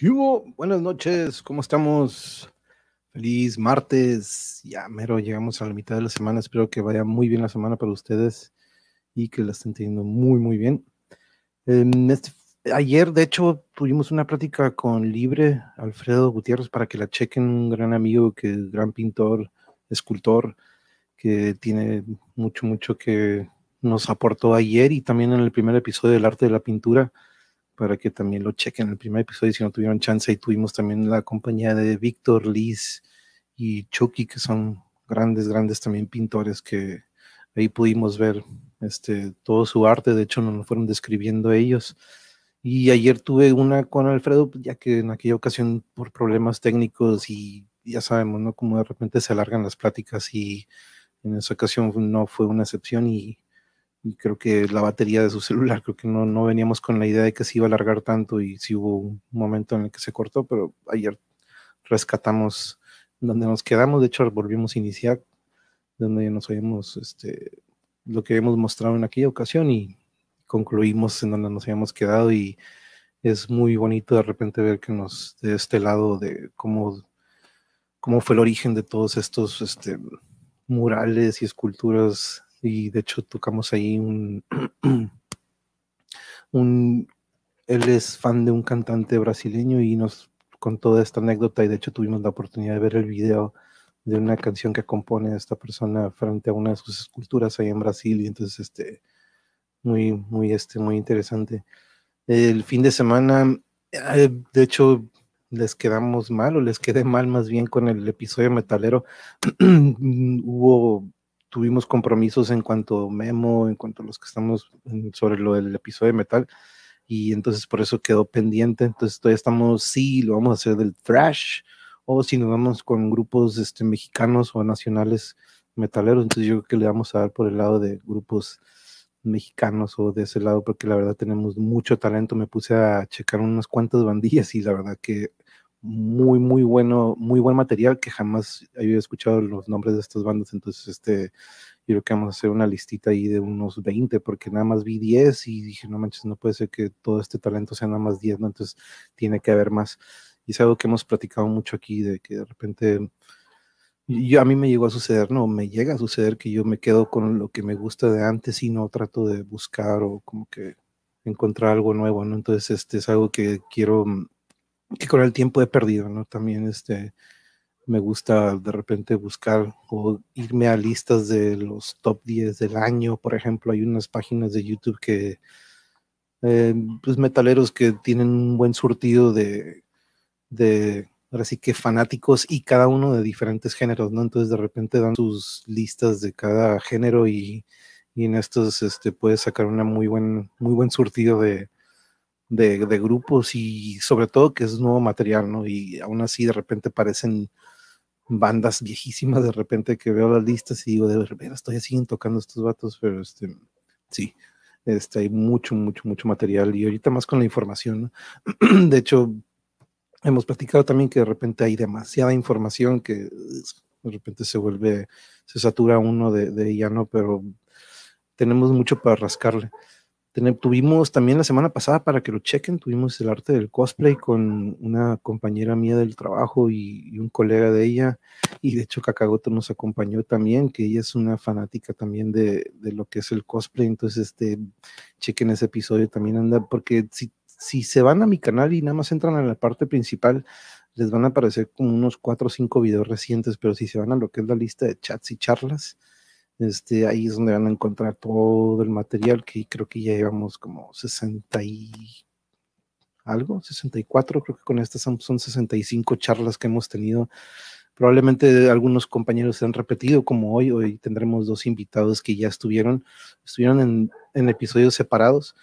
¿Qué? Buenas noches, ¿cómo estamos? Feliz martes, ya mero llegamos a la mitad de la semana, espero que vaya muy bien la semana para ustedes y que la estén teniendo muy muy bien. En este, ayer de hecho tuvimos una plática con Libre Alfredo Gutiérrez para que la chequen, un gran amigo, que gran pintor, escultor, que tiene mucho mucho que nos aportó ayer y también en el primer episodio del arte de la pintura para que también lo chequen en el primer episodio si no tuvieron chance. Y tuvimos también la compañía de Víctor, Liz y Chucky, que son grandes, grandes también pintores que ahí pudimos ver este, todo su arte. De hecho, nos lo fueron describiendo ellos. Y ayer tuve una con Alfredo, ya que en aquella ocasión por problemas técnicos y ya sabemos, ¿no? Como de repente se alargan las pláticas y en esa ocasión no fue una excepción y y creo que la batería de su celular, creo que no, no veníamos con la idea de que se iba a alargar tanto y sí hubo un momento en el que se cortó, pero ayer rescatamos donde nos quedamos, de hecho volvimos a iniciar donde nos habíamos, este, lo que habíamos mostrado en aquella ocasión y concluimos en donde nos habíamos quedado y es muy bonito de repente ver que nos, de este lado de cómo, cómo fue el origen de todos estos este, murales y esculturas y de hecho tocamos ahí un, un, él es fan de un cantante brasileño y nos contó esta anécdota y de hecho tuvimos la oportunidad de ver el video de una canción que compone esta persona frente a una de sus esculturas ahí en Brasil y entonces este muy muy este muy interesante. El fin de semana eh, de hecho les quedamos mal o les quedé mal más bien con el episodio metalero. Hubo tuvimos compromisos en cuanto a Memo, en cuanto a los que estamos sobre lo del episodio de metal, y entonces por eso quedó pendiente. Entonces todavía estamos, sí, lo vamos a hacer del thrash, o si nos vamos con grupos este, mexicanos o nacionales metaleros, entonces yo creo que le vamos a dar por el lado de grupos mexicanos o de ese lado, porque la verdad tenemos mucho talento. Me puse a checar unas cuantas bandillas y la verdad que muy, muy bueno, muy buen material que jamás había escuchado los nombres de estas bandas. Entonces, este, yo creo que vamos a hacer una listita ahí de unos 20, porque nada más vi 10 y dije, no manches, no puede ser que todo este talento sea nada más 10, ¿no? Entonces, tiene que haber más. Y es algo que hemos platicado mucho aquí, de que de repente, yo, a mí me llegó a suceder, no, me llega a suceder que yo me quedo con lo que me gusta de antes y no trato de buscar o como que encontrar algo nuevo, ¿no? Entonces, este es algo que quiero que con el tiempo he perdido, ¿no? También este, me gusta de repente buscar o irme a listas de los top 10 del año, por ejemplo, hay unas páginas de YouTube que, eh, pues metaleros que tienen un buen surtido de, de, ahora sí que fanáticos y cada uno de diferentes géneros, ¿no? Entonces de repente dan sus listas de cada género y, y en estos este, puedes sacar una muy buen, muy buen surtido de, de, grupos y sobre todo que es nuevo material, ¿no? Y aún así de repente parecen bandas viejísimas, de repente que veo las listas y digo, de verdad, estoy siguen tocando estos vatos, pero este, sí, este, hay mucho, mucho, mucho material y ahorita más con la información. De hecho, hemos platicado también que de repente hay demasiada información que de repente se vuelve, se satura uno de, de ¿no? Pero tenemos mucho para rascarle tuvimos también la semana pasada, para que lo chequen, tuvimos el arte del cosplay con una compañera mía del trabajo y, un colega de ella, y de hecho Kakagoto nos acompañó también, que ella es una fanática también de, de lo que es el cosplay, entonces este, chequen ese episodio también anda, porque si, si se van a mi canal y nada más entran a la parte principal, les van a aparecer como unos cuatro o cinco videos recientes, pero si se van a lo que es la lista de chats y charlas, este, ahí es donde van a encontrar todo el material que creo que ya llevamos como 60 y algo, 64, creo que con estas son, son 65 charlas que hemos tenido. Probablemente algunos compañeros se han repetido como hoy, hoy tendremos dos invitados que ya estuvieron, estuvieron en, en episodios separados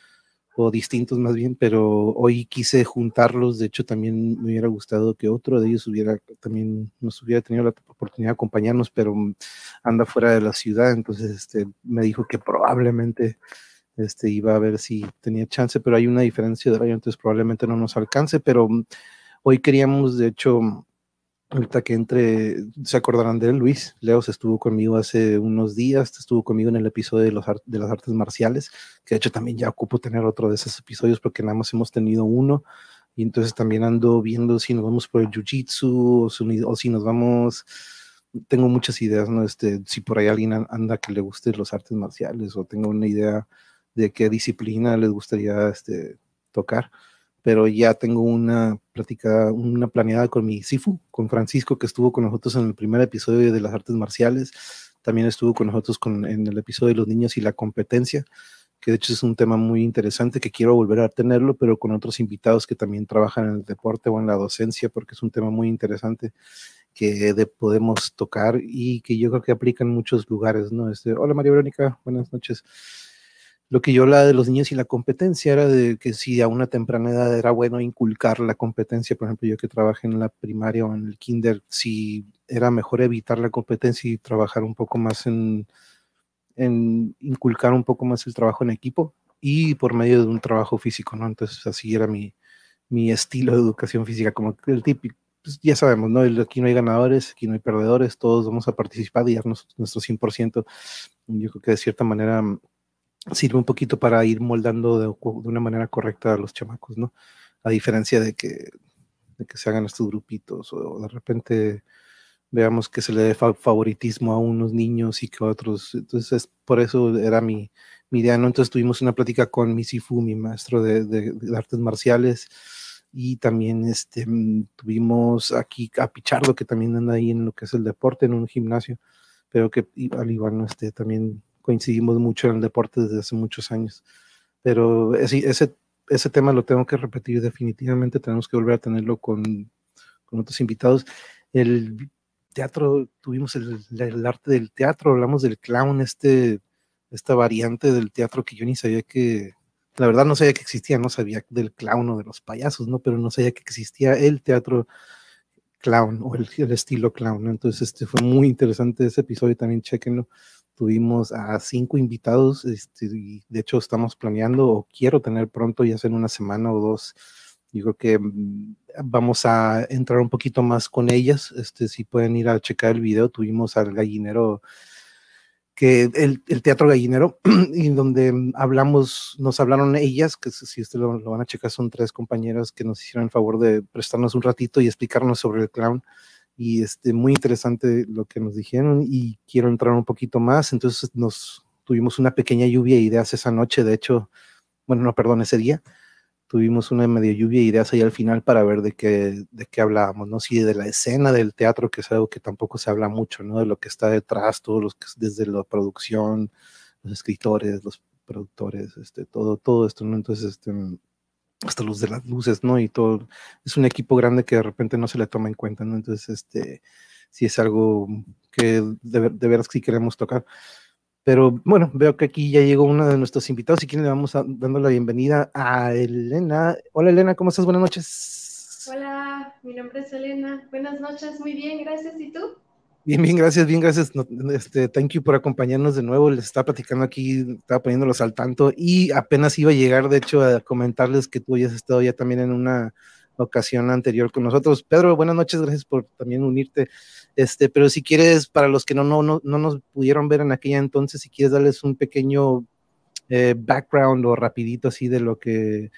o distintos más bien, pero hoy quise juntarlos, de hecho también me hubiera gustado que otro de ellos hubiera también nos hubiera tenido la oportunidad de acompañarnos, pero anda fuera de la ciudad, entonces este, me dijo que probablemente este, iba a ver si tenía chance, pero hay una diferencia de horario, entonces probablemente no nos alcance, pero hoy queríamos de hecho Ahorita que entre, se acordarán de él, Luis. Leos estuvo conmigo hace unos días, estuvo conmigo en el episodio de, los, de las artes marciales, que de hecho también ya ocupo tener otro de esos episodios porque nada más hemos tenido uno Y entonces también ando viendo si nos vamos por el jiu-jitsu o, si nos vamos tengo muchas ideas, ¿no? Este, si por ahí alguien anda que le guste los artes marciales o tengo una idea de qué disciplina les gustaría este, tocar, pero ya tengo una plática, una planeada con mi Sifu, con Francisco, que estuvo con nosotros en el primer episodio de las artes marciales, también estuvo con nosotros en el episodio de los niños y la competencia, que de hecho es un tema muy interesante que quiero volver a tenerlo, pero con otros invitados que también trabajan en el deporte o en la docencia, porque es un tema muy interesante que de, podemos tocar y que yo creo que aplica en muchos lugares, ¿no? Este, hola María Verónica, buenas noches. Lo que yo hablaba de los niños y la competencia era de que si a una temprana edad era bueno inculcar la competencia, por ejemplo, yo que trabajé en la primaria o en el kinder, si era mejor evitar la competencia y trabajar un poco más en, en inculcar un poco más el trabajo en equipo y por medio de un trabajo físico, ¿no? Entonces así era mi, mi estilo de educación física, como el típico, pues, ya sabemos, ¿no? Aquí no hay ganadores, aquí no hay perdedores, todos vamos a participar y darnos nuestro 100%. Yo creo que de cierta manera sirve un poquito para ir moldando de, una manera correcta a los chamacos, ¿no? A diferencia de que, de que se hagan estos grupitos o de repente veamos que se le dé favoritismo a unos niños y que a otros. Entonces, por eso era mi, mi idea, ¿no? Entonces tuvimos una plática con mi Sifu, mi maestro de, de, artes marciales, y también este, mm, tuvimos aquí a Pichardo, que también anda ahí en lo que es el deporte, en un gimnasio, pero que al igual este, también coincidimos mucho en el deporte desde hace muchos años. Pero ese, ese, ese tema lo tengo que repetir definitivamente, tenemos que volver a tenerlo con, con otros invitados. El teatro, tuvimos el, arte del teatro, hablamos del clown, este, esta variante del teatro que yo ni sabía que, la verdad no sabía que existía, no sabía del clown o de los payasos, ¿no? Pero no sabía que existía el teatro clown o el, estilo clown. Entonces, este fue muy interesante ese episodio, también chequenlo. Tuvimos a cinco invitados, este, y de hecho estamos planeando o quiero tener pronto, ya sea en una semana o dos, yo creo que mm, vamos a entrar un poquito más con ellas, este, si pueden ir a checar el video, tuvimos al gallinero que el, el, Teatro Gallinero, y donde hablamos, nos hablaron ellas, que si ustedes lo, lo, van a checar, son tres compañeras que nos hicieron el favor de prestarnos un ratito y explicarnos sobre el clown. Y este, muy interesante lo que nos dijeron y quiero entrar un poquito más. Entonces nos tuvimos una pequeña lluvia de ideas esa noche, de hecho, bueno, no, perdón, ese día tuvimos una medio lluvia de ideas ahí al final para ver de qué, de qué hablábamos, ¿no? Sí, de la escena del teatro, que es algo que tampoco se habla mucho, ¿no? De lo que está detrás, todos los que desde la producción, los escritores, los productores, este, todo, todo esto, ¿no? Entonces, este, hasta los de las luces, ¿no? Y todo, es un equipo grande que de repente no se le toma en cuenta, ¿no? Entonces, este, sí es algo que de, de veras sí queremos tocar. Pero bueno, veo que aquí ya llegó uno de nuestros invitados y quien le vamos dando la bienvenida a Elena. Hola Elena, ¿cómo estás? Buenas noches. Hola, mi nombre es Elena. Buenas noches, muy bien, gracias. ¿Y tú? Bien, bien, gracias, bien, gracias. Este, thank you por acompañarnos de nuevo. Les estaba platicando aquí, estaba poniéndolos al tanto y apenas iba a llegar, de hecho, a comentarles que tú hayas estado ya también en una ocasión anterior con nosotros. Pedro, buenas noches, gracias por también unirte. Este, pero si quieres, para los que no, no, no, no nos pudieron ver en aquella entonces, si quieres darles un pequeño eh, background o rapidito así de lo que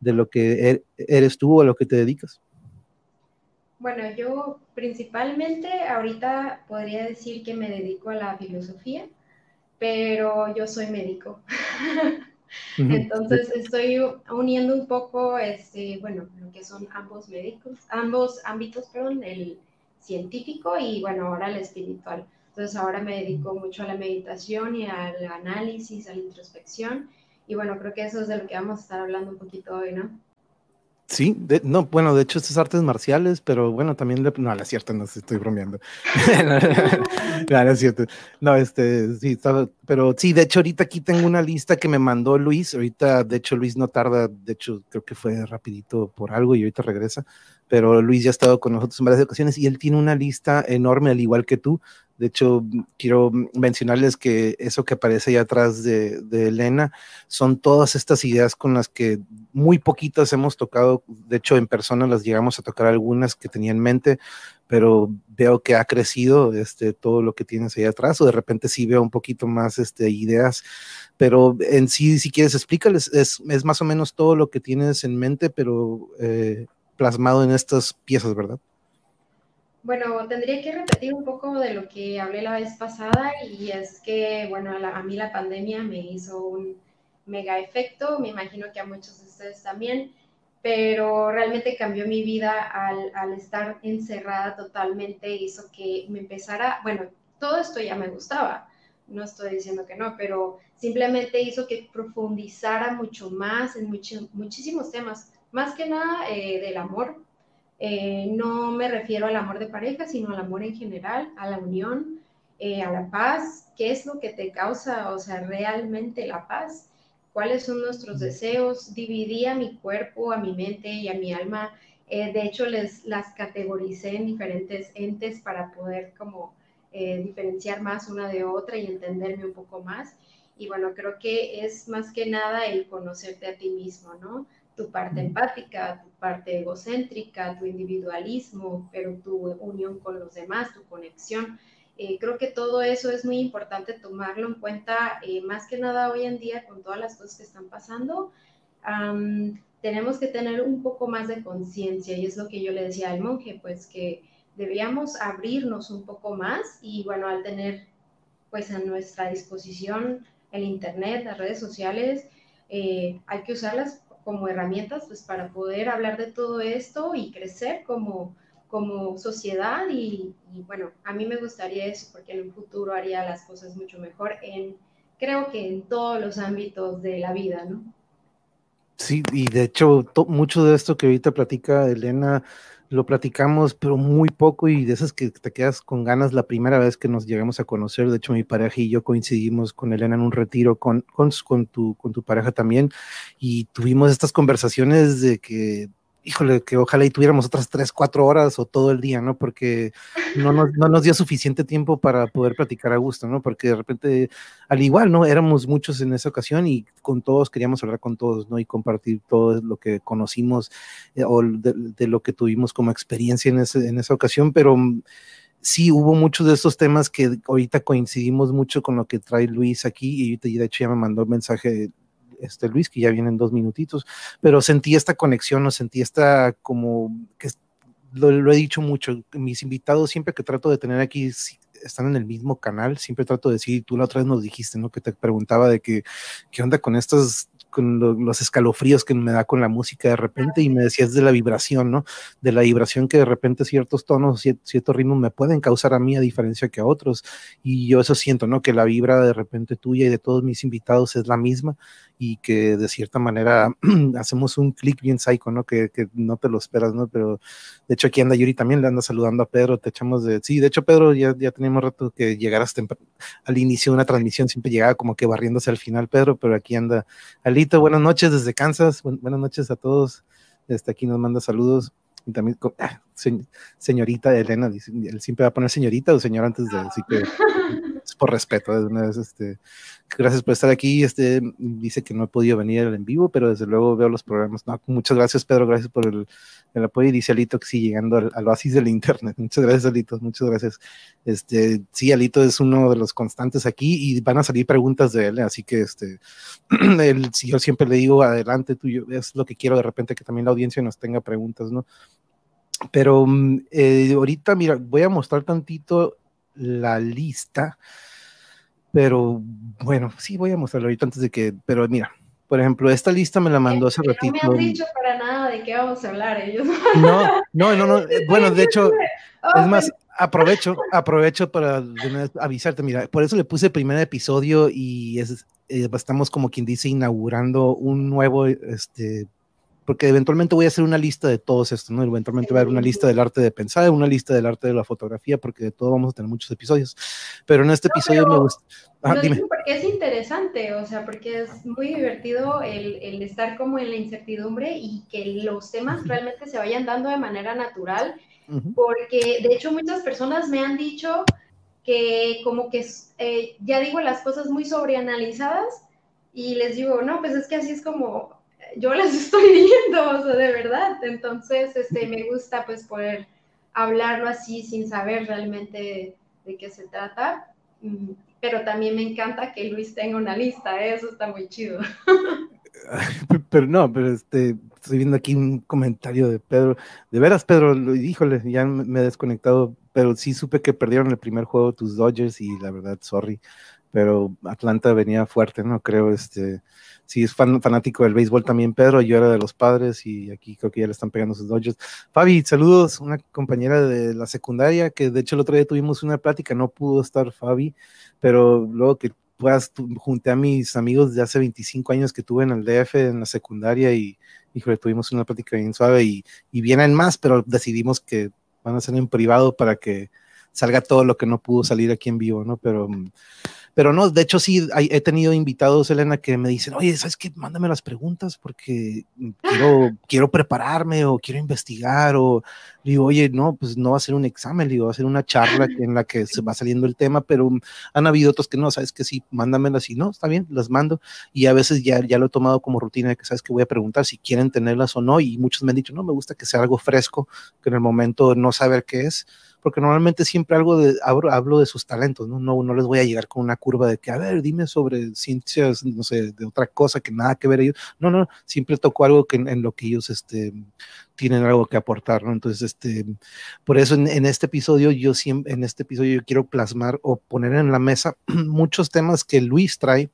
de lo que er, eres tú o a lo que te dedicas. Bueno, yo principalmente ahorita podría decir que me dedico a la filosofía, pero yo soy médico. Entonces estoy uniendo un poco, este, bueno, lo que son ambos médicos, ambos ámbitos, perdón, el científico y bueno, ahora el espiritual. Entonces ahora me dedico mucho a la meditación y al análisis, a la introspección. Y bueno, creo que eso es de lo que vamos a estar hablando un poquito hoy, ¿no? Sí, no, bueno, de hecho estas artes marciales, pero bueno, también, le, no, la cierta, no estoy bromeando. no, es cierto. No, este, sí, estaba, pero sí, de hecho ahorita aquí tengo una lista que me mandó Luis, ahorita, de hecho Luis no tarda, de hecho creo que fue rapidito por algo y ahorita regresa, pero Luis ya ha estado con nosotros en varias ocasiones y él tiene una lista enorme, al igual que tú. De hecho, quiero mencionarles que eso que aparece ahí atrás de, de Elena son todas estas ideas con las que muy poquitas hemos tocado, de hecho en persona las llegamos a tocar algunas que tenía en mente, pero veo que ha crecido este, todo lo que tienes ahí atrás, o de repente sí veo un poquito más este, ideas, pero en sí, si quieres explícales, es, es más o menos todo lo que tienes en mente, pero eh, plasmado en estas piezas, ¿verdad? Bueno, tendría que repetir un poco de lo que hablé la vez pasada y es que, bueno, a mí la pandemia me hizo un mega efecto, me imagino que a muchos de ustedes también, pero realmente cambió mi vida al, al estar encerrada totalmente, hizo que me empezara, bueno, todo esto ya me gustaba, no estoy diciendo que no, pero simplemente hizo que profundizara mucho más en muchísimos temas, más que nada eh, del amor, eh, no me refiero al amor de pareja, sino al amor en general, a la unión, eh, a la paz. ¿Qué es lo que te causa, o sea, realmente la paz? ¿Cuáles son nuestros deseos? Dividí a mi cuerpo, a mi mente y a mi alma. Eh, de hecho, les las categoricé en diferentes entes para poder como diferenciar más una de otra y entenderme un poco más. Y bueno, creo que es más que nada el conocerte a ti mismo, ¿no? tu parte empática, tu parte egocéntrica, tu individualismo, pero tu unión con los demás, tu conexión. Eh, creo que todo eso es muy importante tomarlo en cuenta, eh, más que nada hoy en día con todas las cosas que están pasando. tenemos que tener un poco más de conciencia y es lo que yo le decía al monje, pues que debíamos abrirnos un poco más y bueno, al tener pues a nuestra disposición el Internet, las redes sociales, eh, hay que usarlas como herramientas pues, para poder hablar de todo esto y crecer como, como sociedad y, bueno, a mí me gustaría eso porque en un futuro haría las cosas mucho mejor en, creo que en todos los ámbitos de la vida, ¿no? Sí, y de hecho, mucho de esto que ahorita platica Elena, lo platicamos, pero muy poco y de esas que te quedas con ganas la primera vez que nos llegamos a conocer. De hecho, mi pareja y yo coincidimos con Elena en un retiro con, con, con, tu, con tu pareja también y tuvimos estas conversaciones de que híjole, que ojalá y tuviéramos otras tres, cuatro horas o todo el día, ¿no? Porque no nos, no nos dio suficiente tiempo para poder platicar a gusto, ¿no? Porque de repente, al igual, ¿no? Éramos muchos en esa ocasión y con todos queríamos hablar con todos, ¿no? Y compartir todo lo que conocimos eh, o de, lo que tuvimos como experiencia en, ese, en esa ocasión, pero mm, sí hubo muchos de esos temas que ahorita coincidimos mucho con lo que trae Luis aquí y de hecho ya me mandó un mensaje este Luis, que ya vienen dos minutitos, pero sentí esta conexión, o sentí esta como que lo, he dicho mucho, mis invitados siempre que trato de tener aquí están en el mismo canal, siempre trato de decir, tú la otra vez nos dijiste, ¿no? Que te preguntaba de que, qué onda con estas con los escalofríos que me da con la música de repente y me decías de la vibración, ¿no? De la vibración que de repente ciertos tonos, ciertos ritmos me pueden causar a mí a diferencia que a otros. Y yo eso siento, ¿no? Que la vibra de repente tuya y de todos mis invitados es la misma y que de cierta manera hacemos un clic bien psycho, ¿no? Que, que, no te lo esperas, ¿no? Pero de hecho aquí anda Yuri también, le anda saludando a Pedro, te echamos de... Sí, de hecho Pedro ya, ya teníamos rato que llegaras al inicio de una transmisión, siempre llegaba como que barriéndose al final Pedro, pero aquí anda Ali buenas noches desde Kansas. buenas noches a todos. Desde aquí nos manda saludos. Y también, ah, señorita Elena, él siempre va a poner señorita o señor antes de, así que por respeto. este, gracias por estar aquí. Este, dice que no he podido venir en vivo, pero desde luego veo los programas. muchas gracias, Pedro, gracias por el, el apoyo. Y dice Alito que sigue llegando al, al, oasis del Internet. Muchas gracias, Alito, muchas gracias. Este, sí, Alito es uno de los constantes aquí y van a salir preguntas de él, así que este, él, si yo siempre le digo adelante, tú, es lo que quiero de repente que también la audiencia nos tenga preguntas, ¿no? Pero mm, eh, ahorita, mira, voy a mostrar tantito la lista, pero bueno, sí voy a mostrarlo ahorita antes de que, pero mira, por ejemplo, esta lista me la mandó hace ratito. No me han dicho para nada de qué vamos a hablar ellos. No, no, no, no. Eh, bueno, de hecho, es más, aprovecho, aprovecho para avisarte, mira, por eso le puse el primer episodio y es, eh, estamos como quien dice inaugurando un nuevo este, porque eventualmente voy a hacer una lista de todos estos, ¿no? Eventualmente voy a haber una lista del arte de pensar, una lista del arte de la fotografía, porque de todo vamos a tener muchos episodios. Pero en este episodio me gusta. Ah, dime. Porque es interesante, o sea, porque es muy divertido el, el, estar como en la incertidumbre y que los temas realmente se vayan dando de manera natural, porque de hecho muchas personas me han dicho que como que eh, ya digo las cosas muy sobreanalizadas y les digo, no, pues es que así es como yo las estoy viendo, de verdad. Entonces, este, me gusta pues poder hablarlo así sin saber realmente de, qué se trata. Mm, pero también me encanta que Luis tenga una lista, ¿eh? eso está muy chido. Pero no, pero este, estoy viendo aquí un comentario de Pedro. De veras, Pedro, híjole, ya me he desconectado, pero sí supe que perdieron el primer juego tus Dodgers y la verdad, sorry, pero Atlanta venía fuerte, ¿no? Creo, este, si es fanático del béisbol también, Pedro, yo era de los padres y aquí creo que ya le están pegando sus Dodgers. Fabi, saludos, una compañera de la secundaria que de hecho el otro día tuvimos una plática, no pudo estar Fabi, pero luego que puedas, junté a mis amigos de hace 25 años que tuve en el DF en la secundaria y, híjole, tuvimos una plática bien suave y, y vienen más, pero decidimos que van a ser en privado para que salga todo lo que no pudo salir aquí en vivo, ¿no? Pero pero no, de hecho sí, he tenido invitados, Elena, que me dicen, oye, ¿sabes qué? Mándame las preguntas porque quiero, quiero prepararme o quiero investigar o digo, oye, no, pues no va a ser un examen, digo, va a ser una charla en la que se va saliendo el tema, pero han habido otros que no, ¿sabes que Sí, mándamelas y no, está bien, las mando y a veces ya, ya lo he tomado como rutina de que, ¿sabes que Voy a preguntar si quieren tenerlas o no y muchos me han dicho, no, me gusta que sea algo fresco, que en el momento no saber qué es porque normalmente siempre algo de, hablo, de sus talentos, ¿no? ¿no? No les voy a llegar con una curva de que, a ver, dime sobre ciencias, no sé, de otra cosa que nada que ver ellos. No, no, siempre toco algo que en, lo que ellos este, tienen algo que aportar, ¿no? Entonces, este, por eso en, en, este episodio, yo siempre, en este episodio yo quiero plasmar o poner en la mesa muchos temas que Luis trae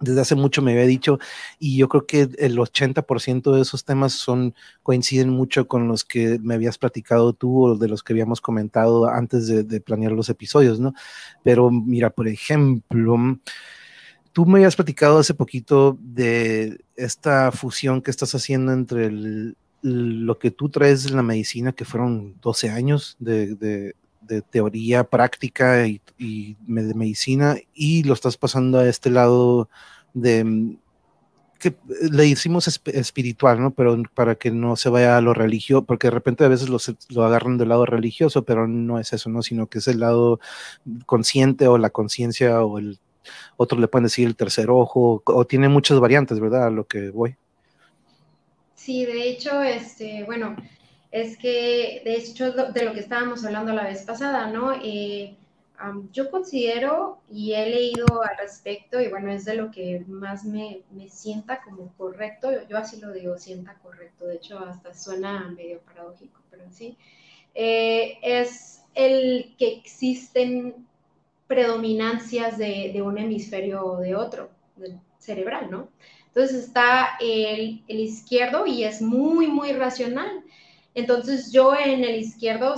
desde hace mucho me había dicho y yo creo que el 80% de esos temas son coinciden mucho con los que me habías platicado tú o de los que habíamos comentado antes de, planear los episodios, ¿no? Pero mira, por ejemplo, tú me habías platicado hace poquito de esta fusión que estás haciendo entre lo que tú traes en la medicina, que fueron 12 años de, teoría práctica y, de medicina, y lo estás pasando a este lado de mm, que le hicimos espiritual, ¿no? Pero para que no se vaya a lo religioso, porque de repente a veces lo agarran del lado religioso, pero no es eso, ¿no? Sino que es el lado consciente o la conciencia o el otro le pueden decir el tercer ojo, o, tiene muchas variantes, ¿verdad? A lo que voy. Sí, de hecho, este, bueno, es que de hecho de lo que estábamos hablando la vez pasada, ¿no? Eh, yo considero y he leído al respecto y bueno, es de lo que más me, me sienta como correcto, yo, así lo digo, sienta correcto, de hecho hasta suena medio paradójico, pero sí, eh, es el que existen predominancias de, de, un hemisferio o de otro, del cerebral, ¿no? Entonces está el, el izquierdo y es muy, muy racional. Entonces yo en el izquierdo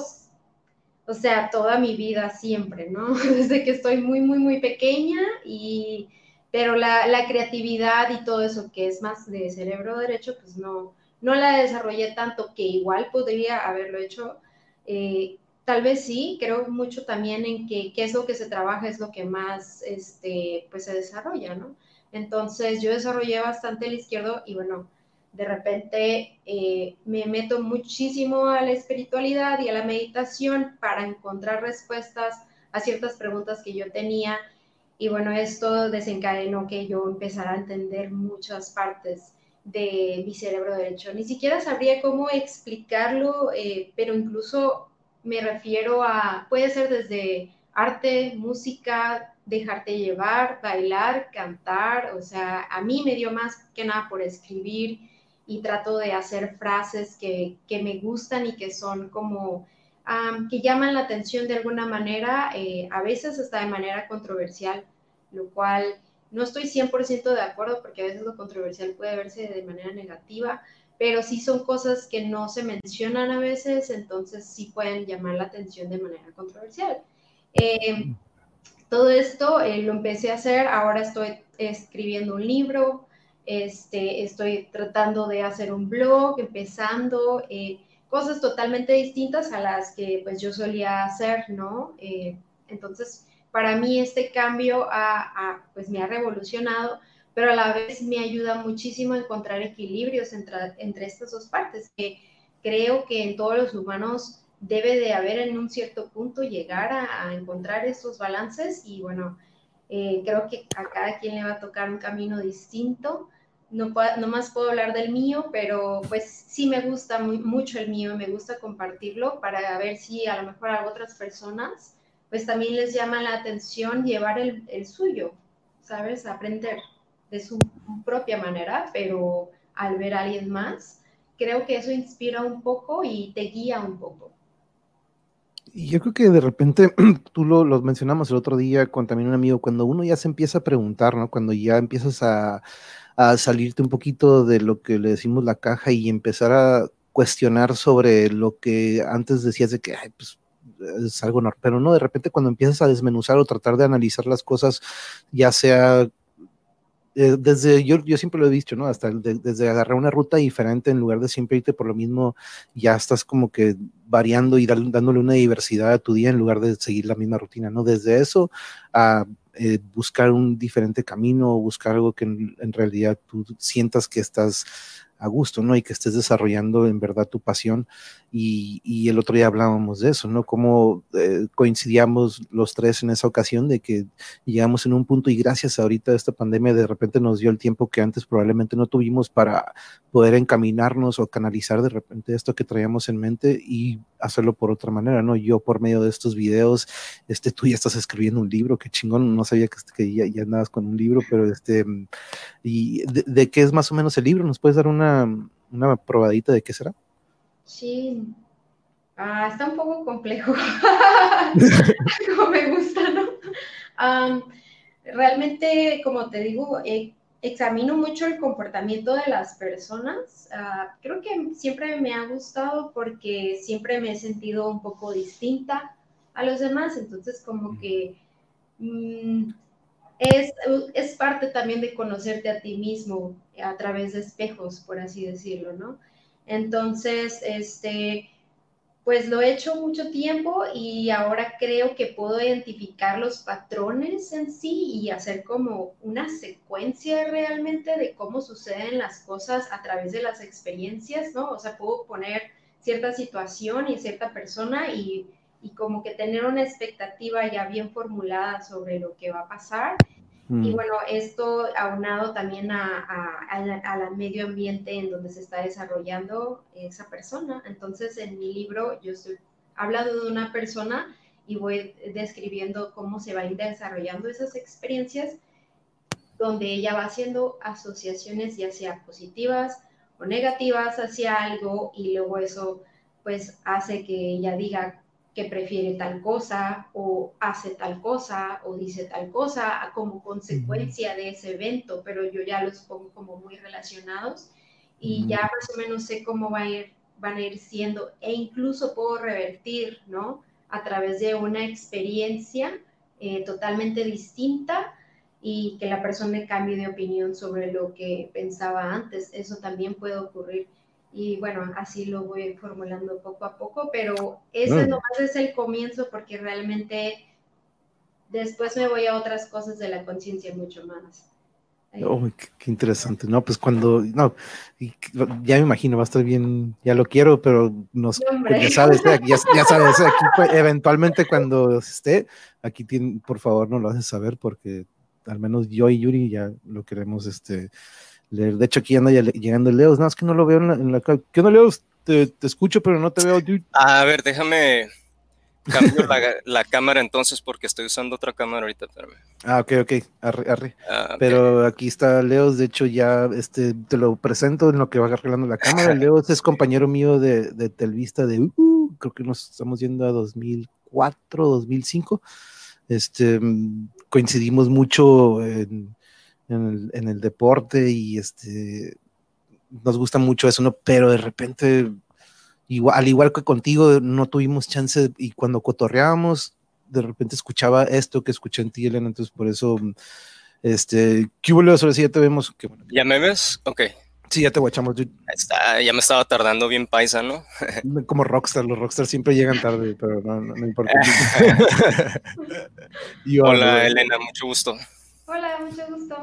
o sea, toda mi vida siempre, ¿no? Desde que estoy muy, muy, muy pequeña y, pero la, creatividad y todo eso que es más de cerebro derecho, pues no, no la desarrollé tanto que igual podría haberlo hecho. Eh, tal vez sí, creo mucho también en que qué es lo que se trabaja es lo que más, este, pues se desarrolla, ¿no? Entonces yo desarrollé bastante el izquierdo y bueno, de repente eh, me meto muchísimo a la espiritualidad y a la meditación para encontrar respuestas a ciertas preguntas que yo tenía. Y bueno, esto desencadenó que yo empezara a entender muchas partes de mi cerebro derecho. Ni siquiera sabría cómo explicarlo, eh, pero incluso me refiero a, puede ser desde arte, música, dejarte llevar, bailar, cantar, o sea, a mí me dio más que nada por escribir y trato de hacer frases que, que me gustan y que son como, que llaman la atención de alguna manera, eh, a veces hasta de manera controversial, lo cual no estoy 100% de acuerdo porque a veces lo controversial puede verse de manera negativa, pero sí son cosas que no se mencionan a veces, entonces sí pueden llamar la atención de manera controversial. Eh, todo esto eh, lo empecé a hacer, ahora estoy escribiendo un libro, este, estoy tratando de hacer un blog, empezando, eh, cosas totalmente distintas a las que pues yo solía hacer, ¿no? Eh, entonces, para mí este cambio pues me ha revolucionado, pero a la vez me ayuda muchísimo a encontrar equilibrios entre, entre estas dos partes, que creo que en todos los humanos debe de haber en un cierto punto llegar a, encontrar esos balances y bueno, eh, creo que a cada quien le va a tocar un camino distinto, no, no más puedo hablar del mío, pero pues sí me gusta mucho el mío, me gusta compartirlo para ver si a lo mejor a otras personas pues también les llama la atención llevar el, suyo, ¿sabes? Aprender de su propia manera, pero al ver a alguien más, creo que eso inspira un poco y te guía un poco. Y yo creo que de repente, tú lo, mencionamos el otro día con también un amigo, cuando uno ya se empieza a preguntar, ¿no? Cuando ya empiezas a, a salirte un poquito de lo que le decimos la caja y empezar a cuestionar sobre lo que antes decías de que, ay, pues es algo normal, pero no, de repente cuando empiezas a desmenuzar o tratar de analizar las cosas, ya sea eh, desde, yo, yo siempre lo he dicho, ¿no? Hasta desde agarrar una ruta diferente en lugar de siempre irte por lo mismo, ya estás como que variando y dándole una diversidad a tu día en lugar de seguir la misma rutina, ¿no? Desde eso a eh, buscar un diferente camino, buscar algo que en realidad tú sientas que estás a gusto, ¿no? Y que estés desarrollando en verdad tu pasión. Y, el otro día hablábamos de eso, ¿no? Cómo eh, coincidíamos los tres en esa ocasión de que llegamos en un punto y gracias a ahorita esta pandemia de repente nos dio el tiempo que antes probablemente no tuvimos para poder encaminarnos o canalizar de repente esto que traíamos en mente y hacerlo por otra manera, ¿no? Yo por medio de estos videos, este, tú ya estás escribiendo un libro, qué chingón, no sabía que, que ya, ya, andabas con un libro, pero este, ¿y de, de qué es más o menos el libro? ¿Nos puedes dar una una, probadita de qué será? Sí. Ah, está un poco complejo. como me gusta, ¿no? realmente, como te digo, eh, examino mucho el comportamiento de las personas. Ah, creo que siempre me ha gustado porque siempre me he sentido un poco distinta a los demás. Entonces, como que mm, es, es, parte también de conocerte a ti mismo a través de espejos, por así decirlo, ¿no? Entonces, este, pues lo he hecho mucho tiempo y ahora creo que puedo identificar los patrones en sí y hacer como una secuencia realmente de cómo suceden las cosas a través de las experiencias, ¿no? O sea, puedo poner cierta situación y cierta persona y y como que tener una expectativa ya bien formulada sobre lo que va a pasar. Y mm. bueno, esto aunado también a, al medio ambiente en donde se está desarrollando esa persona. Entonces, en mi libro yo estoy hablando de una persona y voy describiendo cómo se va a ir desarrollando esas experiencias, donde ella va haciendo asociaciones ya sea positivas o negativas hacia algo y luego eso pues hace que ella diga que prefiere tal cosa o hace tal cosa o dice tal cosa como consecuencia de ese evento, pero yo ya los pongo como muy relacionados y ya más o menos sé cómo va a ir, van a ir siendo e incluso puedo revertir, ¿no? A través de una experiencia eh, totalmente distinta y que la persona cambie de opinión sobre lo que pensaba antes. Eso también puede ocurrir y bueno, así lo voy formulando poco a poco, pero ese mm. nomás es el comienzo porque realmente después me voy a otras cosas de la conciencia mucho más. Oh, qué, interesante. No, pues cuando, no, ya me imagino, va a estar bien, ya lo quiero, pero nos, pues ya sabes, ya, sabes, aquí pues, eventualmente cuando esté, aquí tiene, por favor no lo haces saber porque al menos yo y Yuri ya lo queremos, este, de hecho, aquí anda llegando el Leos. No, es que no lo veo en la. ¿Qué onda, Leos? Te, escucho, pero no te veo. A ver, déjame. Cambio la, cámara entonces porque estoy usando otra cámara ahorita. Ah, ok, ok. Arre, ah, Pero aquí está Leos. De hecho, ya este, te lo presento en lo que va arreglando la cámara. Leos es compañero mío de, de Telvista de. Uh, creo que nos estamos yendo a 2004, 2005. Este, coincidimos mucho en en el, deporte y este nos gusta mucho eso, ¿no? Pero de repente, igual, al igual que contigo, no tuvimos chance y cuando cotorreábamos, de repente escuchaba esto que escuché en ti, Elena, entonces por eso, este, ¿qué hubo, Sobre si ya te vemos? ¿Ya me ves? Ok. Sí, ya te guachamos. Está, ya me estaba tardando bien paisa, ¿no? Como Rockstar, los Rockstar siempre llegan tarde, pero no, no, importa. Hola, Elena, mucho gusto. Hola, mucho gusto.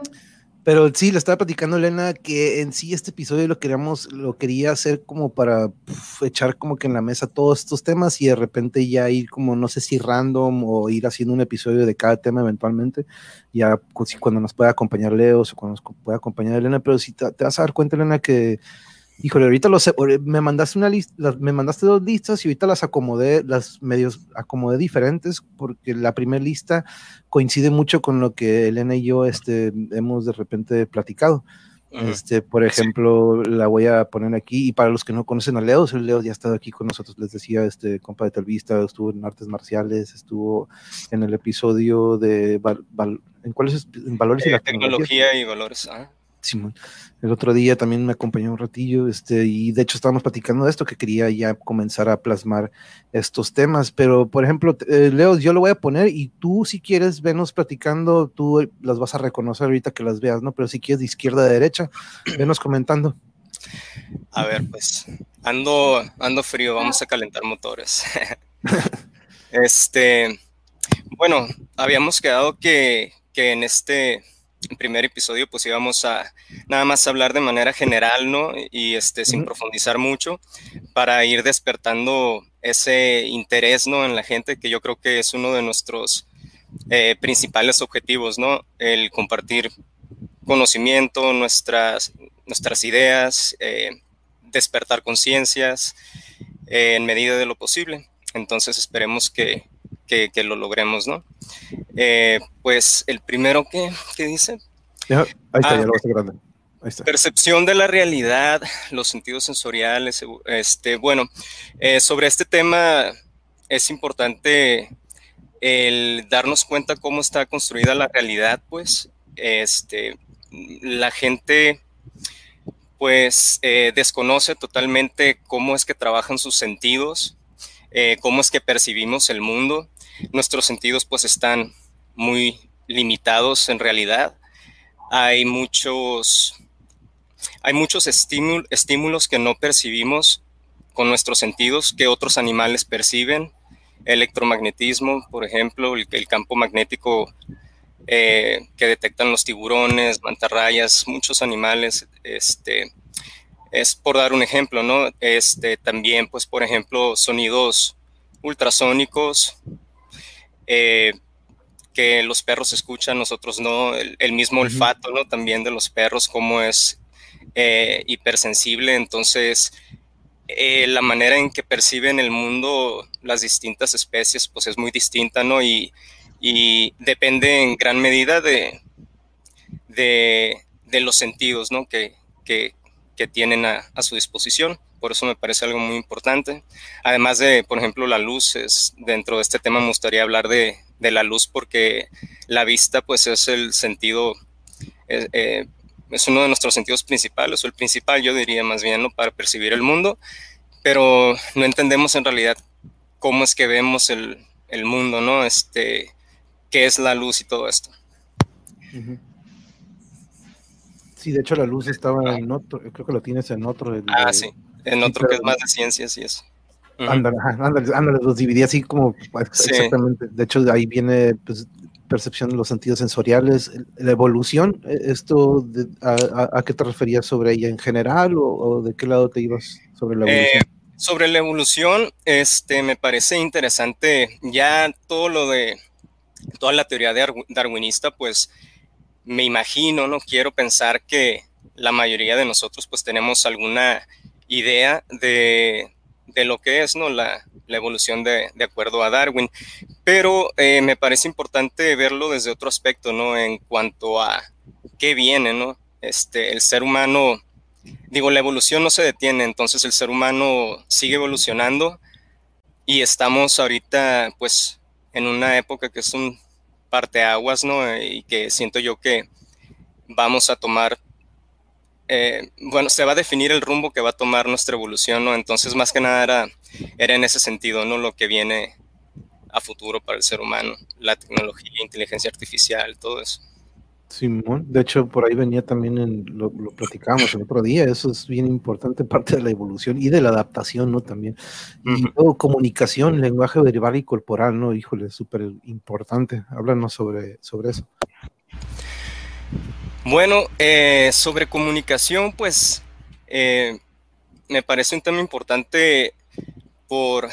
Pero sí, le estaba platicando Elena que en sí este episodio lo queríamos, lo quería hacer como para echar como que en la mesa todos estos temas y de repente ya ir como, no sé si random o ir haciendo un episodio de cada tema eventualmente, ya cuando nos pueda acompañar Leo o cuando nos pueda acompañar Elena, pero si te, te vas a dar cuenta, Elena, que Híjole, ahorita lo sé, me mandaste una lista, me mandaste dos listas y ahorita las acomodé, las medios acomodé diferentes porque la primera lista coincide mucho con lo que Elena y yo este, hemos de repente platicado. Este, por ejemplo, la voy a poner aquí y para los que no conocen a Leo, Leo ya ha estado aquí con nosotros, les decía, este compa de Telvista, estuvo en artes marciales, estuvo en el episodio de ¿en cuáles en valores y la tecnología y valores. ¿ah? Simón. El otro día también me acompañó un ratillo, este, y de hecho estábamos platicando de esto, que quería ya comenzar a plasmar estos temas, pero por ejemplo, eh, Leo, yo lo voy a poner y tú si quieres venos platicando, tú las vas a reconocer ahorita que las veas, ¿no? Pero si quieres de izquierda a derecha, venos comentando. A ver, pues, ando, ando frío, vamos a calentar motores. este, bueno, habíamos quedado que, que en este el primer episodio pues íbamos a nada más hablar de manera general, ¿no? Y este, sin profundizar mucho, para ir despertando ese interés, ¿no? En la gente, que yo creo que es uno de nuestros eh, principales objetivos, ¿no? El compartir conocimiento, nuestras, nuestras ideas, eh, despertar conciencias eh, en medida de lo posible. Entonces esperemos que, que, lo logremos, ¿no? Eh, pues el primero que, dice. ahí está, ya lo ah, grande. Ahí está. Percepción de la realidad, los sentidos sensoriales. Este, bueno, eh, sobre este tema es importante el darnos cuenta cómo está construida la realidad, pues, este, la gente, pues, eh, desconoce totalmente cómo es que trabajan sus sentidos, cómo es que percibimos el mundo nuestros sentidos pues están muy limitados en realidad. Hay muchos, hay muchos estímulos que no percibimos con nuestros sentidos que otros animales perciben. Electromagnetismo, por ejemplo, el, campo magnético eh, que detectan los tiburones, mantarrayas, muchos animales, este, es por dar un ejemplo, ¿no? Este, también, pues, por ejemplo, sonidos ultrasónicos, eh, que los perros escuchan, nosotros no, el, mismo olfato, ¿no? También de los perros, como es eh, hipersensible, entonces eh, la manera en que perciben el mundo las distintas especies, pues es muy distinta, ¿no? Y, depende en gran medida de, de, los sentidos, ¿no? Que, que, tienen a, a, su disposición. Por eso me parece algo muy importante. Además de, por ejemplo, la luz, es, dentro de este tema me gustaría hablar de, de la luz porque la vista pues es el sentido, eh, eh, es uno de nuestros sentidos principales, o el principal yo diría más bien, ¿no? Para percibir el mundo, pero no entendemos en realidad cómo es que vemos el, el mundo, ¿no? Este, qué es la luz y todo esto. Sí, de hecho la luz estaba en otro, creo que lo tienes en otro. ah, sí, en otro que es más de ciencias y eso. Ándale, ándale, los dividí así como exactamente. De hecho, ahí viene pues, percepción de los sentidos sensoriales, la evolución. E, ¿Esto a, qué te referías sobre ella en general o, de qué lado te ibas sobre la evolución? Eh, sobre la evolución, este, me parece interesante ya todo lo de toda la teoría darwinista, pues me imagino, no quiero pensar que la mayoría de nosotros pues tenemos alguna idea de, de lo que es ¿no? la, la evolución de, de, acuerdo a Darwin. Pero eh, me parece importante verlo desde otro aspecto, ¿no? En cuanto a qué viene, ¿no? Este, el ser humano, digo, la evolución no se detiene, entonces el ser humano sigue evolucionando y estamos ahorita, pues, en una época que es un parteaguas, ¿no? Y que siento yo que vamos a tomar eh, bueno, se va a definir el rumbo que va a tomar nuestra evolución, ¿no? Entonces, más que nada era, era en ese sentido, ¿no? Lo que viene a futuro para el ser humano, la tecnología, inteligencia artificial, todo eso. Simón, de hecho, por ahí venía también, en, lo, lo platicábamos el otro día, eso es bien importante, parte de la evolución y de la adaptación, ¿no? También. Y comunicación, lenguaje verbal y corporal, ¿no? Híjole, súper importante. Háblanos sobre, sobre eso. Bueno, eh, sobre comunicación, pues eh, me parece un tema importante por,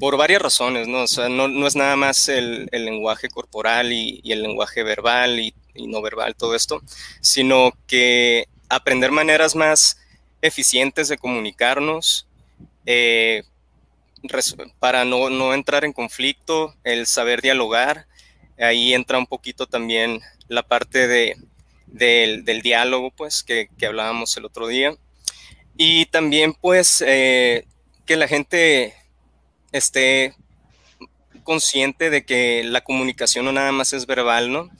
por varias razones, ¿no? O sea, no, es nada más el, lenguaje corporal y, el lenguaje verbal y, no verbal, todo esto, sino que aprender maneras más eficientes de comunicarnos eh, para no, no, entrar en conflicto, el saber dialogar, ahí entra un poquito también la parte de, del, diálogo, pues, que, hablábamos el otro día. Y también, pues, eh, que la gente esté consciente de que la comunicación no nada más es verbal, ¿no?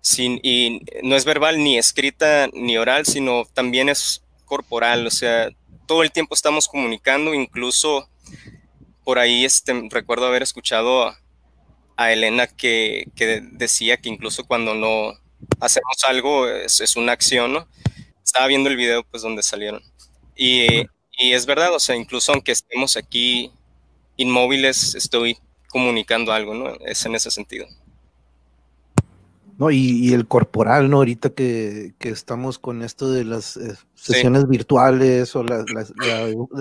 Sin, y no es verbal ni escrita ni oral, sino también es corporal, o sea, todo el tiempo estamos comunicando, incluso por ahí este, recuerdo haber escuchado a, Elena que, que, decía que incluso cuando no hacemos algo es, es una acción, ¿no? Estaba viendo el video pues donde salieron. Y, y es verdad, o sea, incluso aunque estemos aquí inmóviles, estoy comunicando algo, ¿no? Es en ese sentido. No, y, el corporal, ¿no? Ahorita que, estamos con esto de las eh, sesiones virtuales o la,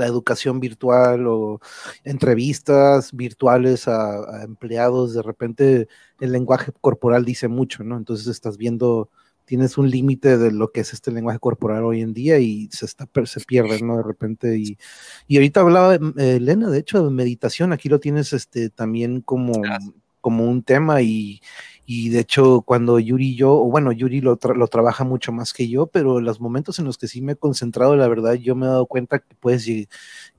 educación virtual o entrevistas virtuales a, a, empleados, de repente el lenguaje corporal dice mucho, ¿no? Entonces estás viendo tienes un límite de lo que es este lenguaje corporal hoy en día y se, está, se pierde, ¿no? De repente. Y, y ahorita hablaba eh, Elena, de hecho, de meditación, aquí lo tienes este, también como, como un tema y, y de hecho, cuando Yuri y yo, o bueno, Yuri lo, lo, trabaja mucho más que yo, pero los momentos en los que sí me he concentrado, la verdad, yo me he dado cuenta que pues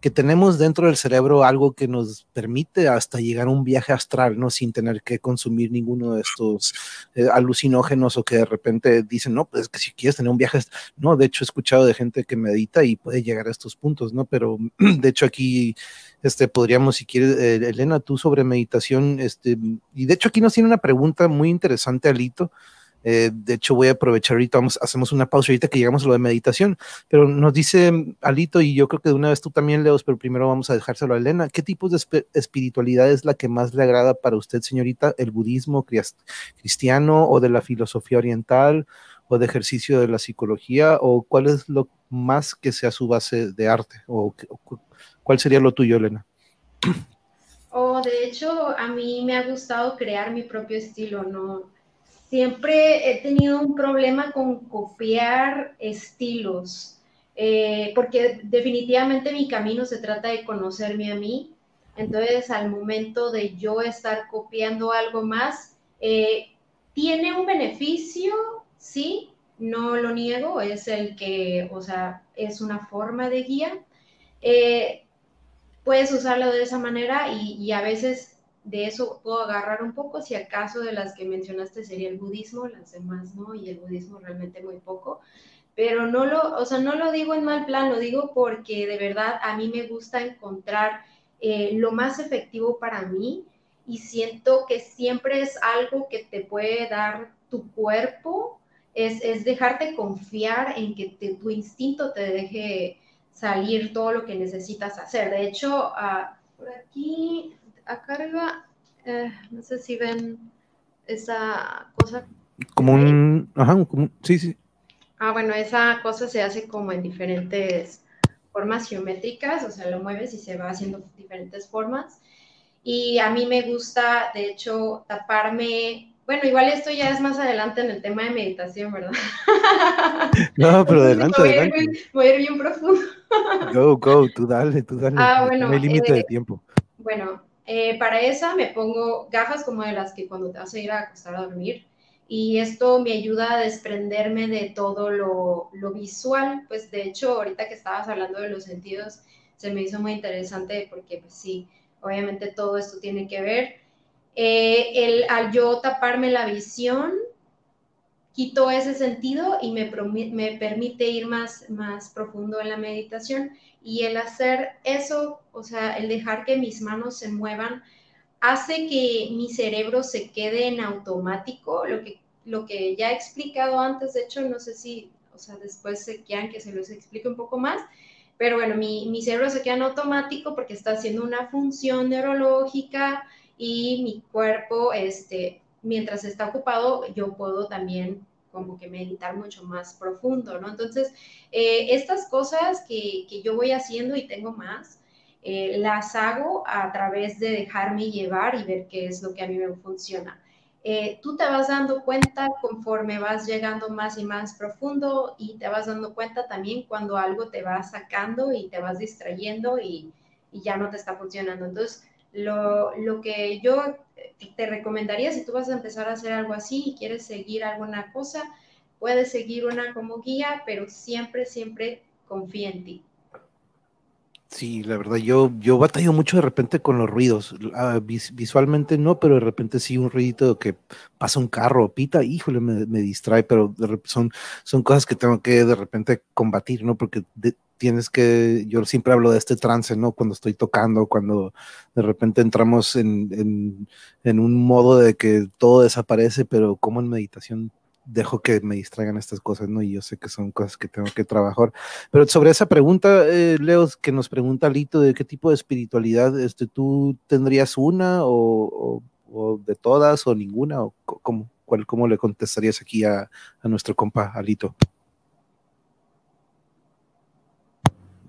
que tenemos dentro del cerebro algo que nos permite hasta llegar a un viaje astral, ¿no? Sin tener que consumir ninguno de estos eh, alucinógenos o que de repente dicen, no, pues que si quieres tener un viaje, no, de hecho he escuchado de gente que medita y puede llegar a estos puntos, ¿no? Pero de hecho aquí este, podríamos, si quieres, eh, Elena, tú sobre meditación, este, y de hecho aquí nos tiene una pregunta muy interesante, Alito. Eh, de hecho, voy a aprovechar ahorita, vamos, hacemos una pausa ahorita que llegamos a lo de meditación, pero nos dice Alito, y yo creo que de una vez tú también, Leos, pero primero vamos a dejárselo a Elena. ¿Qué tipo de espiritualidad es la que más le agrada para usted, señorita? ¿El budismo cristiano o de la filosofía oriental o de ejercicio de la psicología? ¿O cuál es lo más que sea su base de arte? ¿O, o ¿Cuál sería lo tuyo, Elena? Oh, de hecho, a mí me ha gustado crear mi propio estilo, ¿no? Siempre he tenido un problema con copiar estilos, eh, porque definitivamente mi camino se trata de conocerme a mí. Entonces, al momento de yo estar copiando algo más, eh, tiene un beneficio, sí, no lo niego, es el que, o sea, es una forma de guía. Eh, puedes usarlo de esa manera y, a veces de eso puedo agarrar un poco, si acaso de las que mencionaste sería el budismo, las demás no, y el budismo realmente muy poco, pero no lo, o sea, no lo digo en mal plan, lo digo porque de verdad a mí me gusta encontrar eh, lo más efectivo para mí y siento que siempre es algo que te puede dar tu cuerpo, es, es dejarte confiar en que tu instinto te deje salir todo lo que necesitas hacer. De hecho, ah, por aquí, acá arriba, eh, no sé si ven esa cosa. Como un, ajá, como, sí, sí. Ah, bueno, esa cosa se hace como en diferentes formas geométricas, o sea, lo mueves y se va haciendo diferentes formas. Y a mí me gusta, de hecho, taparme bueno, igual esto ya es más adelante en el tema de meditación, ¿verdad? No, pero adelante, voy adelante. voy a ir bien profundo. Go, go, tú dale, tú dale. Ah, bueno. No hay límite de eh, tiempo. Bueno, eh, para esa me pongo gafas como de las que cuando te vas a ir a acostar a dormir. Y esto me ayuda a desprenderme de todo lo, lo visual. Pues de hecho, ahorita que estabas hablando de los sentidos, se me hizo muy interesante porque pues sí, obviamente todo esto tiene que ver eh, el, al yo taparme la visión, quito ese sentido y me, me permite ir más, más profundo en la meditación. Y el hacer eso, o sea, el dejar que mis manos se muevan, hace que mi cerebro se quede en automático, lo que, lo que ya he explicado antes, de hecho, no sé si, o sea, después se quieran que se los explique un poco más, pero bueno, mi, mi cerebro se queda en automático porque está haciendo una función neurológica, y mi cuerpo, este, mientras está ocupado, yo puedo también como que meditar mucho más profundo, ¿no? Entonces, eh, estas cosas que, que, yo voy haciendo y tengo más, eh, las hago a través de dejarme llevar y ver qué es lo que a mí me funciona. Eh, tú te vas dando cuenta conforme vas llegando más y más profundo y te vas dando cuenta también cuando algo te va sacando y te vas distrayendo y, y ya no te está funcionando. Entonces, lo, lo, que yo te recomendaría si tú vas a empezar a hacer algo así y quieres seguir alguna cosa, puedes seguir una como guía, pero siempre, siempre confía en ti. Sí, la verdad, yo, yo batallo mucho de repente con los ruidos. Ah, visualmente no, pero de repente sí un ruidito que pasa un carro, pita, híjole, me, me distrae, pero son, son cosas que tengo que de repente combatir, ¿no? Porque tienes que, yo siempre hablo de este trance, ¿no? Cuando estoy tocando, cuando de repente entramos en, en, en un modo de que todo desaparece, pero como en meditación dejo que me distraigan estas cosas, ¿no? Y yo sé que son cosas que tengo que trabajar. Pero sobre esa pregunta, eh, Leo, que nos pregunta Lito, de qué tipo de espiritualidad, este, ¿tú tendrías una o, o, de todas o ninguna? ¿O cómo, cuál, cómo le contestarías aquí a, a nuestro compa Alito?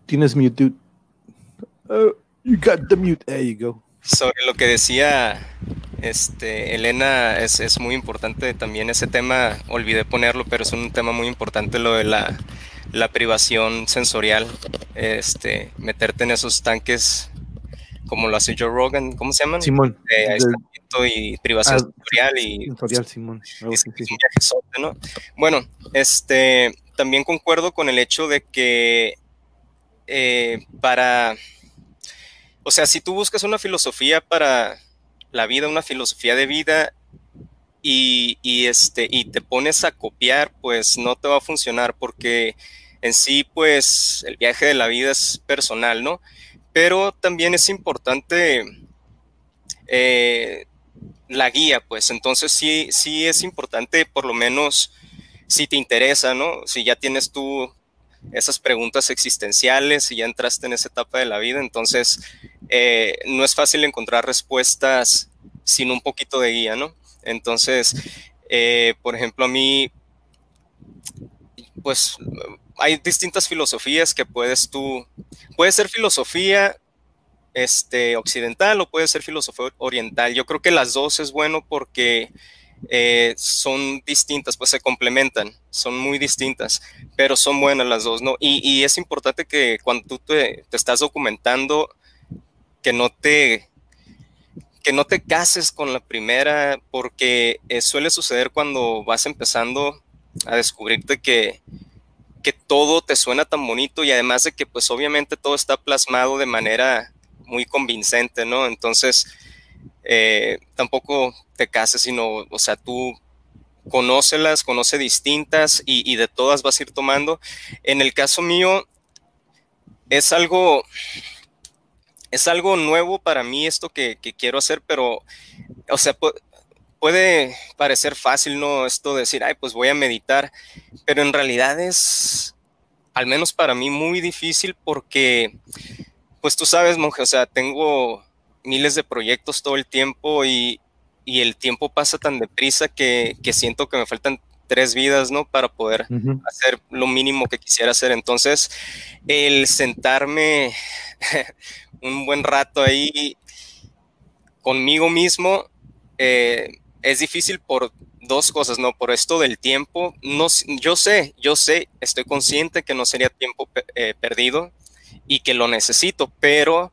Tienes mute, dude. Uh, you got the mute. There you go. Sobre lo que decía este, Elena, es, es, muy importante también ese tema, olvidé ponerlo, pero es un tema muy importante lo de la, la privación sensorial, este, meterte en esos tanques como lo hace Joe Rogan, ¿cómo se llaman? Simón. Aislamiento y privación ah, sensorial y sensorial, Simón. Oh, sí, sí. ¿no? Bueno, este, también concuerdo con el hecho de que eh, para, o sea, si tú buscas una filosofía para la vida, una filosofía de vida y, este, y te pones a copiar, pues no te va a funcionar porque en sí, pues el viaje de la vida es personal, ¿no? Pero también es importante eh, la guía, pues entonces sí, sí es importante por lo menos si te interesa, ¿no? Si ya tienes tú esas preguntas existenciales y ya entraste en esa etapa de la vida, entonces eh, no es fácil encontrar respuestas sin un poquito de guía, ¿no? Entonces, eh, por ejemplo, a mí, pues hay distintas filosofías que puedes tú, puede ser filosofía este, occidental o puede ser filosofía oriental. Yo creo que las dos es bueno porque eh, son distintas, pues se complementan, son muy distintas, pero son buenas las dos, ¿no? Y, es importante que cuando tú te, estás documentando, que no te que no te cases con la primera, porque eh, suele suceder cuando vas empezando a descubrirte que, que todo te suena tan bonito y además de que pues obviamente todo está plasmado de manera muy convincente, ¿no? Entonces, eh, tampoco te cases, sino, o sea, tú conócelas, conoce distintas y, de todas vas a ir tomando. En el caso mío, es algo, es algo nuevo para mí esto que, quiero hacer, pero, o sea, puede parecer fácil, ¿no? Esto de decir, ay, pues voy a meditar, pero en realidad es, al menos para mí, muy difícil porque, pues tú sabes, monje, o sea, tengo miles de proyectos todo el tiempo y, el tiempo pasa tan deprisa que, siento que me faltan tres vidas, ¿no? Para poder hacer lo mínimo que quisiera hacer. Entonces, el sentarme un buen rato ahí conmigo mismo eh, es difícil por dos cosas, ¿no? Por esto del tiempo, no, yo sé, yo sé, estoy consciente que no sería tiempo eh, perdido y que lo necesito, pero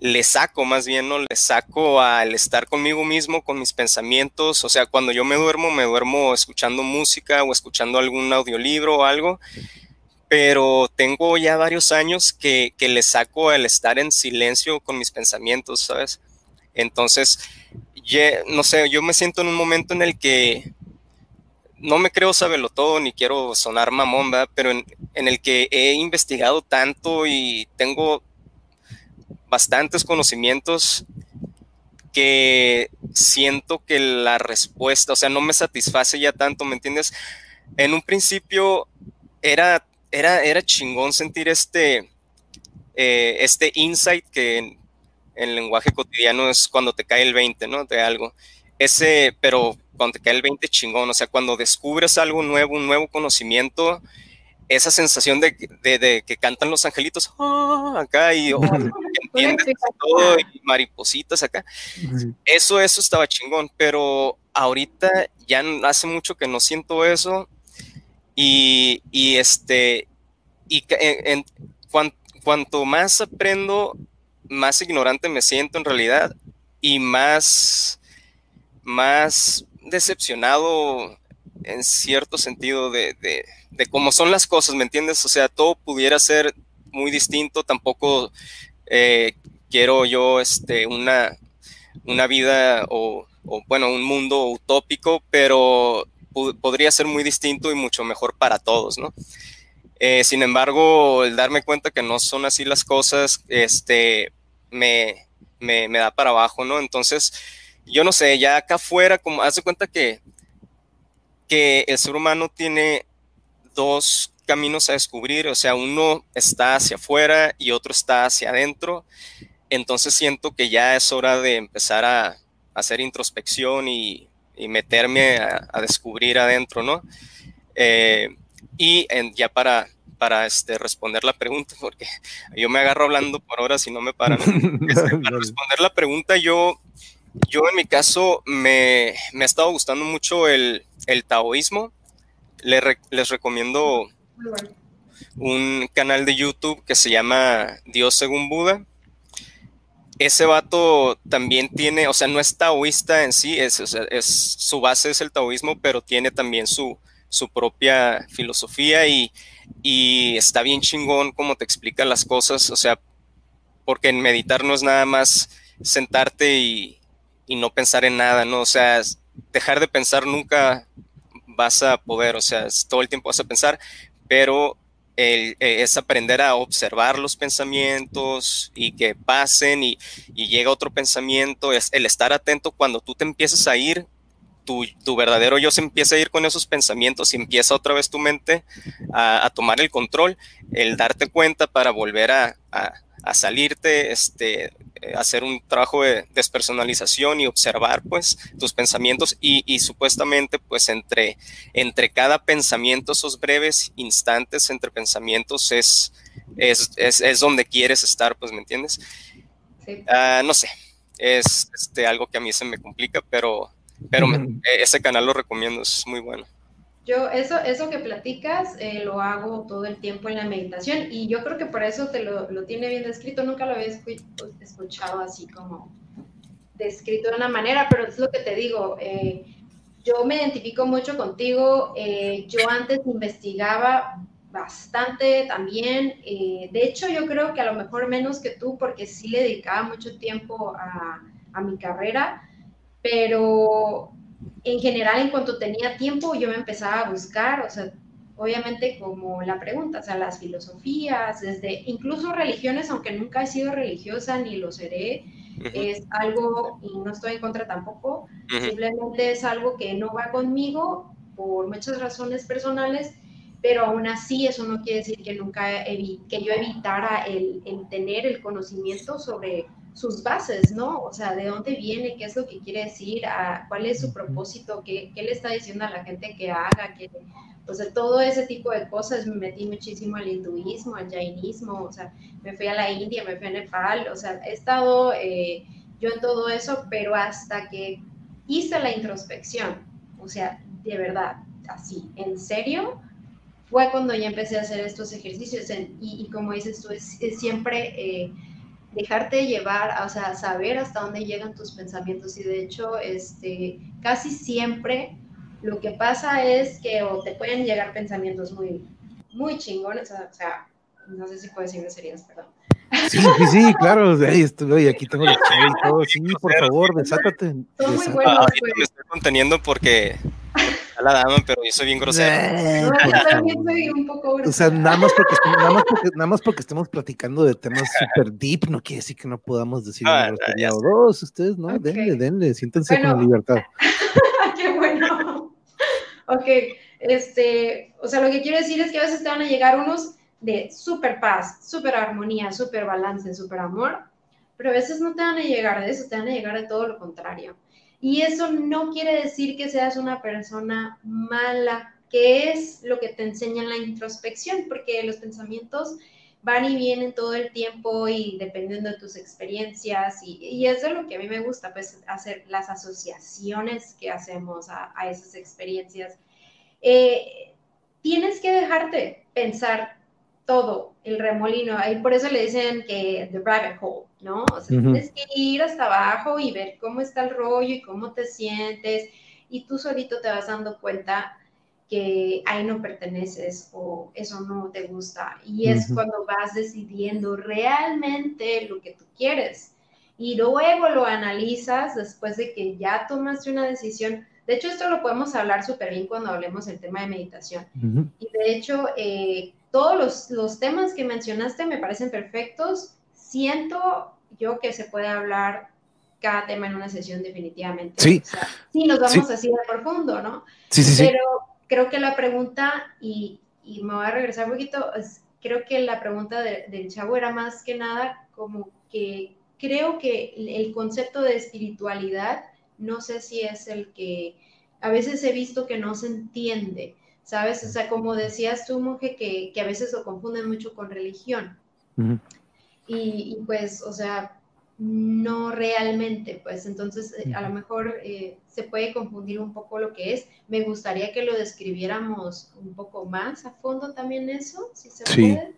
le saco más bien, ¿no? Le saco al estar conmigo mismo, con mis pensamientos. O sea, cuando yo me duermo, me duermo escuchando música o escuchando algún audiolibro o algo. Pero tengo ya varios años que, que le saco al estar en silencio con mis pensamientos, ¿sabes? Entonces, no sé, yo me siento en un momento en el que no me creo saberlo todo ni quiero sonar mamón. Pero en, en el que he investigado tanto y tengo bastantes conocimientos que siento que la respuesta, o sea, no me satisface ya tanto, ¿me entiendes? En un principio era, era, era chingón sentir este, eh, este insight que en, el lenguaje cotidiano es cuando te cae el 20, ¿no? De algo. ese, pero cuando te cae el 20 chingón, o sea, cuando descubres algo nuevo, un nuevo conocimiento, esa sensación de, que cantan los angelitos ah, acá y oh, entiendes todo y maripositas acá. Eso, eso estaba chingón, pero ahorita ya hace mucho que no siento eso y, este, y cuanto más aprendo, más ignorante me siento en realidad y más, más decepcionado en cierto sentido de, de, cómo son las cosas, ¿me entiendes? O sea, todo pudiera ser muy distinto, tampoco eh, quiero yo este, una, una vida o, bueno, un mundo utópico, pero podría ser muy distinto y mucho mejor para todos, ¿no? Eh, sin embargo, el darme cuenta que no son así las cosas, este, me, me, da para abajo, ¿no? Entonces, yo no sé, ya acá afuera, como, haz cuenta que que el ser humano tiene dos caminos a descubrir, o sea, uno está hacia afuera y otro está hacia adentro. Entonces siento que ya es hora de empezar a, hacer introspección y, meterme a, descubrir adentro, ¿no? Eh, y ya para, para este, responder la pregunta, porque yo me agarro hablando por horas y no me paran. Este, para responder la pregunta, yo yo en mi caso me, ha estado gustando mucho el, taoísmo. les recomiendo un canal de YouTube que se llama Dios según Buda. Ese vato también tiene, o sea, no es taoísta en sí, es, su base es el taoísmo, pero tiene también su, su propia filosofía y, y está bien chingón como te explica las cosas, o sea, porque en meditar no es nada más sentarte y, y no pensar en nada, ¿no? O sea, dejar de pensar nunca vas a poder, o sea, todo el tiempo vas a pensar, pero eh, es aprender a observar los pensamientos y que pasen y, llega otro pensamiento, es el estar atento. Cuando tú te empiezas a ir, tu, verdadero yo se empieza a ir con esos pensamientos y empieza otra vez tu mente a, tomar el control, el darte cuenta para volver a, a salirte, este, eh, hacer un trabajo de despersonalización y observar pues tus pensamientos y, supuestamente pues entre, entre cada pensamiento, esos breves instantes entre pensamientos es, es, donde quieres estar, pues me entiendes. Ah, no sé, es este, algo que a mí se me complica, pero, pero ese canal lo recomiendo, es muy bueno. Yo, eso, eso que platicas, eh, lo hago todo el tiempo en la meditación y yo creo que por eso te lo, lo tiene bien descrito. Nunca lo había escuchado así como descrito de una manera, pero es lo que te digo. Eh, yo me identifico mucho contigo. Eh, yo antes investigaba bastante también. de hecho, yo creo que a lo mejor menos que tú, porque sí le dedicaba mucho tiempo a, a mi carrera, pero en general, en cuanto tenía tiempo, yo me empezaba a buscar, o sea, obviamente como la pregunta, o sea, las filosofías, desde incluso religiones, aunque nunca he sido religiosa ni lo seré, es algo, y no estoy en contra tampoco, simplemente es algo que no va conmigo por muchas razones personales, pero aún así eso no quiere decir que nunca, que yo evitara el, el tener el conocimiento sobre sus bases, ¿no? O sea, de dónde viene, qué es lo que quiere decir, cuál es su propósito, qué, qué, le está diciendo a la gente que haga, que, pues de todo ese tipo de cosas me metí muchísimo al hinduismo, al jainismo, o sea, me fui a la India, me fui a Nepal, o sea, he estado eh, yo en todo eso, pero hasta que hice la introspección, o sea, de verdad, así, en serio, fue cuando ya empecé a hacer estos ejercicios y, como dices tú, es, siempre... Eh, dejarte llevar, o sea, saber hasta dónde llegan tus pensamientos y de hecho, este, casi siempre lo que pasa es que o te pueden llegar pensamientos muy, muy chingones, o sea, no sé si puedo decir groserías, perdón. Sí, sí, sí, claro, ahí estoy, aquí tengo la y todo, sí, por favor, desátate. Son muy buenos, ah, pues. me estoy conteniendo porque la dama, pero yo soy bien grosero. O sea, nada más, porque, nada, más porque, nada más porque estemos platicando de temas súper deep, no quiere decir que no podamos decir ah, una grosería o dos. Ustedes, ¿no? Denle, denle, siéntense con libertad. Qué bueno. Ok, este, o sea, lo que quiero decir es que a veces te van a llegar unos de súper paz, súper armonía, súper balance, súper amor, pero a veces no te van a llegar de eso, te van a llegar de todo lo contrario. Y eso no quiere decir que seas una persona mala, que es lo que te enseña en la introspección, porque los pensamientos van y vienen todo el tiempo y dependiendo de tus experiencias y, y eso es lo que a mí me gusta, pues hacer las asociaciones que hacemos a, a esas experiencias. Eh, tienes que dejarte pensar todo el remolino, y por eso le dicen que the rabbit hole, ¿no? O sea, tienes que ir hasta abajo y ver cómo está el rollo y cómo te sientes y tú solito te vas dando cuenta que ahí no perteneces o eso no te gusta. Y es cuando vas decidiendo realmente lo que tú quieres. Y luego lo analizas después de que ya tomaste una decisión. De hecho, esto lo podemos hablar súper bien cuando hablemos del tema de meditación. Y de hecho, eh, todos los, los, temas que mencionaste me parecen perfectos. Siento yo que se puede hablar cada tema en una sesión definitivamente. Sí. sí, nos vamos así de profundo, ¿no? Sí, sí, Pero creo que la pregunta, y, y, me voy a regresar un poquito, es, creo que la pregunta del chavo era más que nada como que creo que el concepto de espiritualidad, no sé si es el que a veces he visto que no se entiende, ¿sabes? O sea, como decías tú, monje, que, que a veces lo confunden mucho con religión. Y, y, pues, o sea, no realmente, pues entonces eh, a lo mejor eh, se puede confundir un poco lo que es. Me gustaría que lo describiéramos un poco más a fondo también eso, si se sí. puede.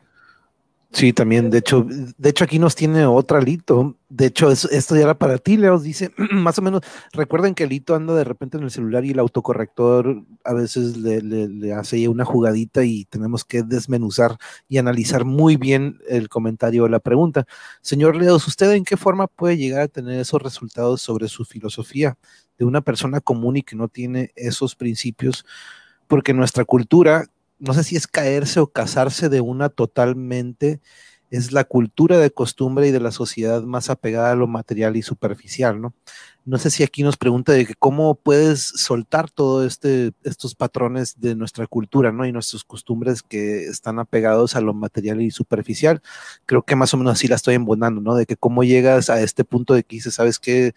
Sí, también, de hecho, de hecho aquí nos tiene otra Lito. De hecho, esto ya era para ti, Leos. Dice, más o menos, recuerden que Lito anda de repente en el celular y el autocorrector a veces le, hace una jugadita y tenemos que desmenuzar y analizar muy bien el comentario o la pregunta. Señor Leos, ¿usted en qué forma puede llegar a tener esos resultados sobre su filosofía de una persona común y que no tiene esos principios? Porque nuestra cultura no sé si es caerse o casarse de una totalmente, es la cultura de costumbre y de la sociedad más apegada a lo material y superficial, ¿no? No sé si aquí nos pregunta de que cómo puedes soltar todos este, estos patrones de nuestra cultura, ¿no? Y nuestras costumbres que están apegados a lo material y superficial. Creo que más o menos así la estoy embonando, ¿no? De que cómo llegas a este punto de que dices, ¿sabes qué?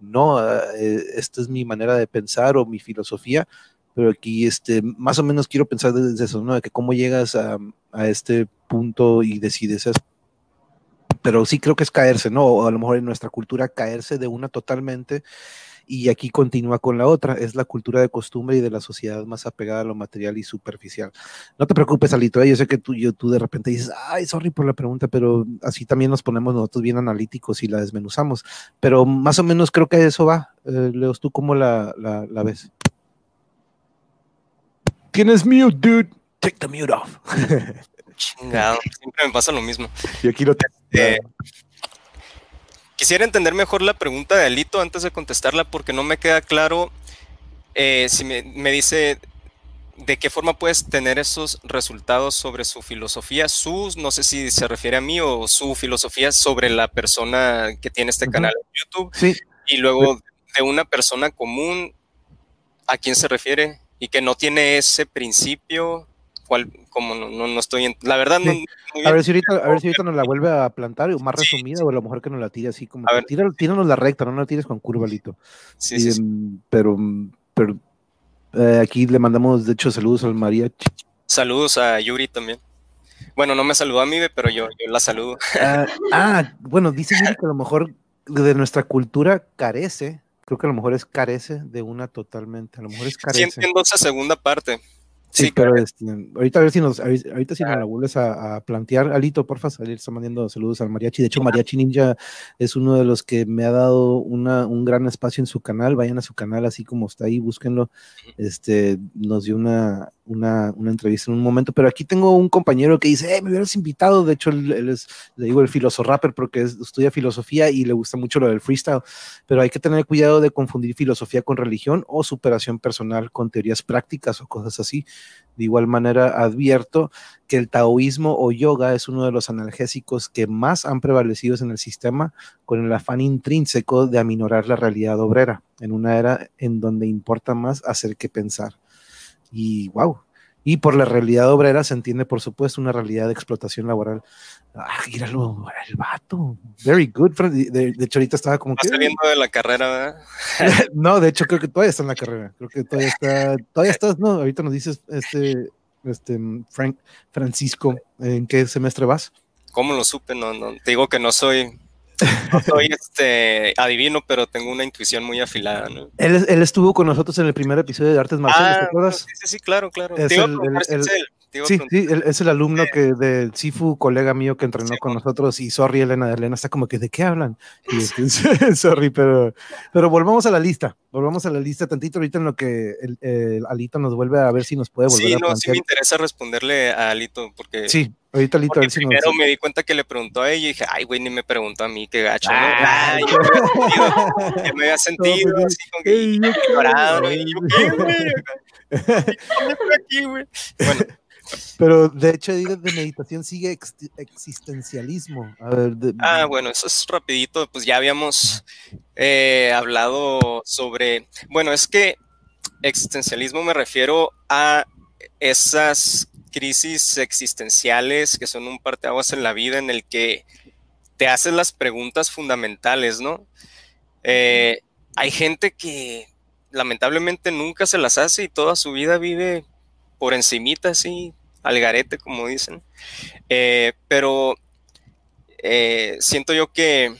No, eh, esta es mi manera de pensar o mi filosofía, pero aquí este, más o menos quiero pensar desde eso, ¿no? De que cómo llegas a, a, este punto y decides eso. Pero sí creo que es caerse, ¿no? O a lo mejor en nuestra cultura caerse de una totalmente y aquí continúa con la otra, es la cultura de costumbre y de la sociedad más apegada a lo material y superficial. No te preocupes, Alito, ¿eh? yo sé que tú, yo, tú de repente dices, ay, sorry por la pregunta, pero así también nos ponemos nosotros bien analíticos y la desmenuzamos, pero más o menos creo que eso va. Eh, Leos, ¿tú cómo la, la, la ves? Tienes mute, dude. Take the mute off. Chingado, siempre me pasa lo mismo. Y aquí lo eh, Quisiera entender mejor la pregunta de Alito antes de contestarla porque no me queda claro eh, si me, me, dice de qué forma puedes tener esos resultados sobre su filosofía, su, no sé si se refiere a mí o su filosofía sobre la persona que tiene este uh -huh. canal en YouTube. Sí. Y luego de una persona común, ¿a quién se refiere? Y que no tiene ese principio, cual, como no, no, no estoy en, la verdad sí. no, a ver si ahorita, a ver si ahorita nos la vuelve a plantar, o más sí, resumida, sí. o a lo mejor que nos la tire así como, que, tira, tíranos la recta, no la tires con curvalito. Sí, y, sí, Pero, pero eh, aquí le mandamos, de hecho, saludos al mariachi. Saludos a Yuri también. Bueno, no me saludó a mí, pero yo, yo la saludo. ah, ah, bueno, dice Yuri que a lo mejor de nuestra cultura carece creo que a lo mejor es carece de una totalmente, a lo mejor es carece. Sí entiendo esa segunda parte. Sí, sí pero este, ahorita a ver si nos, ahorita si ah. nos la vuelves a, a, plantear, Alito, porfa, salir, está mandando saludos al mariachi. De hecho, Mariachi Ninja es uno de los que me ha dado una, un gran espacio en su canal. Vayan a su canal así como está ahí, búsquenlo. Este, nos dio una, una, una entrevista en un momento, pero aquí tengo un compañero que dice, eh, me hubieras invitado. De hecho, él, él es, le digo el filoso rapper porque es, estudia filosofía y le gusta mucho lo del freestyle, pero hay que tener cuidado de confundir filosofía con religión o superación personal con teorías prácticas o cosas así. De igual manera, advierto que el taoísmo o yoga es uno de los analgésicos que más han prevalecido en el sistema con el afán intrínseco de aminorar la realidad obrera, en una era en donde importa más hacer que pensar. Y wow, Y por la realidad obrera se entiende, por supuesto, una realidad de explotación laboral. Ah, míralo, el vato. Very good. De, de hecho, ahorita estaba como que. saliendo de la carrera, ¿verdad? no, de hecho, creo que todavía está en la carrera. Creo que todavía está. Todavía estás, no, ahorita nos dices, este, este, Frank, Francisco, ¿en qué semestre vas? ¿Cómo lo supe? No, no, te digo que no soy no soy este adivino, pero tengo una intuición muy afilada, ¿no? Él, él estuvo con nosotros en el primer episodio de Artes Marciales, ¿te ah, acuerdas? Sí, sí, claro, claro. Es el, sí, sí, es el alumno que del Sifu, colega mío que entrenó con nosotros, y sorry, Elena, Elena está como que, ¿de qué hablan? sorry, pero, pero volvamos a la lista, volvamos a la lista tantito ahorita en lo que el, Alito nos vuelve a ver si nos puede volver sí, a no, Sí, me interesa responderle a Alito, porque... Sí, ahorita Alito, a ver si primero me di cuenta que le preguntó a ella y dije, ay, güey, ni me preguntó a mí, qué gacho, ¿no? Ah, yo, me había sentido, pues, así como que llorado, y yo, ¿qué, güey? aquí, güey? Bueno, pero de hecho, de meditación sigue existencialismo. ah, bueno, eso es rapidito. Pues ya habíamos eh, hablado sobre. Bueno, es que existencialismo me refiero a esas crisis existenciales que son un parteaguas en la vida en el que te haces las preguntas fundamentales, ¿no? Eh, hay gente que lamentablemente nunca se las hace y toda su vida vive por encimita, así, al garete, como dicen. Eh, pero eh, siento yo que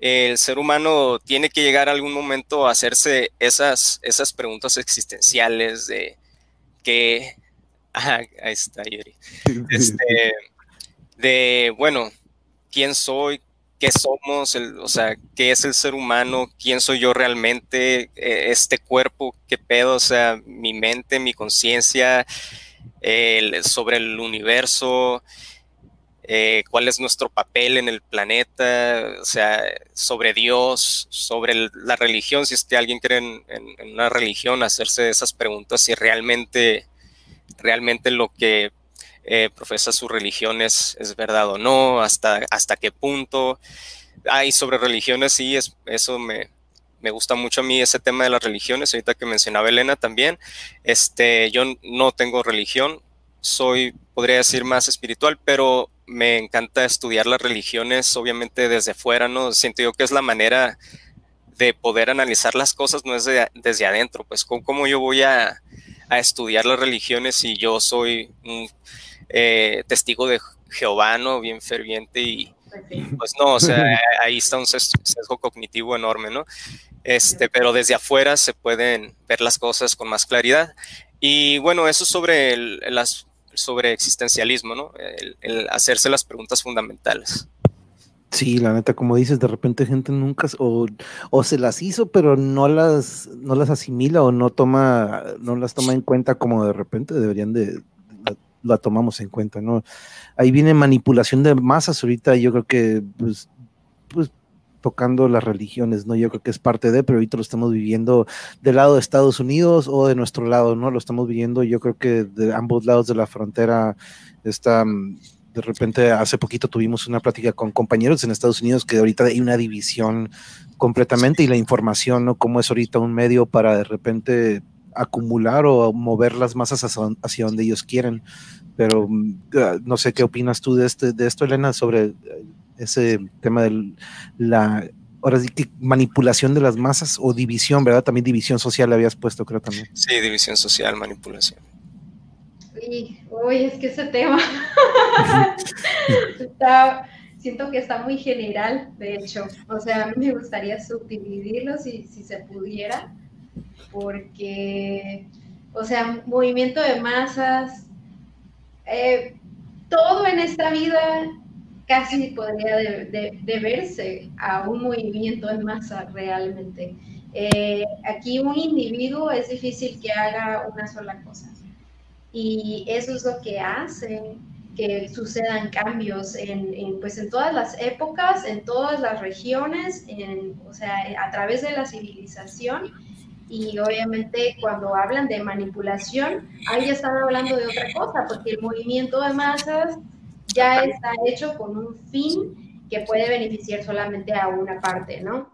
el ser humano tiene que llegar a algún momento a hacerse esas, esas preguntas existenciales de que... ahí está, Yuri. Este, de, bueno, ¿quién soy? qué somos, o sea, qué es el ser humano, quién soy yo realmente, e, este cuerpo, qué pedo, o sea, mi mente, mi conciencia, sobre el universo, eh, cuál es nuestro papel en el planeta, o sea, sobre Dios, sobre la religión, si es que alguien cree en, una religión, hacerse esas preguntas si realmente, realmente lo que eh, profesa su religión es, verdad o no, hasta, hasta qué punto. Ah, y sobre religiones, sí, es, eso me, gusta mucho a mí ese tema de las religiones, ahorita que mencionaba Elena también. Este, yo no tengo religión, soy, podría decir, más espiritual, pero me encanta estudiar las religiones, obviamente desde fuera, ¿no? Siento yo que es la manera de poder analizar las cosas, no es desde adentro, pues ¿cómo, yo voy a, a, estudiar las religiones si yo soy un eh, testigo de Jehová, ¿no? Bien ferviente y, pues no, o sea, ahí está un sesgo cognitivo enorme, ¿no? Este, pero desde afuera se pueden ver las cosas con más claridad. Y bueno, eso sobre el, las, sobre existencialismo, ¿no? El, hacerse las preguntas fundamentales. Sí, la neta, como dices, de repente gente nunca o, o, se las hizo, pero no las, no las asimila o no toma, no las toma en cuenta como de repente deberían de, la tomamos en cuenta, ¿no? Ahí viene manipulación de masas ahorita, yo creo que, pues, pues tocando las religiones, ¿no? Yo creo que es parte de, pero ahorita lo estamos viviendo del lado de Estados Unidos o de nuestro lado, ¿no? Lo estamos viviendo, yo creo que de ambos lados de la frontera está, de repente hace poquito tuvimos una plática con compañeros en Estados Unidos que ahorita hay una división completamente y la información, ¿no? Cómo es ahorita un medio para de repente acumular o mover las masas hacia, donde ellos quieren. Pero mm, ah, no sé qué opinas tú de, este, de esto, Elena, sobre eh, ese tema de la ahora sí que manipulación de las masas o división, ¿verdad? También división social le habías puesto, creo también. Sí, división social, manipulación. Uy, es que ese tema siento que está muy general, de hecho. O sea, a mí me gustaría subdividirlo si, si se pudiera porque, o sea, movimiento de masas, eh, todo en esta vida casi podría deberse a un movimiento en masa realmente. Eh, aquí un individuo es difícil que haga una sola cosa. Y eso es lo que hace que sucedan cambios en, pues en todas las épocas, en todas las regiones, en, o sea, a través de la civilización y obviamente cuando hablan de manipulación, ahí están hablando de otra cosa, porque el movimiento de masas ya está hecho con un fin que puede beneficiar solamente a una parte, ¿no?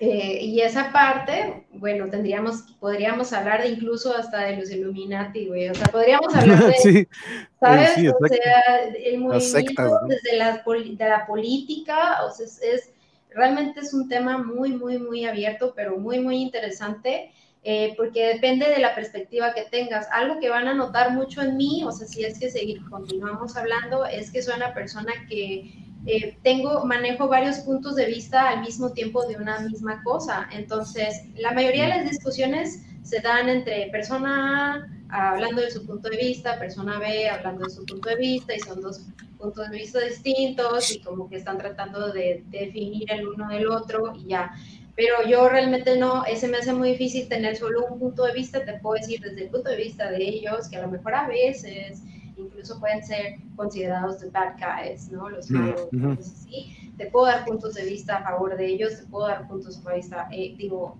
Eh, y esa parte, bueno, tendríamos, podríamos hablar de incluso hasta de los Illuminati, güey. O sea, podríamos hablar de, sí, ¿sabes? o sea, el movimiento desde la, de la política, o sea, es, realmente es un tema muy, muy, muy abierto, pero muy, muy interesante. Eh, porque depende de la perspectiva que tengas. Algo que van a notar mucho en mí, o sea, si es que seguir, continuamos hablando, es que soy una persona que eh, tengo, manejo varios puntos de vista al mismo tiempo de una misma cosa. Entonces, la mayoría de las discusiones se dan entre persona A hablando de su punto de vista, persona B hablando de su punto de vista, y son dos puntos de vista distintos y como que están tratando de, definir el uno del otro y ya. Pero yo realmente no, ese me hace muy difícil tener solo un punto de vista, te puedo decir desde el punto de vista de ellos, que a lo mejor a veces incluso pueden ser considerados the bad guys, ¿no? Los malos, así. Te puedo dar puntos de vista a favor de ellos, te puedo dar puntos de vista, eh, digo,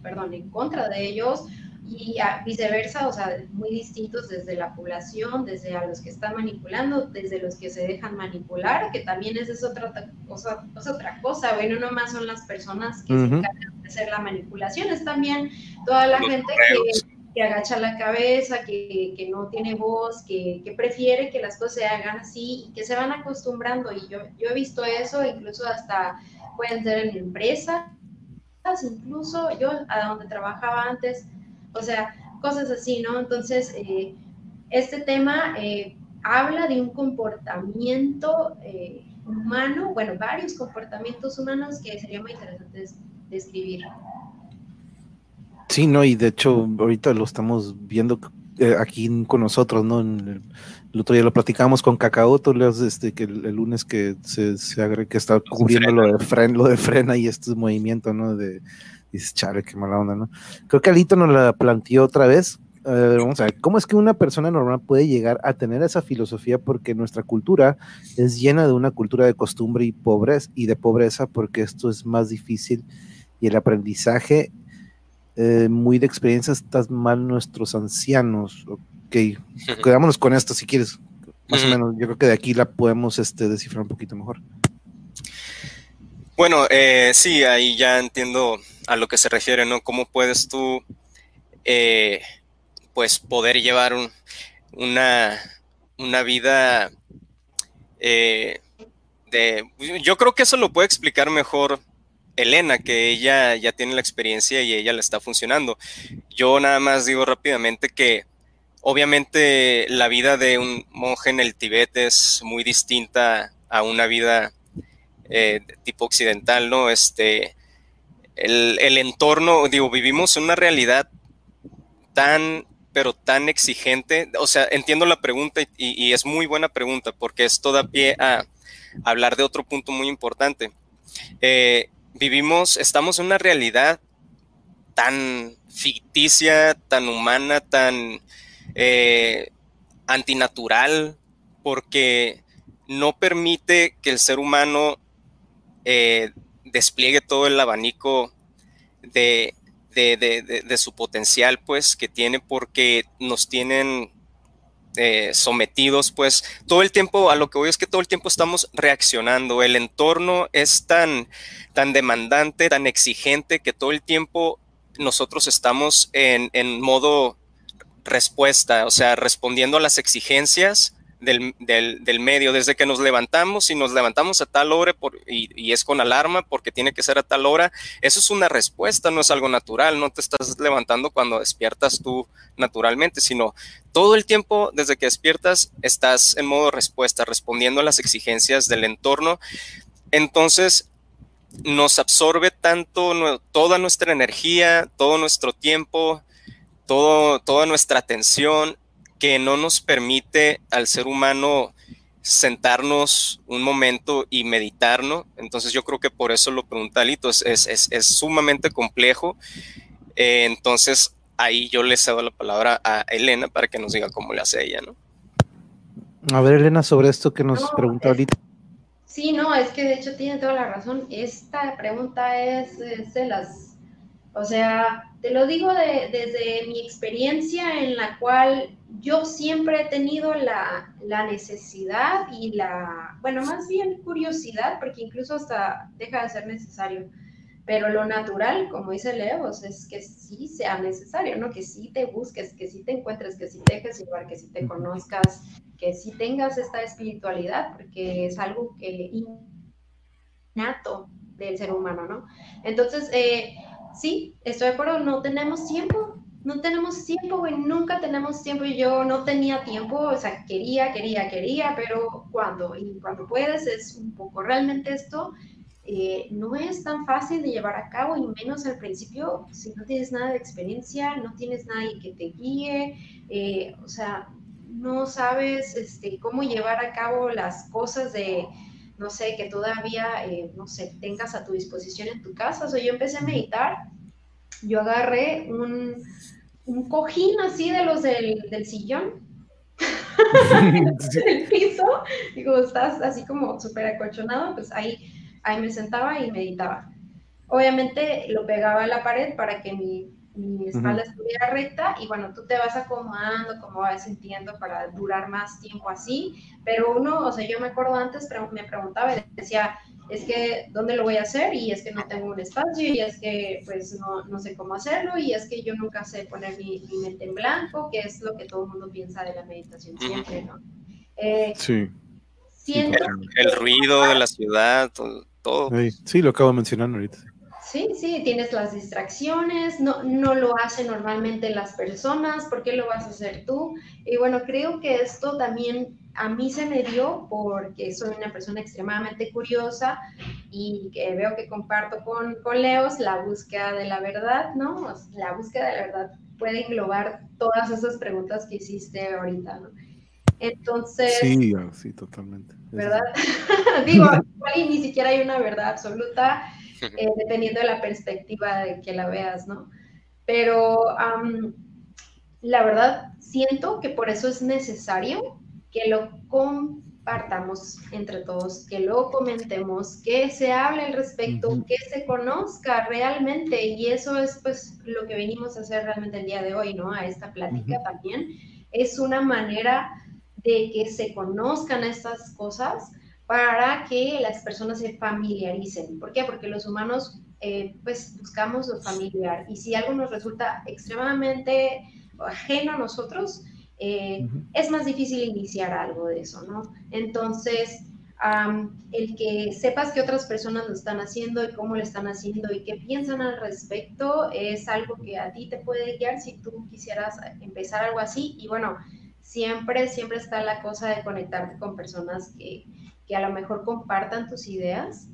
perdón, en contra de ellos, y viceversa, o sea, muy distintos desde la población, desde a los que están manipulando, desde los que se dejan manipular, que también esa es otra, cosa, es otra cosa, bueno, no más son las personas que se encargan de hacer la manipulación, es también toda la gente que que agacha la cabeza, que, que no tiene voz, que, que, prefiere que las cosas se hagan así y que se van acostumbrando. Y yo, yo he visto eso, incluso hasta pueden ser en empresas, incluso yo a donde trabajaba antes, o sea, cosas así, ¿no? Entonces, eh, este tema eh, habla de un comportamiento eh, humano, bueno, varios comportamientos humanos que sería muy interesante describir. Sí, no, y de hecho ahorita lo estamos viendo eh, aquí con nosotros, ¿no? el, otro día lo platicamos con Cacao, tú este, que el, lunes que se, se que está cubriendo lo de, frena, lo de frena y este movimiento, ¿no? De, dices, chale, qué mala onda, ¿no? Creo que Alito nos la planteó otra vez. vamos a ver, ¿cómo es que una persona normal puede llegar a tener esa filosofía? Porque nuestra cultura es llena de una cultura de costumbre y pobreza, y de pobreza, porque esto es más difícil y el aprendizaje eh, muy de experiencia estás mal nuestros ancianos. Ok, quedámonos con esto si quieres. Más o menos, yo creo que de aquí la podemos este, descifrar un poquito mejor. Bueno, eh, sí, ahí ya entiendo a lo que se refiere, ¿no? ¿Cómo puedes tú, eh, pues, poder llevar una, una vida de... Yo creo que eso lo puede explicar mejor Elena, que ella ya tiene la experiencia y ella le está funcionando. Yo nada más digo rápidamente que obviamente la vida de un monje en el Tíbet es muy distinta a una vida eh, tipo occidental, ¿no? Este, el, entorno, digo, vivimos una realidad tan, pero tan exigente. O sea, entiendo la pregunta y, es muy buena pregunta porque es toda pie a hablar de otro punto muy importante. Eh, vivimos, estamos en una realidad tan ficticia, tan humana, tan eh, antinatural, porque no permite que el ser humano eh, despliegue todo el abanico de, de, su potencial, pues, que tiene, porque nos tienen eh, sometidos, pues todo el tiempo, a lo que voy es que todo el tiempo estamos reaccionando, el entorno es tan, tan demandante, tan exigente, que todo el tiempo nosotros estamos en, en modo respuesta, o sea, respondiendo a las exigencias del, medio, desde que nos levantamos, y nos levantamos a tal hora por, y, es con alarma porque tiene que ser a tal hora, eso es una respuesta, no es algo natural, no te estás levantando cuando despiertas tú naturalmente, sino todo el tiempo desde que despiertas estás en modo respuesta, respondiendo a las exigencias del entorno. Entonces, nos absorbe tanto toda nuestra energía, todo nuestro tiempo, todo, toda nuestra atención que no nos permite al ser humano sentarnos un momento y meditarnos. Entonces yo creo que por eso lo pregunta Alito, es, es, sumamente complejo. Eh, entonces ahí yo le cedo la palabra a Elena para que nos diga cómo le hace ella, ¿no? A ver, Elena, sobre esto que nos pregunta ahorita. Sí, no, es que de hecho tiene toda la razón. Esta pregunta es, es de las, o sea, te lo digo desde mi experiencia en la cual yo siempre he tenido la, necesidad y la, bueno, más bien curiosidad, porque incluso hasta deja de ser necesario, pero lo natural, como dice Leos, es que sí sea necesario, ¿no? Que sí te busques, que sí te encuentres, que sí te dejes igual, que sí te conozcas, que sí tengas esta espiritualidad, porque es algo que innato del ser humano, ¿no? Entonces, eh, sí, estoy de acuerdo, no tenemos tiempo, no tenemos tiempo, güey, nunca tenemos tiempo yo no tenía tiempo, o sea, quería, quería, quería, pero cuando, y cuando puedes es un poco, realmente esto eh, no es tan fácil de llevar a cabo y menos al principio si no tienes nada de experiencia, no tienes nadie que te guíe, eh, o sea, no sabes este, cómo llevar a cabo las cosas de, no sé, que todavía, eh, no sé, tengas a tu disposición en tu casa. O sea, yo empecé a meditar, yo agarré un, un cojín así de los del, del sillón, el piso, digo, estás así como súper acolchonado, pues ahí ahí me sentaba y meditaba. Obviamente lo pegaba a la pared para que mi, mi espalda estuviera recta y bueno, tú te vas acomodando, como vas sintiendo para durar más tiempo así, pero uno, o sea, yo me acuerdo antes, me preguntaba y decía, es que, ¿dónde lo voy a hacer? Y es que no tengo un espacio, y es que, pues, no, no sé cómo hacerlo, y es que yo nunca sé poner mi, mi, mente en blanco, que es lo que todo el mundo piensa de la meditación siempre, ¿no? Eh, sí. Siento el, el, ruido de la ciudad, todo todo. Sí, lo acabo de mencionar ahorita. Sí, sí, tienes las distracciones, no, no lo hacen normalmente las personas, ¿por qué lo vas a hacer tú? Y bueno, creo que esto también a mí se me dio porque soy una persona extremadamente curiosa y que veo que comparto con, con Leos la búsqueda de la verdad, ¿no? La búsqueda de la verdad puede englobar todas esas preguntas que hiciste ahorita, ¿no? Entonces... Sí, ah, sí, totalmente. ¿Verdad? Digo, ni siquiera hay una verdad absoluta, eh, dependiendo de la perspectiva de que la veas, ¿no? Pero la verdad, siento que por eso es necesario que lo compartamos entre todos, que lo comentemos, que se hable al respecto, que se conozca realmente. Y eso es pues lo que venimos a hacer realmente el día de hoy, ¿no? A esta plática también. Es una manera de que se conozcan estas cosas para que las personas se familiaricen. ¿Por qué? Porque los humanos eh, pues buscamos lo familiar y si algo nos resulta extremadamente ajeno a nosotros, eh, es más difícil iniciar algo de eso, ¿no? Entonces, el que sepas que otras personas lo están haciendo y cómo lo están haciendo y qué piensan al respecto es algo que a ti te puede guiar si tú quisieras empezar algo así. Y bueno, siempre, siempre está la cosa de conectarte con personas que, que a lo mejor compartan tus ideas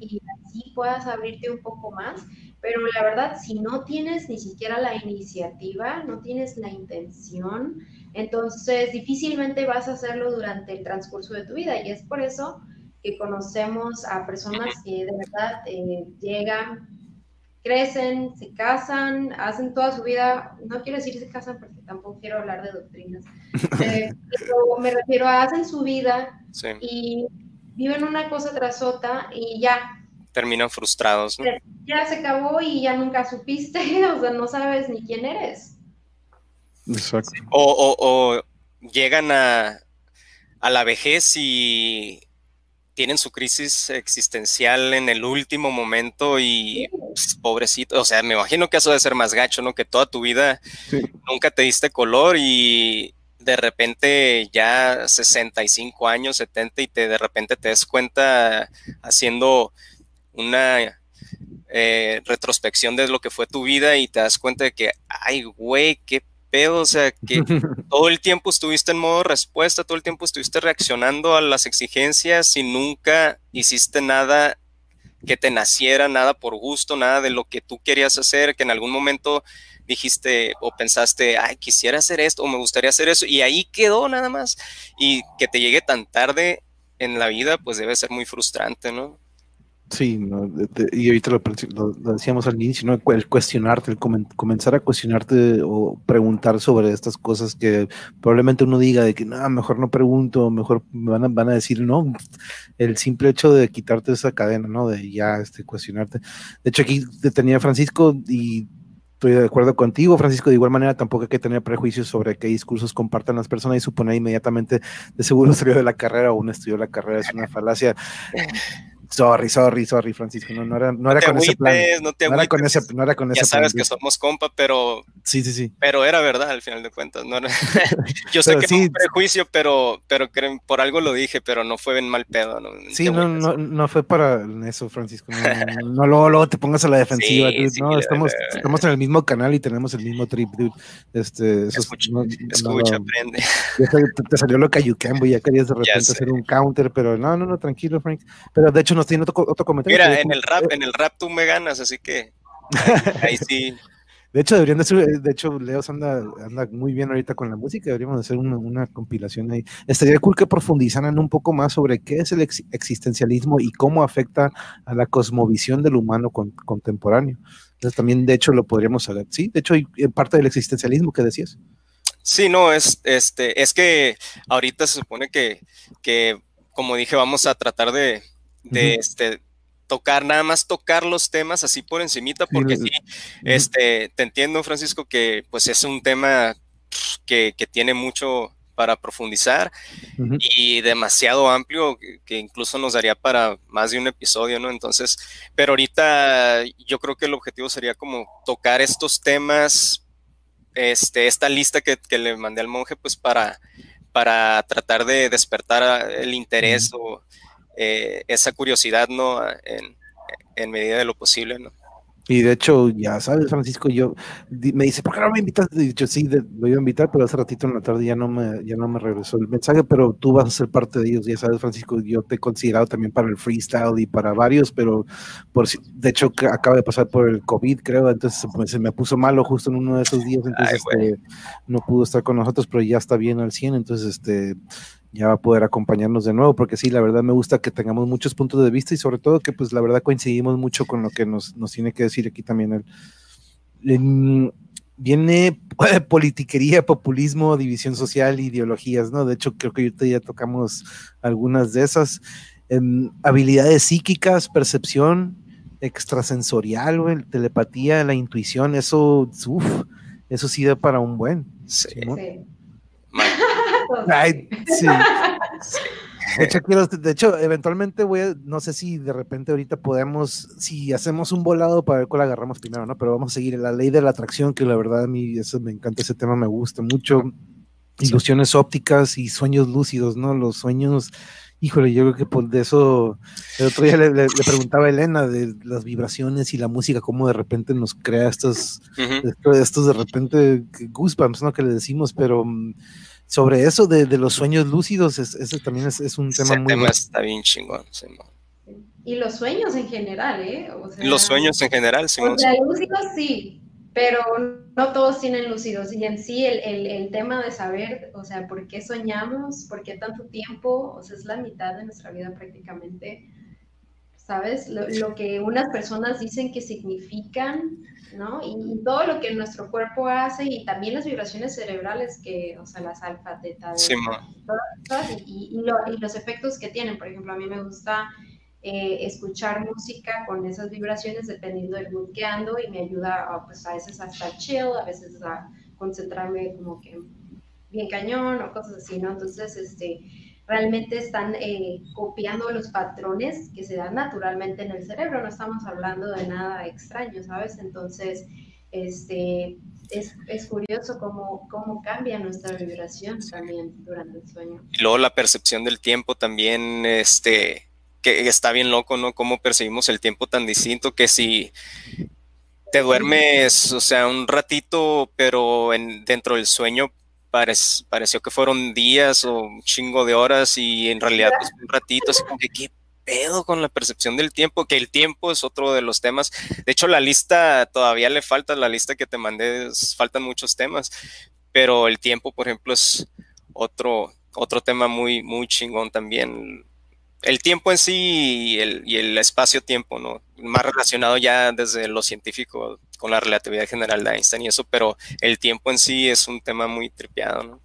y así puedas abrirte un poco más. Pero la verdad, si no tienes ni siquiera la iniciativa, no tienes la intención, entonces difícilmente vas a hacerlo durante el transcurso de tu vida. Y es por eso que conocemos a personas que de verdad eh, llegan crecen, se casan, hacen toda su vida, no quiero decir se casan porque tampoco quiero hablar de doctrinas, eh, pero me refiero a hacen su vida y viven una cosa tras otra y ya. Terminan frustrados, ¿no? Ya se acabó y ya nunca supiste, o sea, no sabes ni quién eres. Exacto. O, o llegan a, a la vejez y tienen su crisis existencial en el último momento y pues, pobrecito, o sea, me imagino que eso debe ser más gacho, ¿no? Que toda tu vida nunca te diste color y de repente ya 65 años, 70 y te de repente te des cuenta haciendo una eh, retrospección de lo que fue tu vida y te das cuenta de que, ay, güey, qué pedo, o sea, que todo el tiempo estuviste en modo respuesta, todo el tiempo estuviste reaccionando a las exigencias y nunca hiciste nada que te naciera, nada por gusto, nada de lo que tú querías hacer, que en algún momento dijiste o pensaste, ay, quisiera hacer esto o me gustaría hacer eso, y ahí quedó nada más. Y que te llegue tan tarde en la vida, pues debe ser muy frustrante, ¿no? Sí, y ahorita lo, decíamos al inicio, ¿no? el cuestionarte, el comenzar a cuestionarte o preguntar sobre estas cosas que probablemente uno diga de que no, mejor no pregunto, mejor me van a, van a decir no. El simple hecho de quitarte esa cadena, ¿no? De ya este, cuestionarte. De hecho, aquí tenía Francisco y estoy de acuerdo contigo, Francisco. De igual manera, tampoco hay que tener prejuicios sobre qué discursos compartan las personas y suponer inmediatamente de seguro salió de la carrera o un estudió la carrera es una falacia Sorry, sorry, sorry, Francisco. No, no era, no era con ese plan. No, te no era con ese, no era con ya ese sabes plan. que somos compa, pero. Sí, sí, sí. Pero era verdad al final de cuentas. No era... Yo sé que sí. fue un prejuicio, pero, pero por algo lo dije, pero no fue en mal pedo. No, Sí, no, no, no fue para eso, Francisco. No, luego, luego te pongas a la defensiva. Sí, dude. sí, no, estamos, estamos en el mismo canal y tenemos el mismo trip, dude. Este, eso es- Escucha, Escucha, aprende. te, te salió lo cayucambo y ya querías de repente hacer un counter, pero no, no, no, tranquilo, Frank. Pero de hecho nos tiene otro, otro comentario. Mira, en el rap, en el rap tú me ganas, así que ahí, ahí sí. De hecho, deberían de ser, de hecho, Leos anda, anda muy bien ahorita con la música, deberíamos de hacer una, una compilación ahí. Estaría cool que profundizaran un poco más sobre qué es el ex- existencialismo y cómo afecta a la cosmovisión del humano con- contemporáneo. Entonces también, de hecho, lo podríamos saber. Sí, de hecho, hay eh, parte del existencialismo que decías. Sí, no, es, este, es que ahorita se supone que, que como dije, vamos a tratar de, de este, tocar, nada más tocar los temas así por encimita, porque Sí, sí, este, te entiendo, Francisco, que pues es un tema que, que tiene mucho para profundizar y demasiado amplio que, que incluso nos daría para más de un episodio, ¿no? Entonces, pero ahorita yo creo que el objetivo sería como tocar estos temas, este, esta lista que, que le mandé al monje, pues para, para tratar de despertar el interés o eh, esa curiosidad, ¿no? En, en medida de lo posible, ¿no? Y de hecho, ya sabes, Francisco, yo di- me dice, ¿por qué no me invitas? Y yo sí, de- lo iba a invitar, pero hace ratito en la tarde ya no me, ya no me regresó el mensaje, pero tú vas a ser parte de ellos, ya sabes, Francisco, yo te he considerado también para el freestyle y para varios, pero por si, de hecho acaba de pasar por el COVID, creo, entonces pues, se me puso malo justo en uno de esos días, entonces Ay, güey. este, no pudo estar con nosotros, pero ya está bien al 100, entonces este ya va a poder acompañarnos de nuevo, porque sí, la verdad me gusta que tengamos muchos puntos de vista y sobre todo que pues la verdad coincidimos mucho con lo que nos, nos tiene que decir aquí también él. En- viene politiquería, populismo, división social, ideologías, ¿no? De hecho, creo que ahorita ya tocamos algunas de esas. Em, habilidades psíquicas, percepción extrasensorial, güey, telepatía, la intuición, eso, uf, eso sí da para un buen. Sí. Sí. Ay, sí. De hecho, quiero- de hecho, eventualmente voy a, no sé si de repente ahorita podemos, si hacemos un volado para ver cuál agarramos primero, ¿no? Pero vamos a seguir la ley de la atracción, que la verdad a mí eso me encanta, ese tema me gusta mucho. Ilusiones ópticas y sueños lúcidos, ¿no? Los sueños, híjole, yo creo que por de eso, el otro día le, le- le preguntaba a Elena de las vibraciones y la música, cómo de repente nos crea estos, estos de repente goosebumps, ¿no? Que le decimos, pero mm, sobre eso de, de los sueños lúcidos, es- ese también es, es un tema Ese muy tema bueno. está bien chingón, Simón. Y los sueños en general, ¿eh? O sea, Los sueños en general, Simón. O sea, lúcidos sí, pero no todos tienen lúcidos. Y en sí el, el, el tema de saber, o sea, por qué soñamos, por qué tanto tiempo, o sea, es la mitad de nuestra vida prácticamente. ¿Sabes? Lo, lo que unas personas dicen que significan, ¿no? Y, todo lo que nuestro cuerpo hace y también las vibraciones cerebrales que, o sea, las alfa, teta, Simón. todas, y, y, lo- y los efectos que tienen. Por ejemplo, a mí me gusta eh, escuchar música con esas vibraciones dependiendo del mood que ando y me ayuda a, pues, a veces a estar chill, a veces a concentrarme como que bien cañón o cosas así, ¿no? Entonces, este, realmente están eh, copiando los patrones que se dan naturalmente en el cerebro, no estamos hablando de nada extraño, ¿sabes? Entonces, este, es, es curioso cómo, cómo cambia nuestra vibración también durante el sueño. Y luego la percepción del tiempo también, este, que está bien loco, ¿no? Cómo percibimos el tiempo tan distinto que si te duermes, o sea, un ratito, pero en, dentro del sueño parec- pareció que fueron días o un chingo de horas y en realidad pues, un ratito, así como que qué pedo con la percepción del tiempo, que el tiempo es otro de los temas. De hecho, la lista todavía le falta, la lista que te mandé, faltan muchos temas, pero el tiempo, por ejemplo, es otro, otro tema muy, muy chingón también. El tiempo en sí y el, el espacio-tiempo, ¿no? Más relacionado ya desde lo científico con la relatividad general de Einstein y eso, pero el tiempo en sí es un tema muy tripeado, ¿no?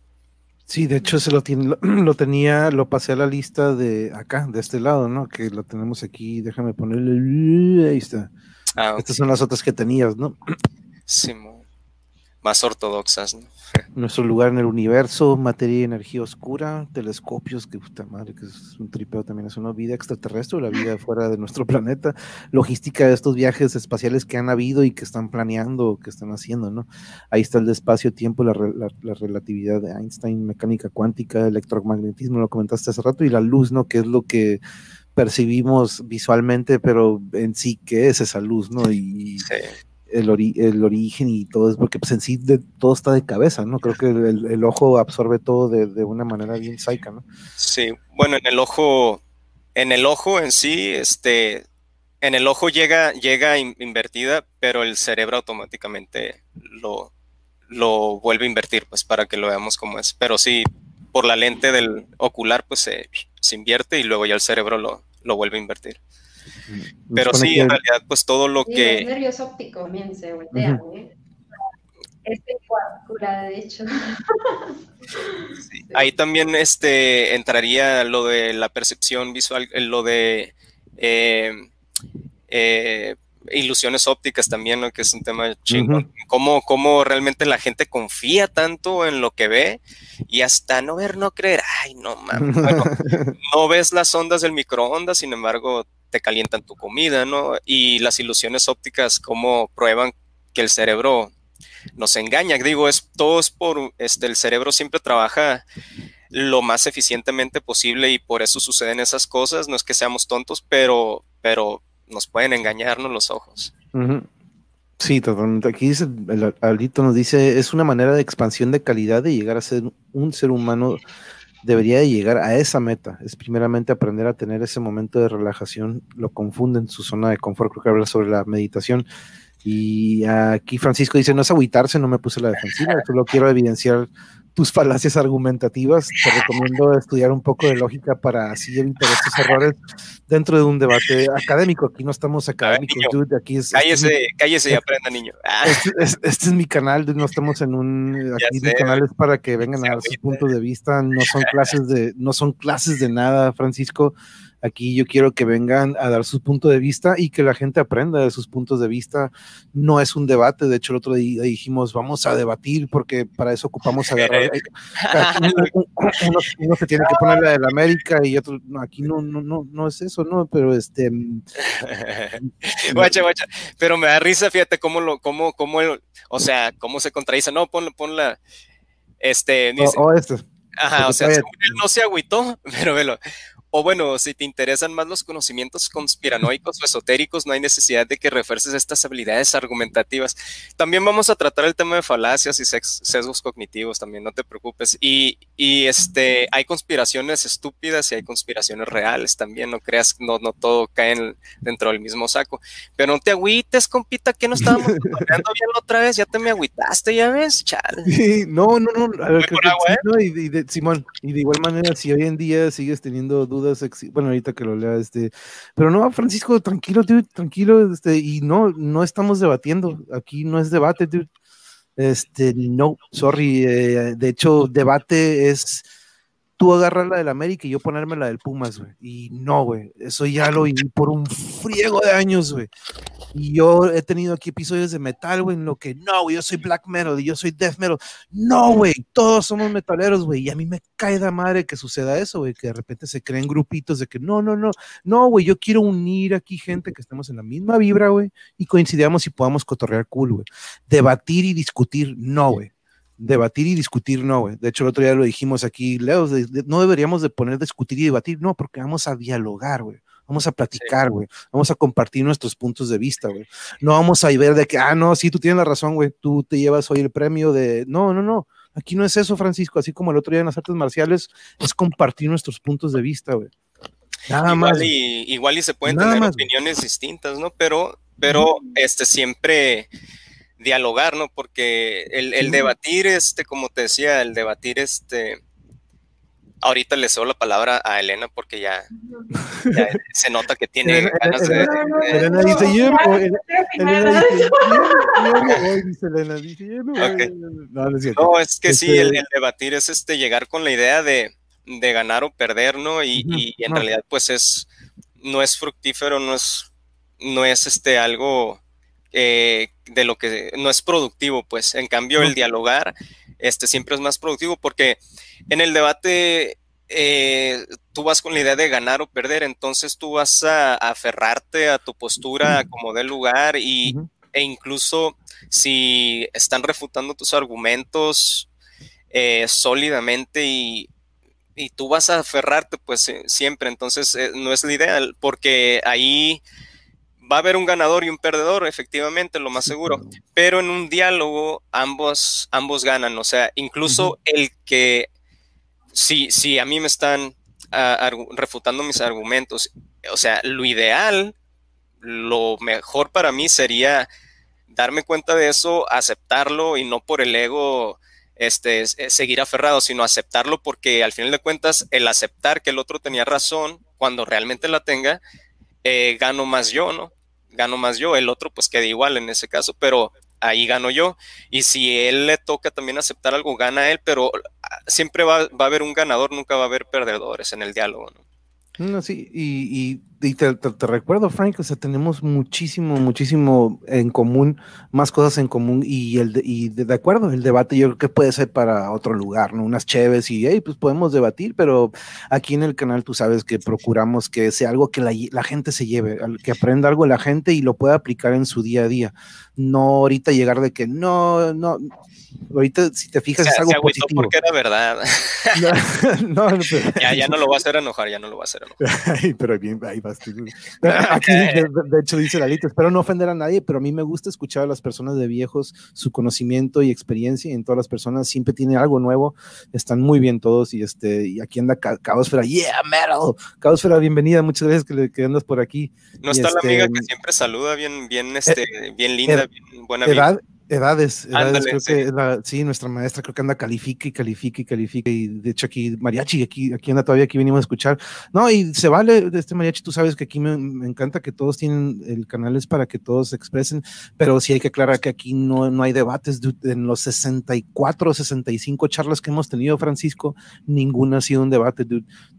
Sí, de hecho se lo tiene, lo, tenía, lo pasé a la lista de acá, de este lado, ¿no? Que lo tenemos aquí, déjame ponerle, ahí está. Ah. Estas son las otras que tenías, ¿no? Simón. Más ortodoxas. Nuestro lugar en el universo, materia y energía oscura, telescopios, que puta madre, que es un tripeo también, es una vida extraterrestre, la vida fuera de nuestro planeta, logística de estos viajes espaciales que han habido y que están planeando, que están haciendo, ¿no? Ahí está el espacio-tiempo, la, la, relatividad de Einstein, mecánica cuántica, electromagnetismo, lo comentaste hace rato, y la luz, ¿no? Que es lo que percibimos visualmente, pero en sí, ¿qué es esa luz, no? Y, el, el, origen y todo es porque pues en sí de, todo está de cabeza, ¿no? Creo que el, ojo absorbe todo de, de, una manera bien saica, ¿no? Sí, bueno, en el ojo, en el ojo en sí, este, en el ojo llega, llega invertida, pero el cerebro automáticamente lo, lo vuelve a invertir, pues para que lo veamos como es. Pero sí, por la lente del ocular, pues se, se invierte y luego ya el cerebro lo, lo vuelve a invertir. Pero sí, en realidad, pues todo lo que... Los nervios ópticos también se voltean, ¿eh? Este de hecho. Ahí también este, entraría lo de la percepción visual, eh, lo de eh, eh, ilusiones ópticas también, ¿no? que es un tema chingón. cómo, realmente la gente confía tanto en lo que ve y hasta no ver, no creer. Ay, no mames. no ves las ondas del microondas, sin embargo, te calientan tu comida, ¿no? Y las ilusiones ópticas, cómo prueban que el cerebro nos engaña. Digo, es todo es por, este, el cerebro siempre trabaja lo más eficientemente posible y por eso suceden esas cosas. No es que seamos tontos, pero, pero nos pueden engañarnos los ojos. Sí, totalmente. Aquí dice, el Alito nos dice, es una manera de expansión de calidad de llegar a ser un ser humano debería de llegar a esa meta. Es primeramente aprender a tener ese momento de relajación. Lo confunde en su zona de confort. Creo que habla sobre la meditación. Y aquí Francisco dice, no es agüitarse, no me puse la defensiva, solo quiero evidenciar tus falacias argumentativas. Te recomiendo estudiar un poco de lógica para así evitar estos errores dentro de un debate académico. Aquí no estamos académicos, dude, Aquí es, cállese, cállese y aprenda, niño. Ah. Este, este, es mi canal, no estamos en un. Aquí mi canal es para que vengan a dar sus puntos de vista. No son clases de, no son clases de nada, Francisco. Aquí yo quiero que vengan a dar su punto de vista y que la gente aprenda de sus puntos de vista. No es un debate, de hecho el otro día dijimos vamos a debatir porque para eso ocupamos agarrar. uno, se tiene que poner la del América y otro, no, aquí no, no, no, no es eso, ¿no? Pero este... Mm, guacha, guacha, pero me da risa, fíjate cómo lo, cómo, cómo, o sea, cómo se contradice. No, ponla, ponla, este... o, este. Ajá, o sea, él no se agüitó, pero velo. O bueno, si te interesan más los conocimientos conspiranoicos o esotéricos, no hay necesidad de que refuerces estas habilidades argumentativas. También vamos a tratar el tema de falacias y sesgos cognitivos, también no te preocupes. Y, y este, hay conspiraciones estúpidas y hay conspiraciones reales también, no creas, no, no todo cae dentro del mismo saco. Pero no te agüites, compita, que no estábamos hablando bien la otra vez, ya te me agüitaste, ya ves, chale. no, no, no, a ver, ¿eh? y, de, Simón, y de igual manera, si hoy en día sigues teniendo dudas bueno, ahorita que lo lea, este, pero no, Francisco, tranquilo, tranquilo, este, y no, no estamos debatiendo, aquí no es debate, este, no, sorry, eh, de hecho, debate es tú agarrar la del América y yo ponerme la del Pumas, güey, y no, güey, eso ya lo viví por un friego de años, güey, y yo he tenido aquí episodios de metal, güey, en lo que no, güey, yo soy black metal y yo soy death metal. No, güey, todos somos metaleros, güey. Y a mí me cae de madre que suceda eso, güey, que de repente se creen grupitos de que no, no, no, no, güey, yo quiero unir aquí gente que estemos en la misma vibra, güey, y coincidamos y podamos cotorrear cool, güey. Debatir y discutir, no, güey debatir y discutir no, güey. De hecho, el otro día lo dijimos aquí, Leo, no deberíamos de poner discutir y debatir, no, porque vamos a dialogar, güey. Vamos a platicar, güey. Vamos a compartir nuestros puntos de vista, güey. No vamos a ver de que, ah, no, sí, tú tienes la razón, güey. Tú te llevas hoy el premio de. No, no, no. Aquí no es eso, Francisco. Así como el otro día en las artes marciales, es compartir nuestros puntos de vista, güey. Nada igual más. Y, igual y se pueden tener opiniones distintas, ¿no? Pero, pero, este, siempre dialogar, ¿no? Porque el, el debatir, este, como te decía, el debatir, este Ahorita le cedo la palabra a Elena porque ya, se nota que tiene ganas de. Elena dice: Elena dice: Elena dice: No, es que sí, el, este debatir es este llegar con la idea de, ganar o perder, ¿no? Y, en realidad, pues es no es fructífero, no es, no es este algo eh, de lo que no es productivo, pues. En cambio el dialogar este, siempre es más productivo porque en el debate eh, tú vas con la idea de ganar o perder, entonces tú vas a, aferrarte a tu postura como del lugar y, e incluso si están refutando tus argumentos eh, sólidamente y, y, tú vas a aferrarte pues siempre, entonces no es la ideal porque ahí va a haber un ganador y un perdedor, efectivamente, lo más seguro, pero en un diálogo ambos, ambos ganan, o sea, incluso el que si, si a mí me están ah, refutando mis argumentos, o sea, lo ideal, lo mejor para mí sería darme cuenta de eso, aceptarlo y no por el ego este, seguir aferrado, sino aceptarlo porque al final de cuentas el aceptar que el otro tenía razón cuando realmente la tenga, eh, gano más yo, ¿no? Gano más yo, el otro pues queda igual en ese caso, pero ahí gano yo. Y si él le toca también aceptar algo, gana él, pero ah, siempre va, va a haber un ganador, nunca va a haber perdedores en el diálogo. ¿no? Sí, y, te, recuerdo, Frank, o sea, tenemos muchísimo, muchísimo en común, más cosas en común, y, el de, y de, acuerdo, el debate yo creo que puede ser para otro lugar, ¿no? Unas cheves y, hey, pues podemos debatir, pero aquí en el canal tú sabes que procuramos que sea algo que la, la gente se lleve, que aprenda algo la gente y lo pueda aplicar en su día a día. No ahorita llegar de que no, no, ahorita si te fijas es algo positivo. porque era verdad. No, ya, ya no lo va a hacer enojar, ya no lo va a hacer enojar. pero bien, ahí vas Aquí, de, hecho, dice Lalito, espero no ofender a nadie, pero a mí me gusta escuchar a las personas de viejos, su conocimiento y experiencia, y en todas las personas siempre tiene algo nuevo, están muy bien todos, y este, y aquí anda Caosfera, yeah, metal, Caosfera, bienvenida, muchas gracias que, que andas por aquí. No está la amiga este, que siempre saluda, bien, bien, este, bien linda, bien buena edad, Edades, edades creo que sí, nuestra maestra creo que anda califica y califica y califica y de hecho aquí mariachi, aquí, aquí anda todavía, aquí venimos a escuchar. No, y se vale de este mariachi, tú sabes que aquí me, encanta que todos tienen el canal es para que todos se expresen, pero sí hay que aclarar que aquí no, no hay debates. En los 64, 65 charlas que hemos tenido, Francisco, ninguna ha sido un debate.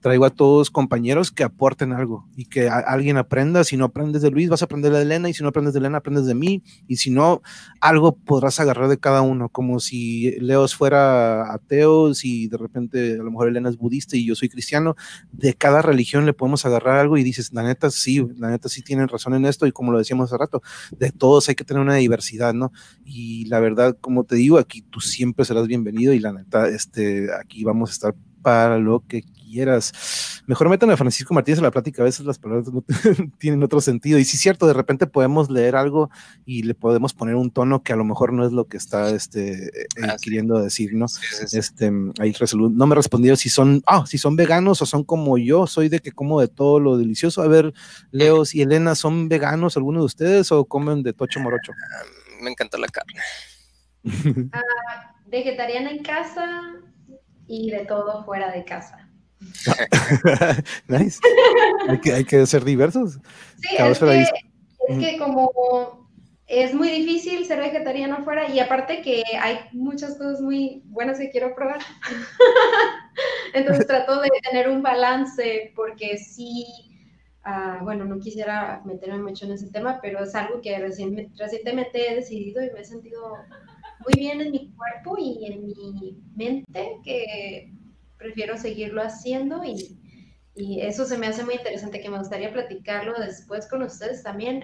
Traigo a todos compañeros que aporten algo y que alguien aprenda. Si no aprendes de Luis, vas a aprender de Elena y si no aprendes de Elena, aprendes de mí y si no, algo podrás agarrar de cada uno, como si Leos fuera ateo, si de repente a lo mejor Elena es budista y yo soy cristiano, de cada religión le podemos agarrar algo y dices, la neta sí, la neta sí tienen razón en esto y como lo decíamos hace rato, de todos hay que tener una diversidad, ¿no? Y la verdad, como te digo, aquí tú siempre serás bienvenido y la neta, este, aquí vamos a estar para lo que quieras. Mejor métanme a Francisco Martínez en la plática, a veces las palabras no tienen otro sentido. Y sí es cierto, de repente podemos leer algo y le podemos poner un tono que a lo mejor no es lo que está este, eh, ah, queriendo decir, ¿no? Este, ahí no me respondió si son, ah, si son veganos o son como yo, soy de que como de todo lo delicioso. A ver, Leos y Elena, ¿son veganos alguno de ustedes o comen de tocho morocho? Ah, me encanta la carne. Ah, vegetariana en casa, y de todo fuera de casa. nice. hay, que, ser diversos. Sí, es que, como es muy difícil ser vegetariano fuera y aparte que hay muchas cosas muy buenas que quiero probar. Entonces trato de tener un balance porque sí, ah, bueno, no quisiera meterme mucho en ese tema, pero es algo que recientemente he decidido y me he sentido muy bien en mi cuerpo y en mi mente que prefiero seguirlo haciendo y, y eso se me hace muy interesante que me gustaría platicarlo después con ustedes también,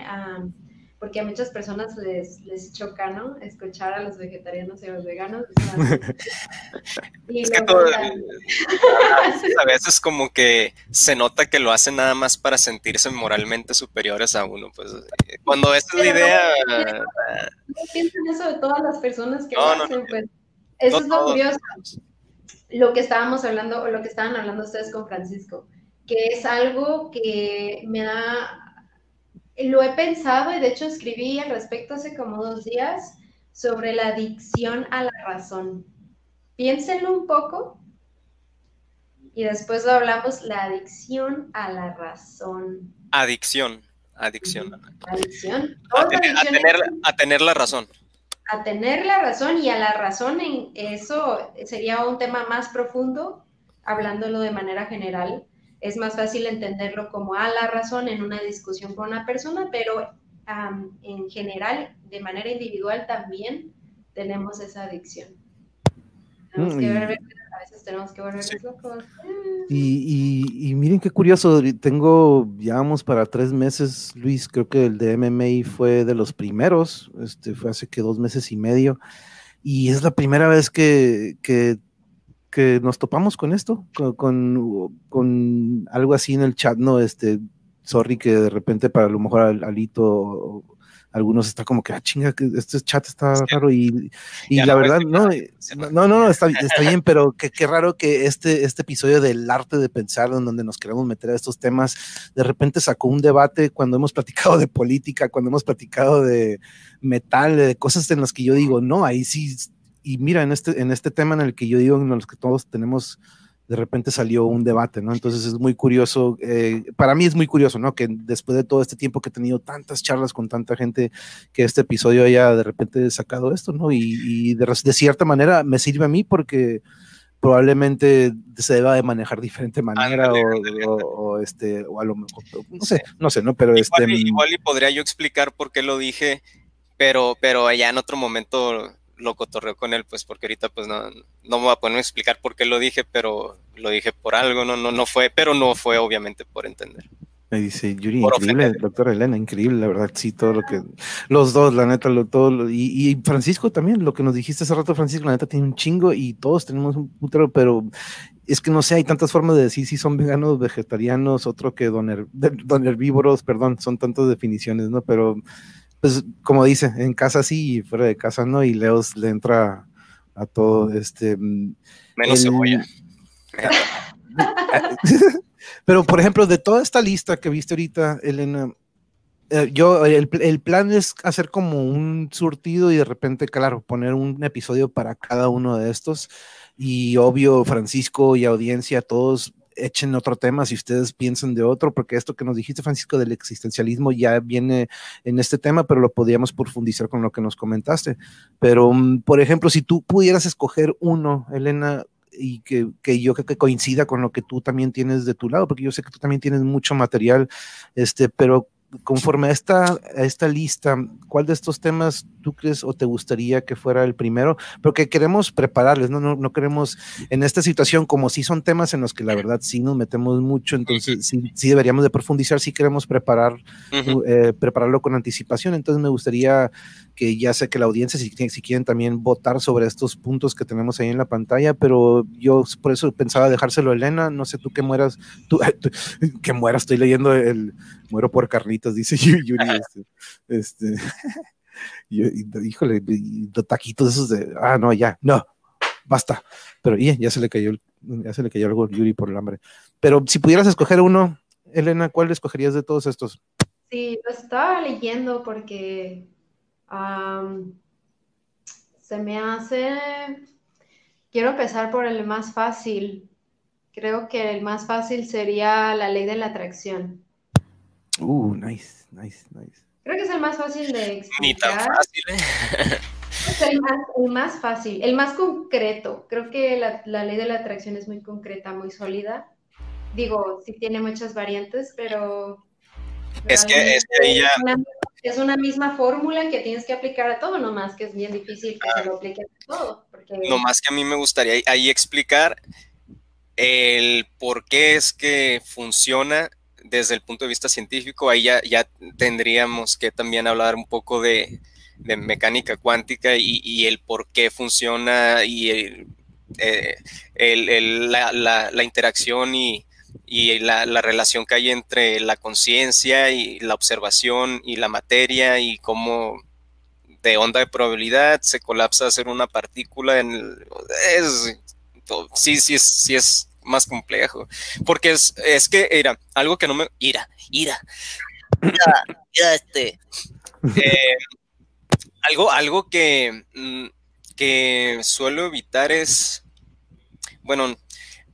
porque a muchas personas les, les choca, ¿no? Escuchar a los vegetarianos y a los veganos. es que a veces como que se nota que lo hacen nada más para sentirse moralmente superiores a uno, pues cuando esa es la idea... No, piensan eso de todas las personas que lo hacen, pues eso es lo curioso lo que estábamos hablando, o lo que estaban hablando ustedes con Francisco, que es algo que me da, lo he pensado y de hecho escribí al respecto hace como dos días sobre la adicción a la razón. Piénsenlo un poco y después lo hablamos, la adicción a la razón. Adicción, adicción. Adicción. A, tener, a tener la razón a tener la razón y a la razón en eso sería un tema más profundo, hablándolo de manera general. Es más fácil entenderlo como a la razón en una discusión con una persona, pero en general, de manera individual, también tenemos esa adicción. Tenemos que ver, a veces tenemos que volvernos locos. Y, y, miren qué curioso, tengo, ya vamos para tres meses, Luis, creo que el de MMA fue de los primeros, este, fue hace que dos meses y medio, y es la primera vez que, que, que nos topamos con esto, con, con, con, algo así en el chat, ¿no? Este, sorry que de repente para lo mejor Alito algunos están como que, ah, chinga, que este chat está raro y, y la verdad, no, no, no, está, está bien, pero qué, qué raro que este, este episodio del arte de pensar, en donde nos queremos meter a estos temas, de repente sacó un debate cuando hemos platicado de política, cuando hemos platicado de metal, de cosas en las que yo digo, no, ahí sí, y mira, en este, en este tema en el que yo digo, en los que todos tenemos de repente salió un debate, ¿no? Entonces es muy curioso, eh, para mí es muy curioso, ¿no? Que después de todo este tiempo que he tenido tantas charlas con tanta gente, que este episodio haya de repente sacado esto, ¿no? Y, de, cierta manera me sirve a mí porque probablemente se deba de manejar de diferente manera o, este o a lo mejor no sé no sé no pero igual, este igual y podría yo explicar por qué lo dije pero pero ya en otro momento lo cotorreo con él, pues porque ahorita pues no, no me voy a poner a explicar por qué lo dije, pero lo dije por algo, no, no, no fue, pero no fue obviamente por entender. Me dice Yuri, increíble, doctora Elena, increíble, la verdad, sí, todo lo que, los dos, la neta, lo, todo, y, y, Francisco también, lo que nos dijiste hace rato, Francisco, la neta tiene un chingo y todos tenemos un putero, pero es que no sé, hay tantas formas de decir si son veganos, vegetarianos, otro que don, don herbívoros, perdón, son tantas definiciones, ¿no? Pero pues como dice, en casa sí y fuera de casa no, y Leos le entra a todo este... Mm, Menos cebolla. Pero, por ejemplo, de toda esta lista que viste ahorita, Elena, eh, yo, el, el, plan es hacer como un surtido y de repente, claro, poner un episodio para cada uno de estos. Y obvio, Francisco y audiencia, todos echen otro tema si ustedes piensan de otro, porque esto que nos dijiste, Francisco, del existencialismo ya viene en este tema, pero lo podríamos profundizar con lo que nos comentaste. Pero, mm, por ejemplo, si tú pudieras escoger uno, Elena, y que, que, yo creo que coincida con lo que tú también tienes de tu lado, porque yo sé que tú también tienes mucho material, este, pero conforme a esta, a esta lista, ¿cuál de estos temas tú crees o te gustaría que fuera el primero? Porque queremos prepararles, ¿no? No, no queremos en esta situación, como si son temas en los que la verdad sí nos metemos mucho, entonces sí, sí deberíamos de profundizar, sí queremos preparar, eh, prepararlo con anticipación. Entonces me gustaría que ya sé que la audiencia, si, si quieren también votar sobre estos puntos que tenemos ahí en la pantalla, pero yo por eso pensaba dejárselo a Elena, no sé tú que mueras, tú, que mueras, estoy leyendo el muero por Carlitos, dice Yuri. Este, este híjole, los taquitos esos de, ah, no, ya, no, basta. Pero ya, ya se le cayó, ya se le cayó algo a Yuri por el hambre. Pero si pudieras escoger uno, Elena, ¿cuál escogerías de todos estos? Sí, lo estaba leyendo porque se me hace, quiero empezar por el más fácil. Creo que el más fácil sería la ley de la atracción. Uh, nice, nice, nice. Creo que es el más fácil de explicar. Ni tan fácil, ¿eh? Es el más, el más, fácil, el más concreto. Creo que la, la, ley de la atracción es muy concreta, muy sólida. Digo, sí tiene muchas variantes, pero... Es que, es que ella... Es una, misma fórmula que tienes que aplicar a todo, nomás que es bien difícil que se lo aplique a todo. Porque... Nomás que a mí me gustaría ahí explicar el por qué es que funciona desde el punto de vista científico, ahí ya, ya tendríamos que también hablar un poco de, mecánica cuántica y, el por qué funciona y eh, la, interacción y, la, relación que hay entre la conciencia y la observación y la materia y cómo de onda de probabilidad se colapsa a ser una partícula en es, sí, sí, sí es más complejo. Porque es, es que era algo que no me. Ira, ira. Ira, este. Eh, algo, algo que, mm, que suelo evitar es. Bueno,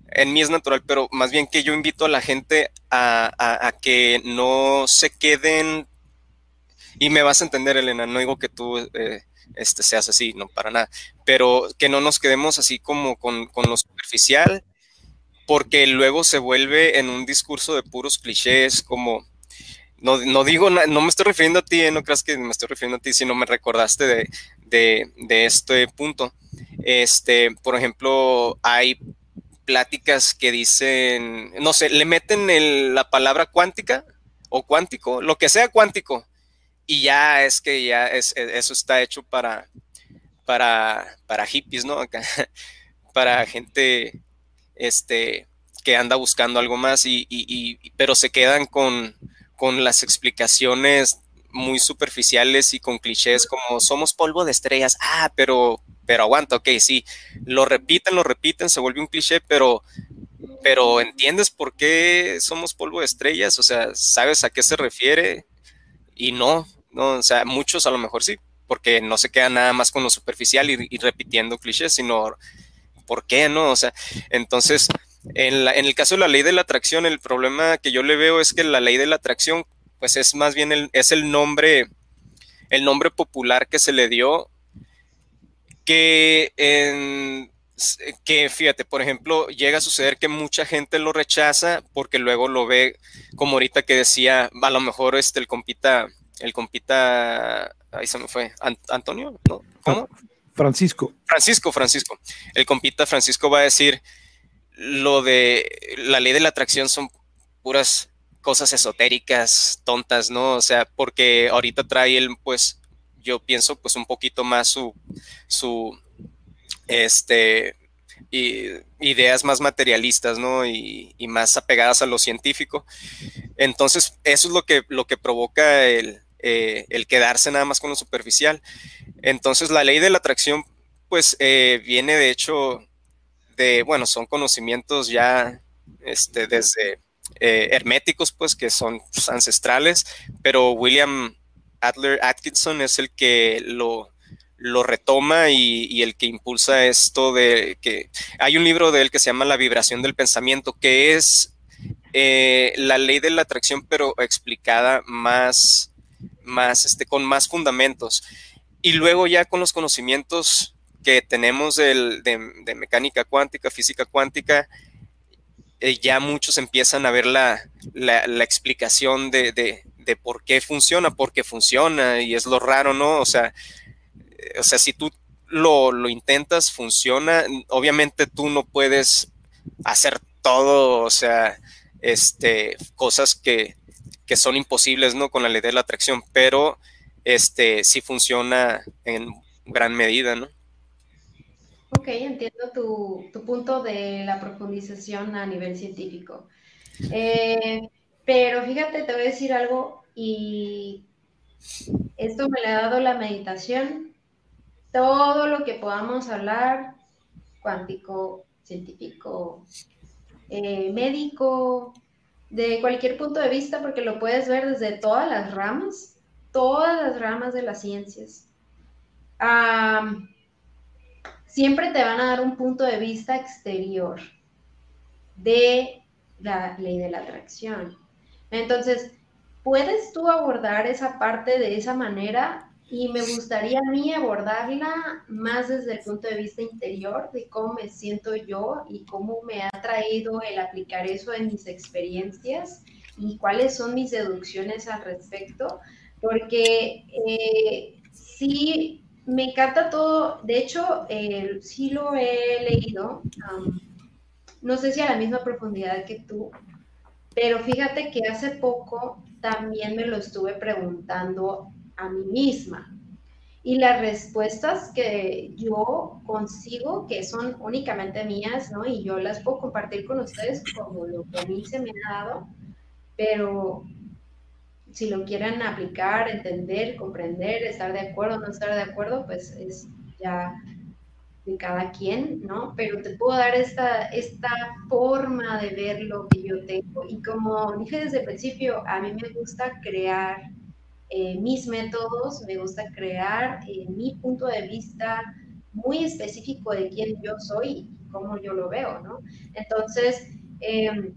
en mí es natural, pero más bien que yo invito a la gente a, que no se queden. Y me vas a entender, Elena, no digo que tú. Eh, este, seas así, no para nada, pero que no nos quedemos así como con, con lo superficial porque luego se vuelve en un discurso de puros clichés como no, no digo, no me estoy refiriendo a ti, ¿eh? no creas que me estoy refiriendo a ti, sino me recordaste de, de, este punto. Este, por ejemplo, hay pláticas que dicen, no sé, le meten la palabra cuántica o cuántico, lo que sea cuántico, y ya es que ya e, eso está hecho para, para, para hippies, ¿no? para gente este, que anda buscando algo más, y, y, pero se quedan con, con las explicaciones muy superficiales y con clichés como somos polvo de estrellas, ah, pero, pero aguanta, ok, sí, lo repiten, lo repiten, se vuelve un cliché, pero, pero ¿entiendes por qué somos polvo de estrellas? O sea, ¿sabes a qué se refiere? Y no, no, o sea, muchos a lo mejor sí, porque no se queda nada más con lo superficial y, repitiendo clichés, sino ¿por qué no? O sea, entonces, en, en, el caso de la ley de la atracción, el problema que yo le veo es que la ley de la atracción pues es más bien el, es el nombre, el nombre popular que se le dio, que, que fíjate, por ejemplo, llega a suceder que mucha gente lo rechaza porque luego lo ve, como ahorita que decía, a lo mejor este, el compita, el compita, ahí se me fue, Antonio, ¿no? ¿Cómo? Francisco. Francisco, Francisco. El compita Francisco va a decir lo de la ley de la atracción son puras cosas esotéricas, tontas, ¿no? O sea, porque ahorita trae él, pues, yo pienso, pues, un poquito más su, su, este, ideas más materialistas, ¿no? Y, más apegadas a lo científico. Entonces, eso es lo que, lo que provoca el, eh, el quedarse nada más con lo superficial. Entonces, la ley de la atracción, pues, eh, viene de hecho de, bueno, son conocimientos ya, este, desde eh, herméticos, pues que son pues, ancestrales, pero William Adler Atkinson es el que lo, lo retoma y, el que impulsa esto de que hay un libro de él que se llama La vibración del pensamiento, que es eh, la ley de la atracción, pero explicada más, más este, con más fundamentos. Y luego ya con los conocimientos que tenemos de, de mecánica cuántica, física cuántica, eh, ya muchos empiezan a ver la, explicación de, por qué funciona, porque funciona y es lo raro, ¿no? O sea, eh, o sea si tú lo, intentas, funciona, obviamente tú no puedes hacer todo, o sea, este, cosas que, que son imposibles, ¿no? Con la ley de la atracción, pero este, sí funciona en gran medida, ¿no? Ok, entiendo tu, punto de la profundización a nivel científico. Eh, pero fíjate, te voy a decir algo y esto me lo ha dado la meditación. Todo lo que podamos hablar, cuántico, científico, eh, médico, de cualquier punto de vista, porque lo puedes ver desde todas las ramas, todas las ramas de las ciencias siempre te van a dar un punto de vista exterior de la ley de la atracción. Entonces, puedes tú abordar esa parte de esa manera y me gustaría a mí abordarla más desde el punto de vista interior, de cómo me siento yo y cómo me ha traído el aplicar eso en mis experiencias y cuáles son mis deducciones al respecto, porque eh, sí me encanta todo. De hecho, sí lo he leído. no sé si a la misma profundidad que tú, pero fíjate que hace poco también me lo estuve preguntando a mí misma. Y las respuestas que yo consigo, que son únicamente mías, ¿no? Y yo las puedo compartir con ustedes como lo que a mí se me ha dado, pero si lo quieren aplicar, entender, comprender, estar de acuerdo no estar de acuerdo, pues es ya de cada quien, ¿no? Pero te puedo dar esta, esta forma de ver lo que yo tengo. Y como dije desde el principio, a mí me gusta crear eh, mis métodos, me gusta crear eh, mi punto de vista muy específico de quién yo soy y cómo yo lo veo, ¿no? Entonces, eh,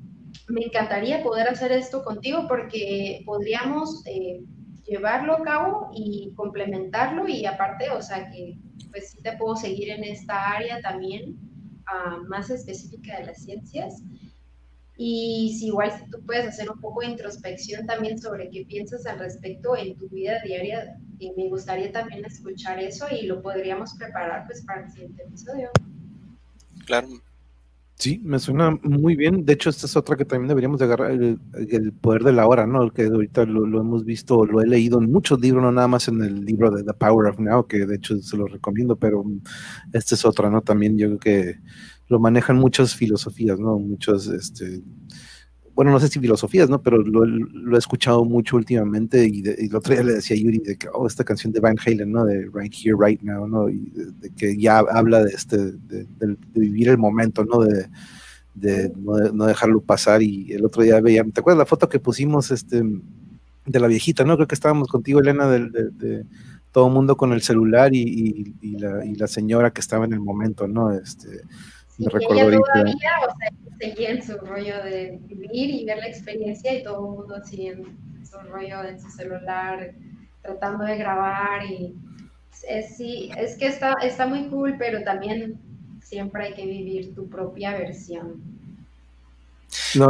me encantaría poder hacer esto contigo porque podríamos eh, llevarlo a cabo y complementarlo y aparte, o sea que pues sí te puedo seguir en esta área también ah, más específica de las ciencias. Y si igual si tú puedes hacer un poco de introspección también sobre qué piensas al respecto en tu vida diaria, y me gustaría también escuchar eso y lo podríamos preparar pues para el siguiente episodio. Claro. Sí, me suena muy bien. De hecho, esta es otra que también deberíamos de agarrar, el, poder de la hora, ¿no? El que ahorita lo, lo, hemos visto, lo he leído en muchos libros, no nada más en el libro de The Power of Now, que de hecho se lo recomiendo, pero esta es otra, ¿no? También yo creo que lo manejan muchas filosofías, ¿no? Muchos, este, bueno, no sé si filosofías, ¿no? Pero lo, he escuchado mucho últimamente y, el otro día le decía a Yuri de que, oh, esta canción de Van Halen, ¿no? De Right Here, Right Now, ¿no? Y de, que ya habla de este, de, vivir el momento, ¿no? De, no, dejarlo pasar y el otro día veía, ¿te acuerdas la foto que pusimos, este, de la viejita, ¿no? Creo que estábamos contigo, Elena, de, todo el mundo con el celular y, la, y la señora que estaba en el momento, ¿no? Este, me recuerdo ella todavía, o sea, seguía en su rollo de vivir y ver la experiencia y todo el mundo así en su rollo en su celular, tratando de grabar y es, sí, es que está, está muy cool, pero también siempre hay que vivir tu propia versión.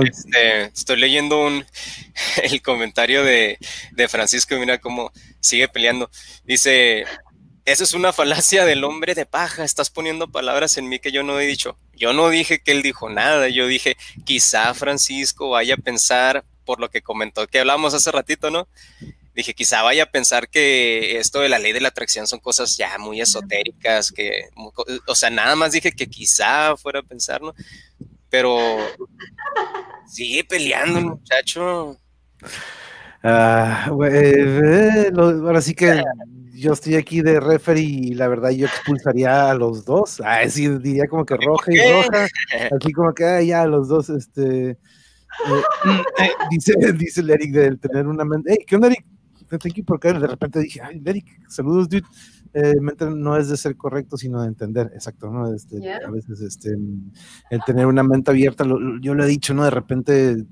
Este, estoy leyendo un, el comentario de, de Francisco, mira cómo sigue peleando. Dice, esa es una falacia del hombre de paja. Estás poniendo palabras en mí que yo no he dicho. Yo no dije que él dijo nada. Yo dije, quizá Francisco vaya a pensar, por lo que comentó que hablamos hace ratito, ¿no? Dije, quizá vaya a pensar que esto de la ley de la atracción son cosas ya muy esotéricas, que, o sea, nada más dije que quizá fuera a pensar, ¿no? Pero sigue peleando muchacho. Ah, eh, ahora sí que yo estoy aquí de referee y la verdad yo expulsaría a los dos. Ah, sí, diría como que roja y roja. Así como que ah, ya los dos, este. Eh, eh, dice, dice el Eric de tener una mente. Hey, ¿qué onda, Eric? Thank you porque de repente dije, ay, Eric, saludos, dude. Eh, mente no es de ser correcto, sino de entender, exacto, ¿no? Este, A veces este, el tener una mente abierta, yo lo he dicho, ¿no? De repente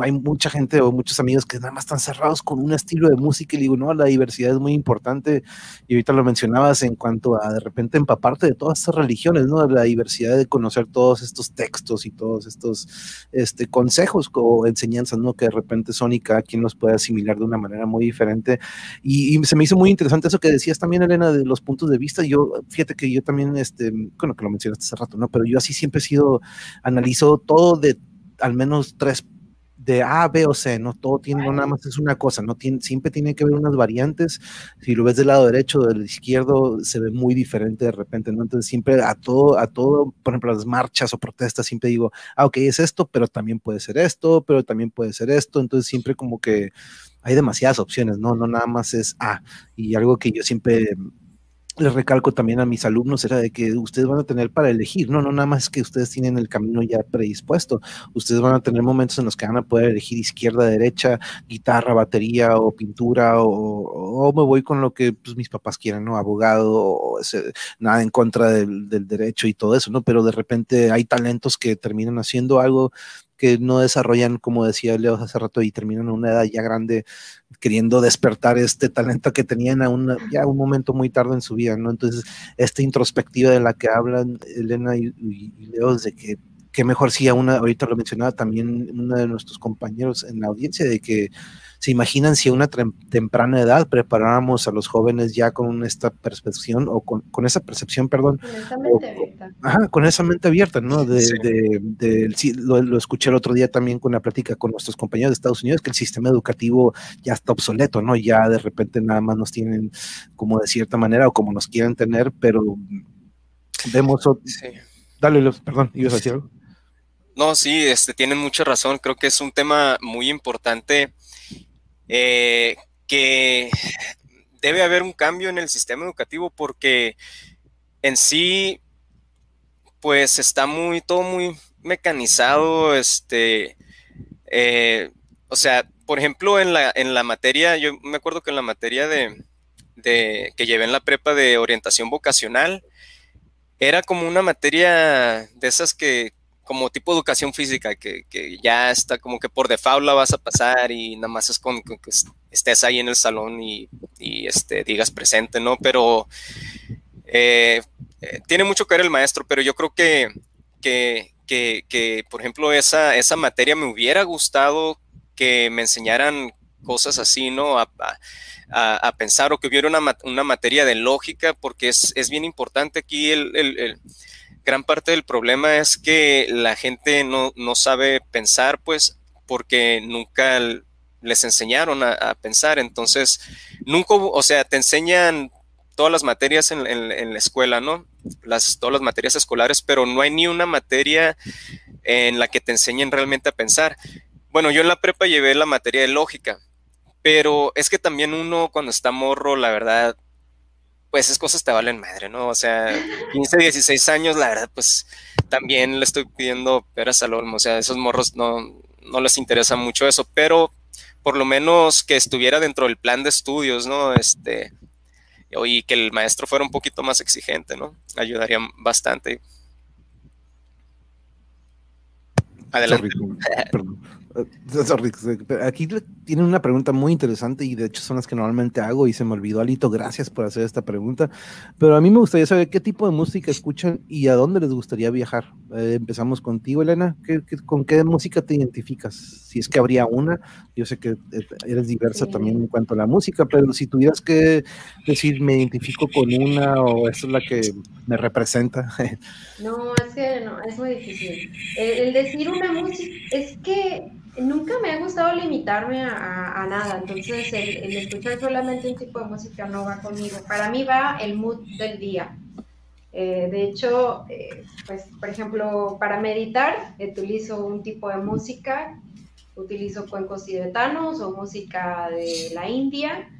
hay mucha gente o muchos amigos que nada más están cerrados con un estilo de música y digo, no, la diversidad es muy importante y ahorita lo mencionabas en cuanto a de repente empaparte de todas estas religiones, ¿no? La diversidad de conocer todos estos textos y todos estos este, consejos o enseñanzas, ¿no? Que de repente son y quien los puede asimilar de una manera muy diferente. Y, se me hizo muy interesante eso que decías también, Elena, de los puntos de vista. Yo, fíjate que yo también, este, bueno, que lo mencionaste hace rato, ¿no? Pero yo así siempre he sido, analizo todo de al menos tres de A, B o C, no todo tiene, no nada más es una cosa, no tiene, siempre tiene que haber unas variantes. Si lo ves del lado derecho o del izquierdo, se ve muy diferente de repente, ¿no? Entonces siempre a todo, a todo, por ejemplo, las marchas o protestas, siempre digo, ah, ok, es esto, pero también puede ser esto, pero también puede ser esto. Entonces siempre como que hay demasiadas opciones, ¿no? No nada más es A. Y algo que yo siempre les recalco también a mis alumnos era de que ustedes van a tener para elegir, no, no nada más que ustedes tienen el camino ya predispuesto, ustedes van a tener momentos en los que van a poder elegir izquierda, derecha, guitarra, batería o pintura o, me voy con lo que pues, mis papás quieran, ¿no? Abogado, o nada en contra del, del derecho y todo eso, ¿no? Pero de repente hay talentos que terminan haciendo algo que no desarrollan, como decía Leo hace rato, y terminan a una edad ya grande queriendo despertar este talento que tenían a una, ya un momento muy tarde en su vida, ¿no? Entonces, esta introspectiva de la que hablan Elena y, Leo, de que qué mejor si a una, ahorita lo mencionaba también uno de nuestros compañeros en la audiencia, de que ¿Se imaginan si a una temprana edad preparáramos a los jóvenes ya con esta percepción o con, esa percepción, perdón? Con esa mente abierta. Ajá, con esa mente abierta, ¿no? De, lo, escuché el otro día también con la plática con nuestros compañeros de Estados Unidos, que el sistema educativo ya está obsoleto, ¿no? Ya de repente nada más nos tienen como de cierta manera o como nos quieren tener, pero vemos... Sí. Dale, perdón, ¿ibas a decir algo? No, sí, este, tienen mucha razón. Creo que es un tema muy importante eh, que debe haber un cambio en el sistema educativo porque en sí, pues está muy, todo muy mecanizado, este, eh, o sea, por ejemplo, en la, en la materia, yo me acuerdo que en la materia de, de, que llevé en la prepa de orientación vocacional, era como una materia de esas que, como tipo educación física, que, ya está como que por default la vas a pasar y nada más es con, que estés ahí en el salón y, este, digas presente, ¿no? Pero eh, eh, tiene mucho que ver el maestro, pero yo creo que, que, que, que, por ejemplo, esa, esa materia me hubiera gustado que me enseñaran cosas así, ¿no? A, a, pensar o que hubiera una, una, materia de lógica, porque es, es bien importante aquí el, el, gran parte del problema es que la gente no, no sabe pensar, pues, porque nunca les enseñaron a, pensar. Entonces, nunca, o sea, te enseñan todas las materias en, en, la escuela, ¿no? Las, todas las materias escolares, pero no hay ni una materia en la que te enseñen realmente a pensar. Bueno, yo en la prepa llevé la materia de lógica, pero es que también uno cuando está morro, la verdad, pues esas cosas te valen madre, ¿no? O sea, 15, 16 años, la verdad, pues también le estoy pidiendo peras al olmo, o sea, esos morros no, no les interesa mucho eso, pero por lo menos que estuviera dentro del plan de estudios, ¿no? Este, y que el maestro fuera un poquito más exigente, ¿no? Ayudaría bastante. Adelante. Aquí tiene una pregunta muy interesante y de hecho son las que normalmente hago y se me olvidó, Alito, gracias por hacer esta pregunta. Pero a mí me gustaría saber qué tipo de música escuchan y a dónde les gustaría viajar. Eh, empezamos contigo, Elena. con qué música te identificas? Si es que habría una, yo sé que eres diversa también en cuanto a la música, pero si tuvieras que decir me identifico con una o esa es la que me representa. No, es que no, es muy difícil. el decir una música, es que nunca me ha gustado limitarme a, nada, entonces el, escuchar solamente un tipo de música no va conmigo. Para mí va el mood del día. Eh, de hecho, eh, pues, por ejemplo, para meditar utilizo un tipo de música, utilizo cuencos tibetanos o música de la India,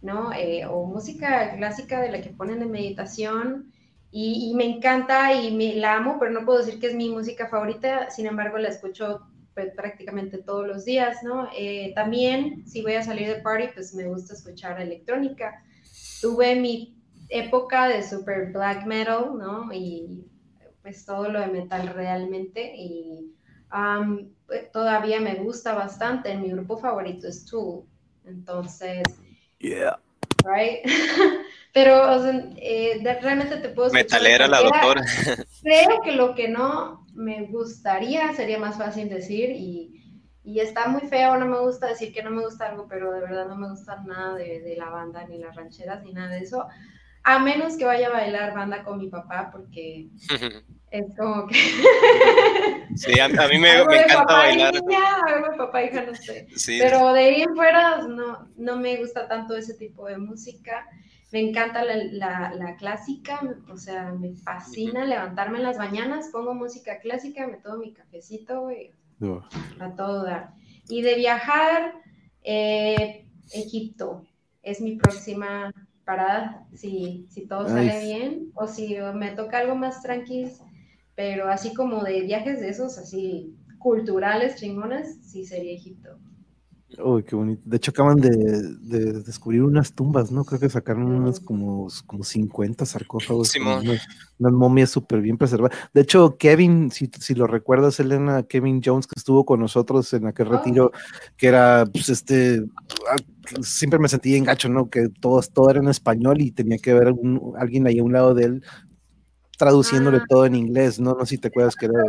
¿no? Eh, o música clásica de la que ponen de meditación. Y, y me encanta y me, la amo, pero no puedo decir que es mi música favorita, sin embargo la escucho pues, prácticamente todos los días, ¿no? Eh, también, si voy a salir de party, pues me gusta escuchar electrónica. Tuve mi época de super black metal, ¿no? Y pues todo lo de metal realmente. Y pues, todavía me gusta bastante. Mi grupo favorito es Tool. Entonces. Yeah. Right? Pero eh, realmente te puedo Metalera la doctora. Creo que lo que no me gustaría, sería más fácil decir, y, y, está muy feo, no me gusta decir que no me gusta algo, pero de verdad no me gusta nada de, de, la banda, ni las rancheras, ni nada de eso, a menos que vaya a bailar banda con mi papá, porque es como que... sí, a, mí me, me encanta bailar. algo de papá, hija, no sé. Pero de ahí en fuera no, no me gusta tanto ese tipo de música. Me encanta la, la, clásica, o sea, me fascina levantarme en las mañanas, pongo música clásica, me tomo mi cafecito, y a todo dar. Y de viajar, eh, Egipto es mi próxima parada, si, si todo sale bien, o si me toca algo más tranquilo, pero así como de viajes de esos, así culturales, chingones, sí sería Egipto. Uy, qué bonito. De hecho, acaban de, descubrir unas tumbas, ¿no? Creo que sacaron unas como, como 50 sarcófagos. unas, momias súper bien preservadas. De hecho, Kevin, si, si, lo recuerdas, Elena, Kevin Jones, que estuvo con nosotros en aquel ah. retiro, que era, pues, este, ah, siempre me sentí engacho, ¿no? Que todo, todo era en español y tenía que haber alguien ahí a un lado de él traduciéndole ah. todo en inglés, ¿no? No sé si te acuerdas que era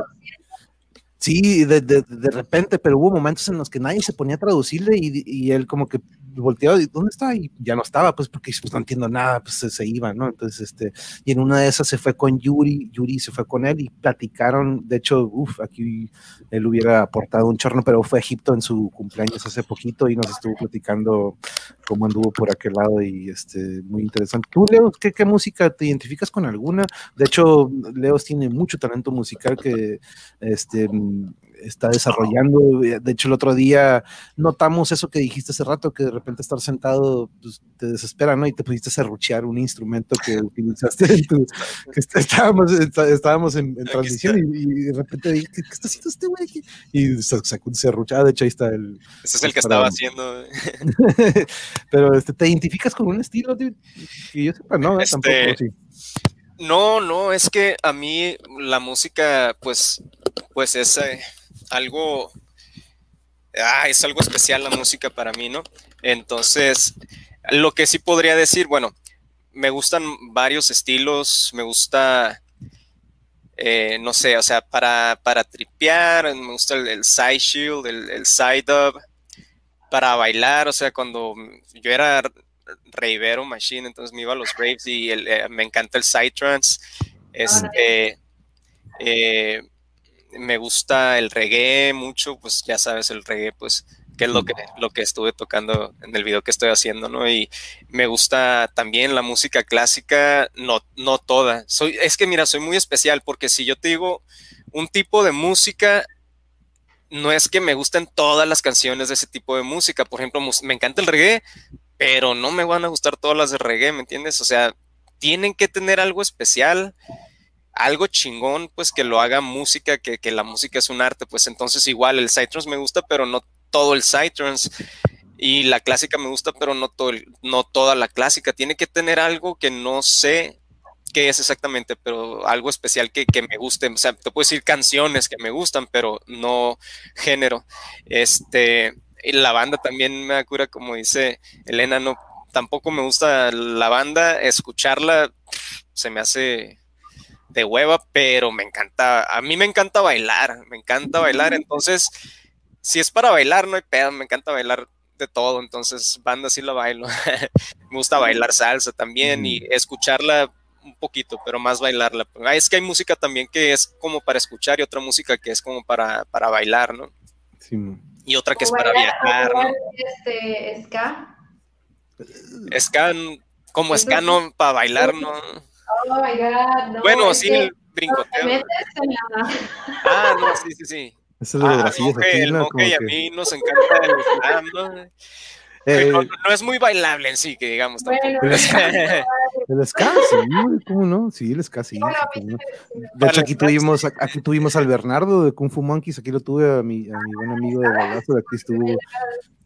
Sí, de, de, de, repente, pero hubo momentos en los que nadie se ponía a traducirle y, y él como que volteaba, ¿dónde está? Y ya no estaba, pues porque pues, no entiendo nada, pues se, iba, ¿no? Entonces, este, y en una de esas se fue con Yuri, Yuri se fue con él y platicaron, de hecho, uff, aquí él hubiera aportado un chorno, pero fue a Egipto en su cumpleaños hace poquito y nos estuvo platicando cómo anduvo por aquel lado y este, muy interesante. ¿Tú, Leo, qué, qué música te identificas con alguna? De hecho, Leo tiene mucho talento musical que, este, está desarrollando. De hecho, el otro día notamos eso que dijiste hace rato, que de repente estar sentado pues, te desespera, ¿no? Y te pusiste a serruchear un instrumento que utilizaste que estábamos, estábamos en, transmisión y, de repente dije, ¿qué, está haciendo este güey? Y sacó un serruchado, de hecho ahí está el... Ese es el que estaba haciendo. Pero este, ¿te identificas con un estilo? Que yo sepa, no, este... tampoco, sí. No, no, es que a mí la música, pues, pues es, eh, algo, ah, es algo especial la música para mí, ¿no? Entonces, lo que sí podría decir, bueno, me gustan varios estilos, me gusta, eh, no sé, o sea, para, para tripear, me gusta el, side shield, el, side dub, para bailar, o sea, cuando yo era ravero machine, entonces me iba a los raves y eh, me encanta el side trance, este, eh, me gusta el reggae mucho, pues ya sabes, el reggae, pues que es lo que, lo que estuve tocando en el video que estoy haciendo, ¿no? Y me gusta también la música clásica, no, no toda. Soy, es que mira, soy muy especial porque si yo te digo un tipo de música, no es que me gusten todas las canciones de ese tipo de música. Por ejemplo, me encanta el reggae, pero no me van a gustar todas las de reggae, ¿me entiendes? O sea, tienen que tener algo especial algo chingón, pues que lo haga música, que, que, la música es un arte, pues entonces igual el Psytrance me gusta, pero no todo el Psytrance. Y la clásica me gusta, pero no, todo no toda la clásica. Tiene que tener algo que no sé qué es exactamente, pero algo especial que, que, me guste. O sea, te puedo decir canciones que me gustan, pero no género. Este, la banda también me cura, como dice Elena, no, tampoco me gusta la banda. Escucharla se me hace de hueva, pero me encanta, a mí me encanta bailar, me encanta bailar, entonces si es para bailar, no hay pedo, me encanta bailar de todo, entonces banda sí la bailo. me gusta bailar salsa también y escucharla un poquito, pero más bailarla. Ah, es que hay música también que es como para escuchar y otra música que es como para, para bailar, ¿no? Sí. Y otra que es para viajar, ¿no? Este, ska. Ska, como ska no, para bailar, ¿no? Oh my God, no. Bueno, sí, el brincoteo. Ah, no, sí, sí, sí. Eso es lo de las sillas aquí, ¿no? Okay, a mí nos encanta el slam, ¿no? Eh, no, no, es muy bailable en sí, que digamos. Bueno, el ska, el sí, ¿cómo no? Sí, el ska sí. De hecho, aquí tuvimos, aquí tuvimos al Bernardo de Kung Fu Monkeys, aquí lo tuve a mi, a mi buen amigo de Balazo, de aquí estuvo.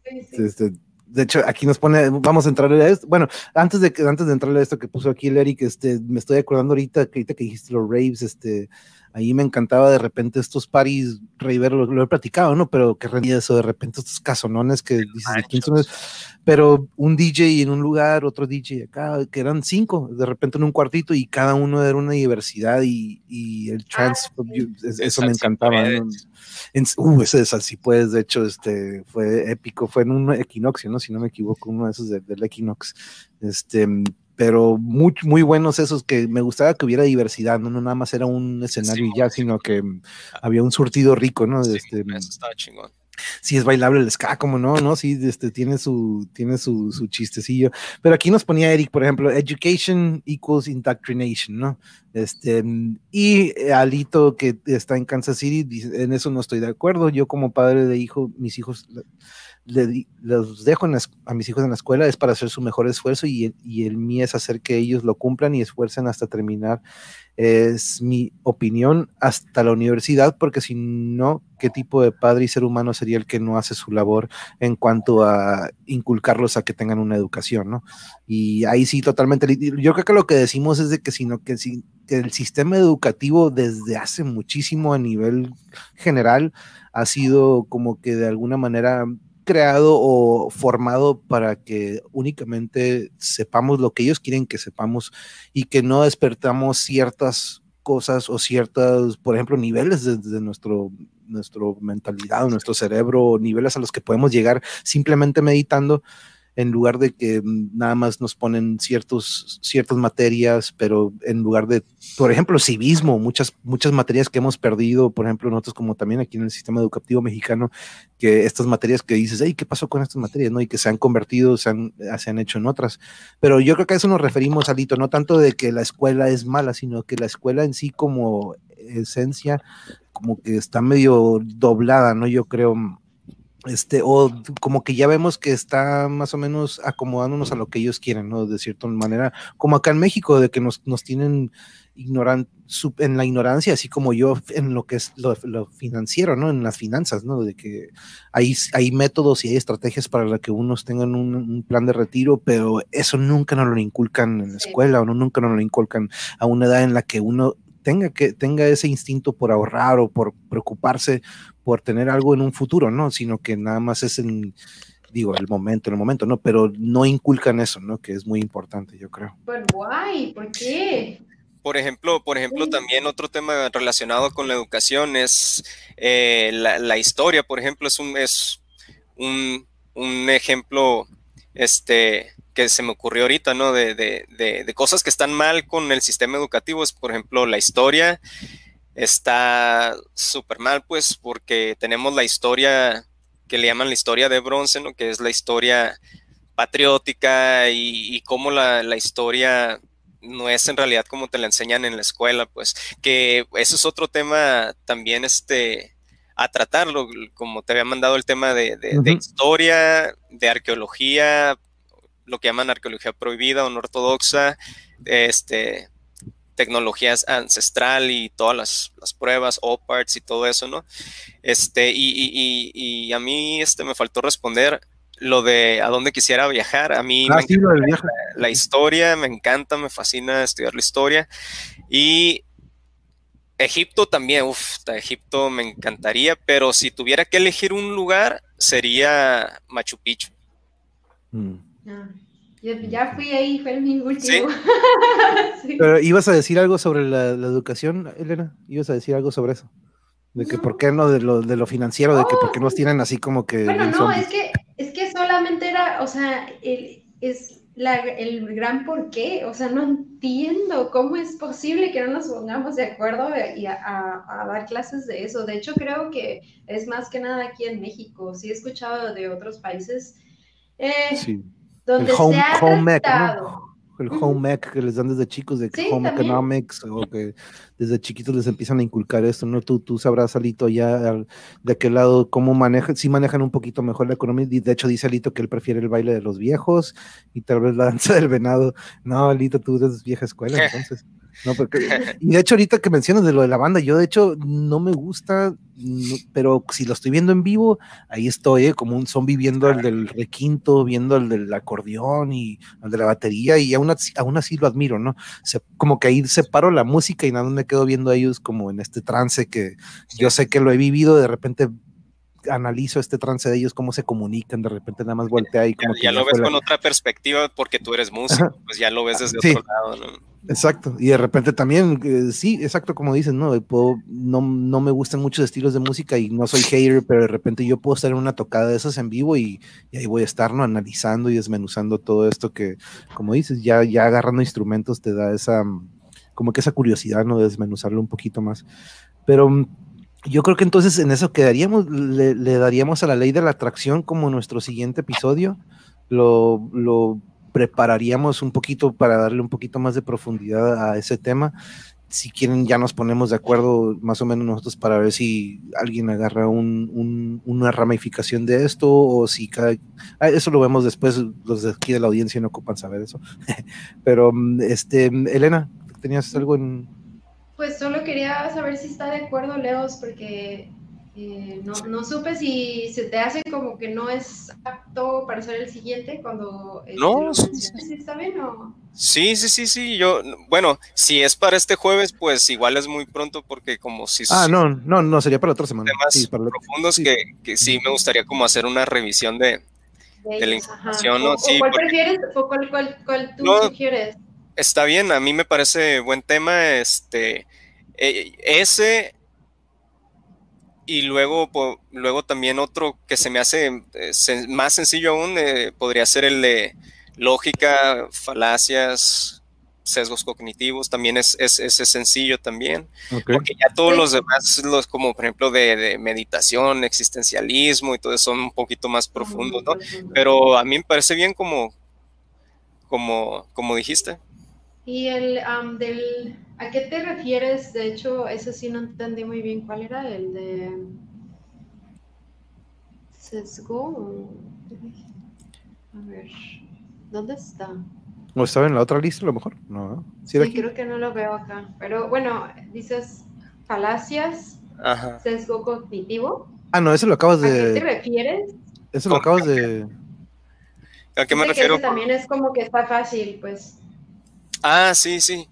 Este, de hecho, aquí nos pone, vamos a entrar a esto. Bueno, antes de, antes de entrar a esto que puso aquí el Eric, este, me estoy acordando ahorita que ahorita que dijiste los raves, este, ahí me encantaba de repente estos paris, River, lo, lo, he platicado, ¿no? Pero que rendía eso, de repente estos casonones que dices, ¿de son? Pero un DJ en un lugar, otro DJ acá, que eran cinco, de repente en un cuartito y cada uno era una diversidad y, y el trans, ah, eso me encantaba, ¿no? En, uh, ese de Salsipuedes, de hecho, este, fue épico, fue en un equinoccio, ¿no? Si no me equivoco, uno de esos del equinox. Este, pero muy, muy buenos esos que me gustaba que hubiera diversidad, ¿no? No nada más era un escenario y ya, sino que había un surtido rico, ¿no? Sí, este, eso estaba chingón. Sí, es bailable el ska, como no, ¿no? Sí, este, tiene su, tiene su, su chistecillo. Pero aquí nos ponía Eric, por ejemplo, education equals indoctrination, ¿no? Este, y Alito, que está en Kansas City, en eso no estoy de acuerdo. Yo como padre de hijo, mis hijos le, los dejo a mis hijos en la escuela es para hacer su mejor esfuerzo y, el mío es hacer que ellos lo cumplan y esfuercen hasta terminar. Es mi opinión hasta la universidad, porque si no, ¿qué tipo de padre y ser humano sería el que no hace su labor en cuanto a inculcarlos a que tengan una educación, ¿no? Y ahí sí, totalmente. Yo creo que lo que decimos es de que, sino que, si, que el sistema educativo desde hace muchísimo a nivel general ha sido como que de alguna manera creado o formado para que únicamente sepamos lo que ellos quieren que sepamos y que no despertamos ciertas cosas o ciertas, por ejemplo, niveles de, de nuestro, nuestro mentalidad nuestro cerebro, niveles a los que podemos llegar simplemente meditando en lugar de que nada más nos ponen ciertos, ciertas materias, pero en lugar de, por ejemplo, civismo, muchas, muchas materias que hemos perdido, por ejemplo, nosotros como también aquí en el sistema educativo mexicano, que estas materias que dices, hey, ¿qué pasó con estas materias? ¿no? Y que se han convertido, se han, se han hecho en otras. Pero yo creo que a eso nos referimos, Alito, no tanto de que la escuela es mala, sino que la escuela en sí como esencia, como que está medio doblada, ¿no? Yo creo este, o como que ya vemos que está más o menos acomodándonos a lo que ellos quieren, ¿no? De cierta manera, como acá en México, de que nos, nos tienen ignoran, en la ignorancia, así como yo en lo que es lo, financiero, ¿no? En las finanzas, ¿no? De que hay, hay métodos y hay estrategias para que unos tengan un, plan de retiro, pero eso nunca nos lo inculcan en la escuela, o no, nunca nos lo inculcan a una edad en la que uno tenga que tenga ese instinto por ahorrar o por preocuparse por tener algo en un futuro, ¿no? Sino que nada más es en, digo, el momento, en el momento, ¿no? Pero no inculcan eso, ¿no? Que es muy importante, yo creo. Pero guay, ¿por qué? por ejemplo, por ejemplo, también otro tema relacionado con la educación es eh, la, historia, por ejemplo, es un, es un, ejemplo este, que se me ocurrió ahorita, ¿no? De, de, cosas que están mal con el sistema educativo, es, por ejemplo, la historia está súper mal, pues, porque tenemos la historia que le llaman la historia de bronce, ¿no? Que es la historia patriótica y, cómo la, la historia no es en realidad como te la enseñan en la escuela, pues que eso es otro tema también este a tratarlo, como te había mandado el tema de, historia, de arqueología, lo que llaman arqueología prohibida o no ortodoxa, este, tecnología ancestral y todas las, las pruebas, OPARTS y todo eso, ¿no? Este, y, y, y, a mí este, me faltó responder lo de a dónde quisiera viajar. A mí ah, la, historia, me encanta, me fascina estudiar la historia. Y Egipto también, uff, Egipto me encantaría, pero si tuviera que elegir un lugar, sería Machu Picchu. Mm. Ya fui ahí, fue mi último. Pero ibas a decir algo sobre la, educación, Elena, ibas a decir algo sobre eso. De que por qué no, de lo, de lo financiero, de que por qué nos tienen así como que. Bueno, no, es que es que solamente era, o sea, es el gran por qué, o sea, no entiendo cómo es posible que no nos pongamos de acuerdo y a, dar clases de eso. De hecho, creo que es más que nada aquí en México. Sí he escuchado de otros países eh, sí. Donde se ha tratado el home ec que les dan desde chicos, de home economics, o que desde chiquitos les empiezan a inculcar esto, ¿no? Tú, tú sabrás, Alito, ya de qué lado, cómo manejan, sí manejan un poquito mejor la economía, de hecho dice Alito que él prefiere el baile de los viejos y tal vez la danza del venado. No, Alito, tú eres vieja escuela, entonces. No, porque, y de hecho, ahorita que mencionas de lo de la banda, yo de hecho no me gusta, pero si lo estoy viendo en vivo, ahí estoy, ¿eh? como un zombie viendo el del requinto, viendo el del acordeón y el de la batería, y aún así, aún así lo admiro, ¿no? como que ahí separo la música y nada más me quedo viendo a ellos como en este trance que yo sé que lo he vivido, de repente analizo este trance de ellos, cómo se comunican, de repente nada más voltea y como ya, ya lo ves con otra perspectiva porque tú eres músico, pues ya lo ves desde otro lado, ¿no? Exacto, y de repente también, eh, sí, exacto como dices, ¿no? no, no me gustan muchos estilos de música y no soy hater, pero de repente yo puedo estar en una tocada de esas en vivo y, ahí voy a estar, ¿no? Analizando y desmenuzando todo esto que, como dices, ya, ya agarrando instrumentos te da esa, como que esa curiosidad, ¿no? De desmenuzarlo un poquito más. Pero mm, yo creo que entonces en eso quedaríamos, le, daríamos a la ley de la atracción como nuestro siguiente episodio. Lo, lo prepararíamos un poquito para darle un poquito más de profundidad a ese tema. Si quieren, ya nos ponemos de acuerdo más o menos nosotros para ver si alguien agarra una ramificación de esto o si cada... Ah, eso lo vemos después, los de aquí de la audiencia no ocupan saber eso. Pero, este, Elena, ¿tenías algo en...? Pues solo quería saber si está de acuerdo Leos, porque eh, no, no, supe si se te hace como que no es apto para ser el siguiente cuando... Este, no, sí, ¿Está bien o...? Sí, sí, sí, sí, yo, bueno, si es para este jueves, pues igual es muy pronto porque como si... Ah, no, no, no, sería para la otra semana. Temas sí, para profundos Que, que, sí me gustaría como hacer una revisión de, de, la información, ¿no? sí, ¿Cuál prefieres o cuál, cuál, cuál tú sugieres? Está bien, a mí me parece buen tema, este, eh, ese y luego, luego también otro que se me hace eh, más sencillo aún eh, podría ser el de lógica, falacias, sesgos cognitivos, también es, es, sencillo también, porque ya todos los demás, los, como por ejemplo de, meditación, existencialismo y todo eso son un poquito más profundos, ¿no? Pero a mí me parece bien como, como, como dijiste. Y el del ¿A qué te refieres? De hecho, ese sí no entendí muy bien cuál era el de sesgo. A ver, ¿dónde está? ¿O estaba en la otra lista a lo mejor? No. Sí, creo que no lo veo acá. Pero bueno, dices falacias, sesgo cognitivo. Ah, no, eso lo acabas de. ¿A qué te refieres? Eso lo acabas de. ¿A qué me refiero? también es como que está fácil, pues. Ah, sí, sí.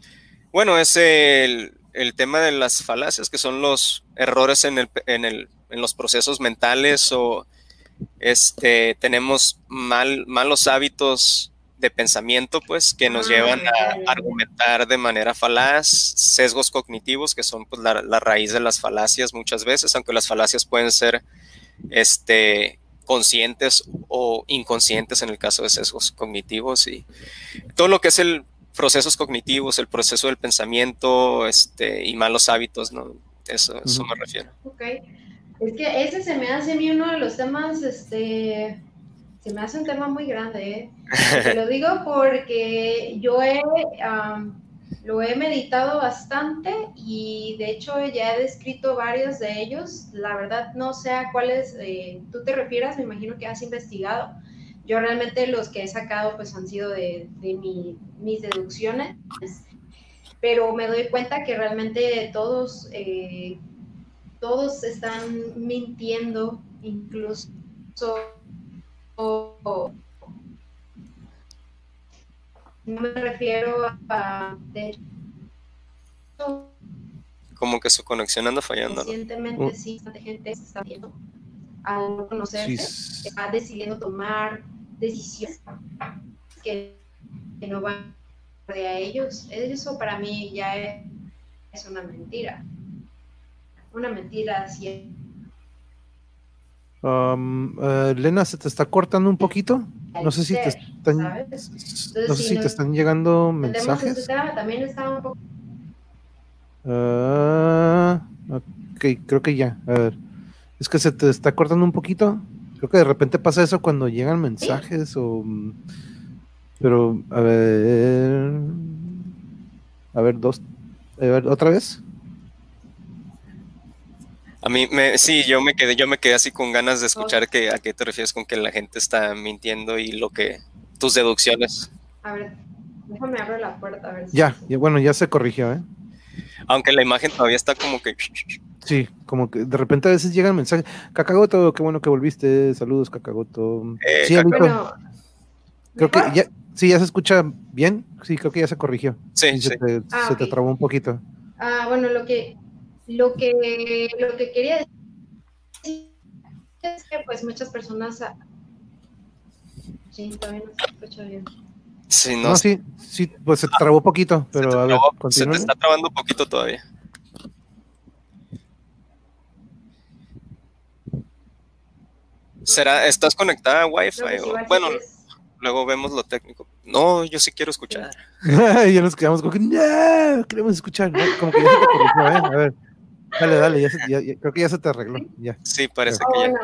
Bueno, es el, tema de las falacias, que son los errores en, el, en, el, en los procesos mentales o este, tenemos mal, malos hábitos de pensamiento, pues, que nos llevan a argumentar de manera falaz, sesgos cognitivos, que son pues, la, la, raíz de las falacias muchas veces, aunque las falacias pueden ser este, conscientes o inconscientes en el caso de sesgos cognitivos y todo lo que es el procesos cognitivos, el proceso del pensamiento este, y malos hábitos, ¿no? Eso, eso me refiero. Ok. Es que ese se me hace a mí uno de los temas, este, se me hace un tema muy grande, ¿eh? Te lo digo porque yo he, lo he meditado bastante y de hecho ya he descrito varios de ellos. La verdad no sé a cuáles eh, tú te refieras, me imagino que has investigado. Yo realmente los que he sacado pues han sido de, de mis deducciones, pero me doy cuenta que realmente todos, eh, todos están mintiendo, incluso no me refiero a... Como que su conexión anda fallando. Recientemente ¿no? sí, bastante gente se está viendo al no conocerse, sí. está decidiendo tomar decisiones que, que no van a ellos. Eso para mí ya es, es una mentira. Una mentira así Um, uh, Lena, ¿se te está cortando un poquito? No sé si te están, no sé si te están llegando mensajes. También está un poco... Uh, ok, creo que ya. A ver. Es que se te está cortando un poquito. Creo que de repente pasa eso cuando llegan mensajes o... Pero, a ver... A ver, dos... A ver, ¿otra vez? A mí, me, sí, yo me quedé, yo me quedé así con ganas de escuchar que, a qué te refieres con que la gente está mintiendo y lo que, tus deducciones. A ver, déjame abrir la puerta, a ver. Ya, ya, bueno, ya se corrigió, ¿eh? Aunque la imagen todavía está como que... Sí, como que de repente a veces llegan mensajes. Cacagoto, qué bueno que volviste. Saludos, Cacagoto. Eh, sí, Cacagoto. bueno, creo que ya, sí, ya se escucha bien. Sí, creo que ya se corrigió. Sí, sí. Se. Te, Ah, se te trabó un poquito. Ah, bueno, lo que, lo que, lo que quería decir es que pues muchas personas... ah, Sí, todavía no se escucha bien. Sí, no, No, sí, sí, pues se te trabó poquito, pero a ver, trabó- se te está trabando un poquito todavía. ¿Será, estás conectada a Wi-Fi? O- bueno, luego vemos lo técnico. No, yo sí quiero escuchar. ya nos quedamos como que no, queremos escuchar. ¿no? Como que ya se te corrigió, ¿eh? A ver, dale, dale, ya, se- ya- ya- creo que ya se te arregló. Ya. Sí, parece que ya. es-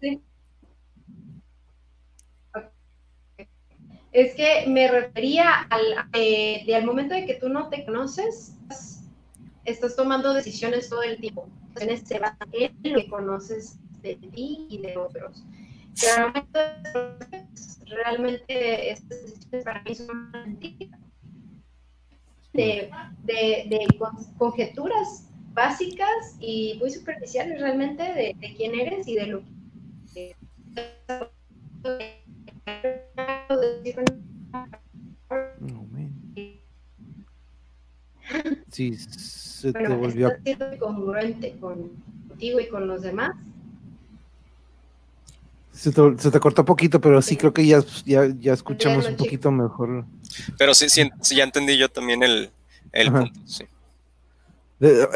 sí. Ok. Es que me refería al, eh, de al momento de que tú no te conoces, estás, tomando decisiones todo el tiempo. Se basan en lo que conoces de ti y de otros. Pero realmente estas decisiones para mí son. De, de, de con- conjeturas básicas y muy superficiales realmente de, de quién eres y de lo que Man. Sí, se te volvió. estás siendo congruente con, contigo y con los demás. Se te, se te cortó poquito, pero sí creo que ya, ya, ya escuchamos un poquito mejor. Pero sí, sí, sí, ya entendí yo también el, el punto. Sí.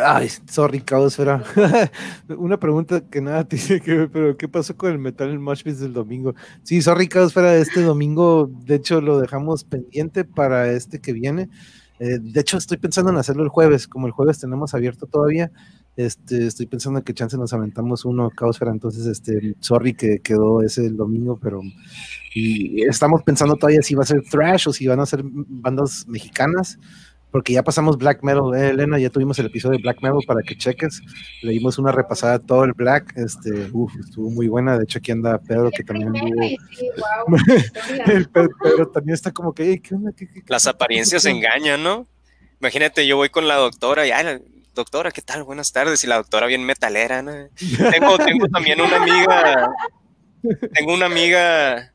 Ay, sorry, Caosfera. Una pregunta que nada tiene que ver, pero ¿qué pasó con el Metal en Mosh Pit del domingo? Sí, sorry, Caosfera, este domingo, de hecho, lo dejamos pendiente para este que viene. Eh, de hecho, estoy pensando en hacerlo el jueves, como el jueves tenemos abierto todavía. Este, estoy pensando que chance nos aventamos uno, Caosfera, entonces, este, sorry que quedó ese el domingo, pero y estamos pensando todavía si va a ser thrash o si van a ser bandas mexicanas porque ya pasamos black metal, eh, Elena, ya tuvimos el episodio de black metal para que cheques, le dimos una repasada a todo el black, este, uf, estuvo muy buena, de hecho aquí anda Pedro que también sí, wow, el Pedro también está como que, "Ey, ¿qué onda? ¿Qué- qué- Las apariencias qué- engañan, ¿no? Imagínate, yo voy con la doctora y, "Ay, doctora, ¿qué tal? Buenas tardes. Y la doctora bien metalera, ¿no? Tengo, tengo también una amiga, tengo una amiga,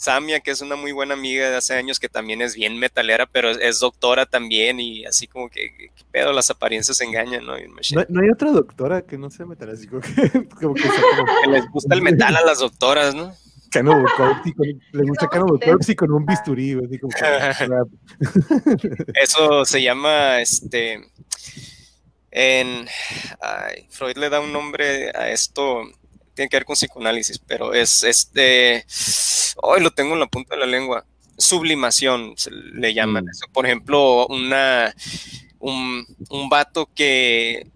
Samia, que es una muy buena amiga de hace años, que también es bien metalera, pero es, es doctora también y así como que, ¿qué pedo? Las apariencias engañan, ¿no? Y No, no hay otra doctora que no sea metal, así como que, como que como- Que les gusta el metal a las doctoras, ¿no? Cano le gusta Cano Bukowski con un bisturí, Eso se llama, este, en, Freud le da un nombre a esto, tiene que ver con psicoanálisis, pero es, este, hoy lo tengo en la punta de la lengua, sublimación, le llaman mm. eso. Por ejemplo, una, un, un vato que,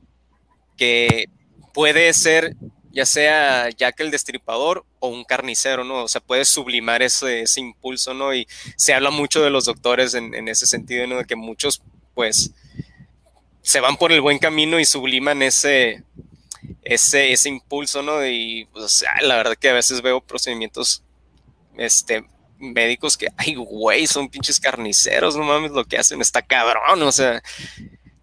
que puede ser ya sea Jack el Destripador o un carnicero, ¿no? O sea, puede sublimar ese, ese impulso, ¿no? Y se habla mucho de los doctores en, en, ese sentido, ¿no? De que muchos, pues, se van por el buen camino y subliman ese, ese, ese impulso, ¿no? Y, pues, la verdad que a veces veo procedimientos, este, médicos que, ay, güey, son pinches carniceros, no mames, lo que hacen está cabrón, o sea,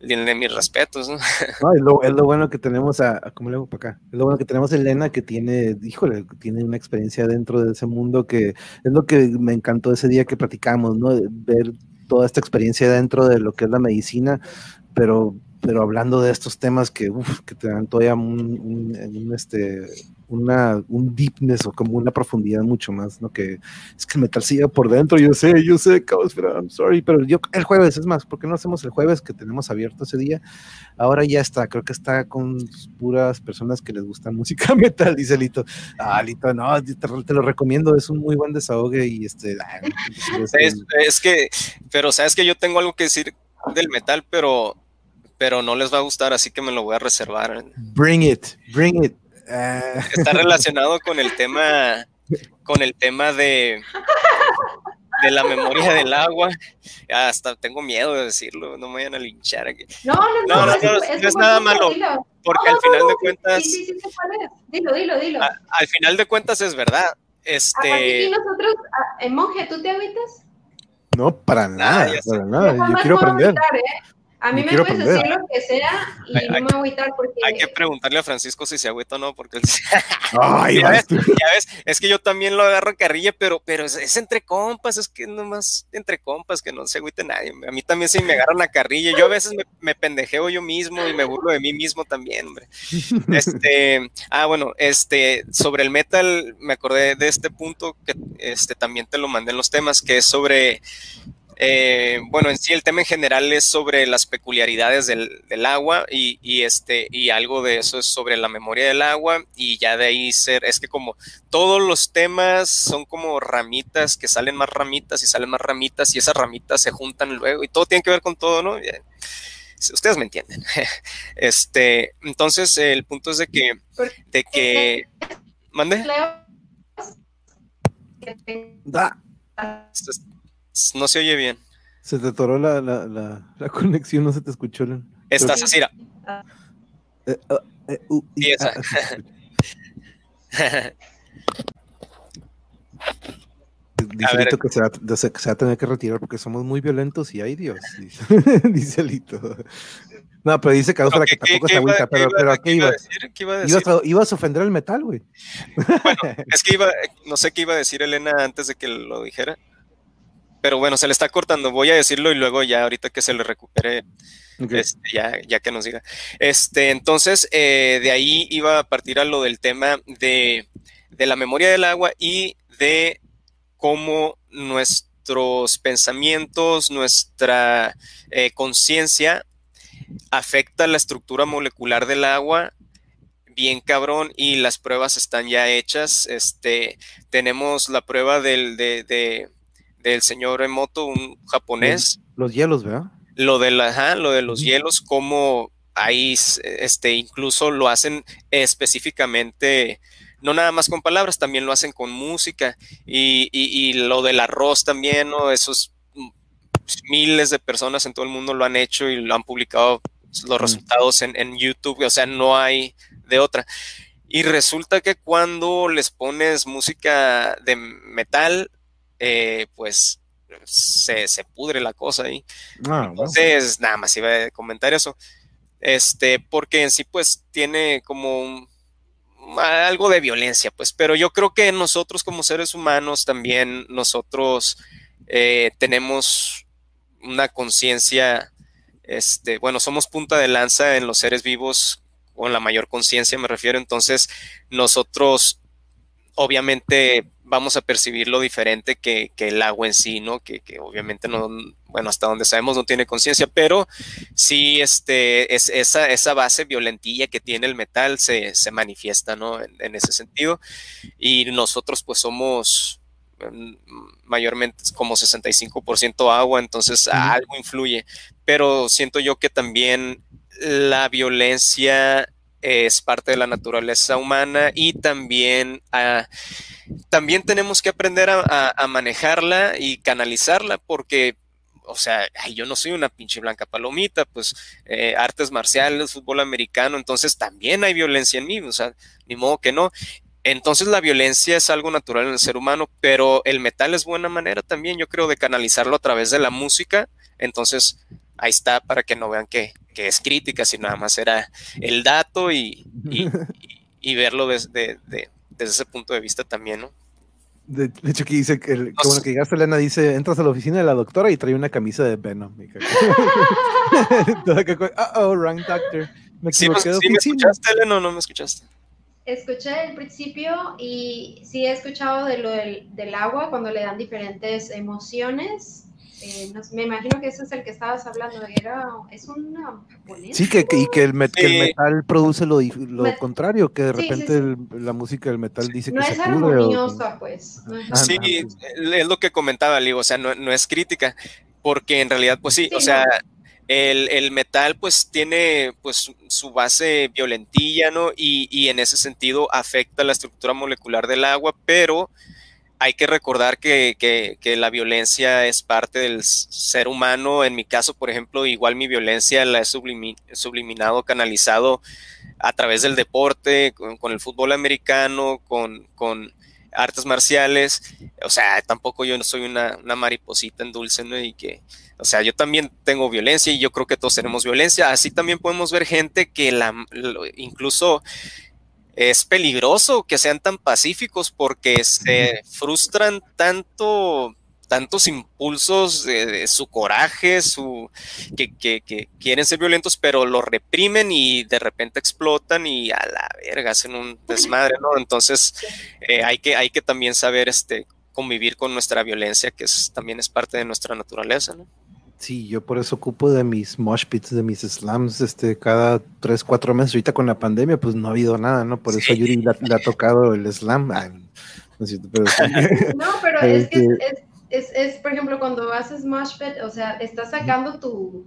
de mis respetos, ¿no? es, lo, bueno que tenemos a, ¿cómo le hago para acá? Es lo bueno que tenemos a Elena que tiene, híjole, tiene una experiencia dentro de ese mundo que es lo que me encantó ese día que platicamos, ¿no? Ver toda esta experiencia dentro de lo que es la medicina, pero, pero hablando de estos temas que, que te dan todavía un, un este, una, un deepness o como una profundidad mucho más, ¿no? Que es que el metal sigue por dentro, yo sé, yo sé, pero I'm sorry, pero yo el jueves, es más, ¿por qué no hacemos el jueves que tenemos abierto ese día? Ahora ya está, creo que está con puras personas que les gusta música metal, dice Lito. Ah, Lito, no, te, lo recomiendo, es un muy buen desahogue y este... es, que, pero sabes que yo tengo algo que decir del metal, pero pero no les va a gustar, así que me lo voy a reservar. Bring it, bring it. Está relacionado con el tema, con el tema de, de la memoria del agua. Hasta tengo miedo de decirlo, no me vayan a linchar aquí. No, no, no, no, no, es, nada malo, porque al final de cuentas. Sí, sí, sí, dilo, dilo, dilo. al final de cuentas es verdad. Este. ¿Y nosotros, en monje, tú te agüitas? No, para nada, para nada. Yo quiero aprender. ¿eh? A mí me puedes decir lo que sea y no me voy a agüitar porque... Hay que preguntarle a Francisco si se agüita o no, porque él... Ay, ya, ves, ya, ves, es que yo también lo agarro carrilla, pero, pero es, entre compas, es que nomás entre compas, que no se agüite nadie. A mí también sí me agarran a carrilla. Yo a veces me, me, pendejeo yo mismo y me burlo de mí mismo también, hombre. Este, ah, bueno, este, sobre el metal, me acordé de este punto que este, también te lo mandé en los temas, que es sobre eh, bueno, en sí el tema en general es sobre las peculiaridades del, agua y, este, y algo de eso es sobre la memoria del agua y ya de ahí ser, es que como todos los temas son como ramitas que salen más ramitas y salen más ramitas y esas ramitas se juntan luego y todo tiene que ver con todo, ¿no? Ustedes me entienden. Este, entonces el punto es de que, de que, mande. Da no se oye bien. Se te atoró la, la, la, conexión, no se te escuchó. Estás así, eh, uh, eh, uh, y esa. Dice Lito que se, va, a tener que retirar porque somos muy violentos y ay Dios, dice, Lito. No, pero dice que, que tampoco se agüita, pero, pero ¿a qué iba? ¿Qué iba a decir? Ibas a, ibas a ofender al metal, güey. Bueno, es que iba, no sé qué iba a decir Elena antes de que lo dijera pero bueno, se le está cortando. Voy a decirlo y luego ya ahorita que se le recupere, este, ya, ya que nos diga. Este, entonces, eh, de ahí iba a partir a lo del tema de, la memoria del agua y de cómo nuestros pensamientos, nuestra eh, conciencia afecta la estructura molecular del agua bien cabrón y las pruebas están ya hechas. Este, tenemos la prueba del, de del señor Emoto, un japonés. Los, hielos, ¿verdad? Lo de, la, lo de los hielos, como ahí este, incluso lo hacen específicamente, no nada más con palabras, también lo hacen con música. Y, lo del arroz también, ¿no? Esos miles de personas en todo el mundo lo han hecho y lo han publicado los resultados en, en YouTube, o sea, no hay de otra. Y resulta que cuando les pones música de metal, eh, pues se, pudre la cosa ahí. Ah, Entonces, nada más iba a comentar eso. Este, porque en sí, pues, tiene como algo de violencia, pues, pero yo creo que nosotros como seres humanos también, nosotros eh, tenemos una conciencia, este, bueno, somos punta de lanza en los seres vivos con la mayor conciencia, me refiero, entonces nosotros obviamente vamos a percibirlo diferente que, el agua en sí, ¿no? Que, obviamente no, bueno, hasta donde sabemos no tiene conciencia, pero sí este, es, esa, esa base violentilla que tiene el metal se, manifiesta, ¿no? En, ese sentido. Y nosotros pues somos mm, mayormente como 65% agua, entonces algo influye, pero siento yo que también la violencia es parte de la naturaleza humana y también, ah, también tenemos que aprender a, manejarla y canalizarla porque, o sea, yo no soy una pinche blanca palomita, pues eh, artes marciales, fútbol americano, entonces también hay violencia en mí, o sea, ni modo que no. Entonces la violencia es algo natural en el ser humano, pero el metal es buena manera también, yo creo, de canalizarlo a través de la música. Entonces, ahí está para que no vean que, es crítica, sino nada más era el dato y, y, verlo desde, desde ese punto de vista también, ¿no? De, hecho, aquí dice que, el, bueno, que llegaste, Elena, dice, entras a la oficina de la doctora y trae una camisa de Venom. oh, wrong doctor. Me sí, pues, ¿sí ¿Me escuchaste, Elena, o no me escuchaste? Escuché el principio y sí he escuchado de lo del, del agua cuando le dan diferentes emociones eh, me imagino que ese es el que estabas hablando, era, es un Sí, que, y que el, metal produce lo, lo contrario, que de repente la música del metal dice no que es se armoniosa, pues. sí, es lo que comentaba, Ligo, o sea, no, no, es crítica, porque en realidad, pues sí, o sea, el, el, metal pues tiene pues su base violentilla, ¿no? Y, y en ese sentido afecta la estructura molecular del agua, pero hay que recordar que, la violencia es parte del ser humano. En mi caso, por ejemplo, igual mi violencia la he subliminado, canalizado a través del deporte, con, el fútbol americano, con, artes marciales. O sea, tampoco yo no soy una, mariposita en dulce, ¿no? Y que, o sea, yo también tengo violencia y yo creo que todos tenemos violencia. Así también podemos ver gente que la, incluso es peligroso que sean tan pacíficos porque se frustran tanto tantos impulsos de, su coraje, su que, que, quieren ser violentos, pero lo reprimen y de repente explotan y a la verga hacen un desmadre, ¿no? Entonces eh, hay, que, hay que también saber este, convivir con nuestra violencia, que es, también es parte de nuestra naturaleza, ¿no? Sí, yo por eso ocupo de mis mosh pits, de mis slams, este, cada tres, cuatro meses. Ahorita con la pandemia, pues no ha habido nada, ¿no? Por eso a Yuri le, ha tocado el slam. no, pero, es que este es, es, por ejemplo, cuando haces mosh pit, o sea, estás sacando tu,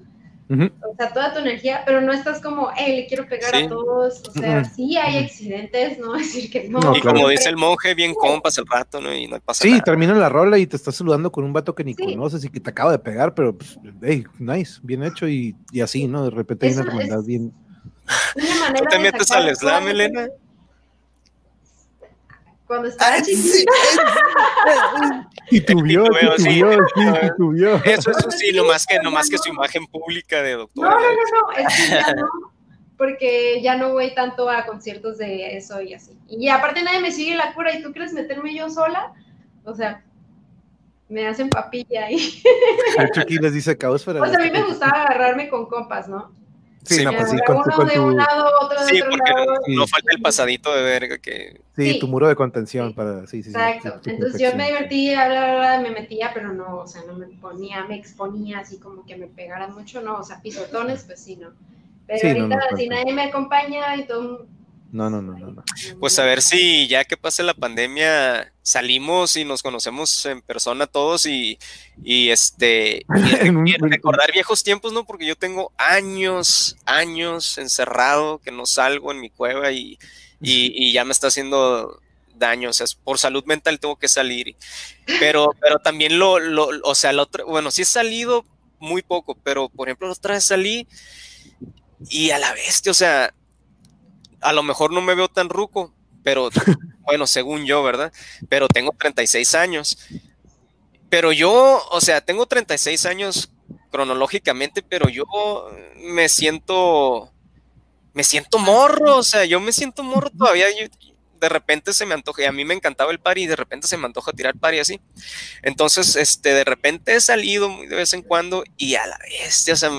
o sea, toda tu energía, pero no estás como, hey, le quiero pegar a todos. O sea, sí hay accidentes, ¿no? decir que no. y como dice el monje, bien compas el rato, ¿no? Y no pasa nada. Sí, termina la rola y te estás saludando con un vato que ni conoces y que te acaba de pegar, pero, pues, hey, nice, bien hecho y, y así, ¿no? De repente hay una hermandad bien. ¿Tú te metes al slam, Elena? Cuando estaba ah, chiquita. Y tuvió, tuvió, Eso, eso sí, lo más que, no más que su imagen pública de doctor. No, no, no, no, es que ya no, porque ya no voy tanto a conciertos de eso y así. Y aparte nadie me sigue la cura y tú quieres meterme yo sola, o sea, me hacen papilla ahí. aquí les dice caos, pero... Pues a mí me gustaba agarrarme con compas, ¿no? Sí, no, pues sí, con, uno de un lado, otro de sí, otro porque lado. No, falta el pasadito de verga que... Sí, tu muro de contención para... Sí, sí, Exacto. Entonces yo me divertía, bla, bla, me metía, pero no, o sea, no me ponía, me exponía así como que me pegaran mucho, no, o sea, pisotones, pues sí, no. Pero ahorita si nadie me acompaña y todo no, no, no, no, Pues a ver si ya que pase la pandemia salimos y nos conocemos en persona todos y, y este recordar viejos tiempos, ¿no? Porque yo tengo años, años encerrado que no salgo en mi cueva y, y, ya me está haciendo daño, o sea, por salud mental tengo que salir. Pero, pero también lo, lo o sea, lo otro, bueno, sí he salido muy poco, pero por ejemplo, otra vez salí y a la bestia, o sea, a lo mejor no me veo tan ruco, pero bueno, según yo, ¿verdad? Pero tengo 36 años. Pero yo, o sea, tengo 36 años cronológicamente, pero yo me siento, me siento morro, o sea, yo me siento morro todavía. de repente se me antoja, y a mí me encantaba el pari, y de repente se me antoja tirar pari así. Entonces, este, de repente he salido muy de vez en cuando y a la vez, o sea,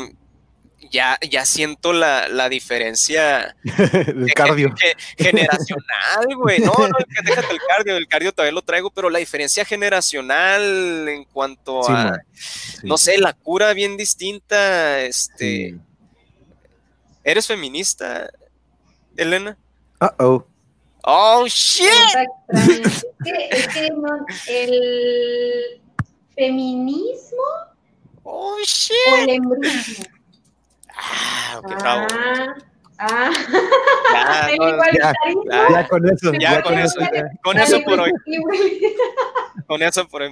ya, ya siento la, la diferencia el cardio. generacional, güey. No, no, déjate el cardio, el cardio todavía lo traigo, pero la diferencia generacional en cuanto a, no sé, la cura bien distinta, este... ¿Eres feminista, Elena? Uh oh. Oh, shit. Es que, el feminismo oh, shit. o el embrismo. Ah, qué bravo. Ah, Ya, no, ya, Ya con eso. Ya con eso, ya. con eso por hoy, con eso por hoy.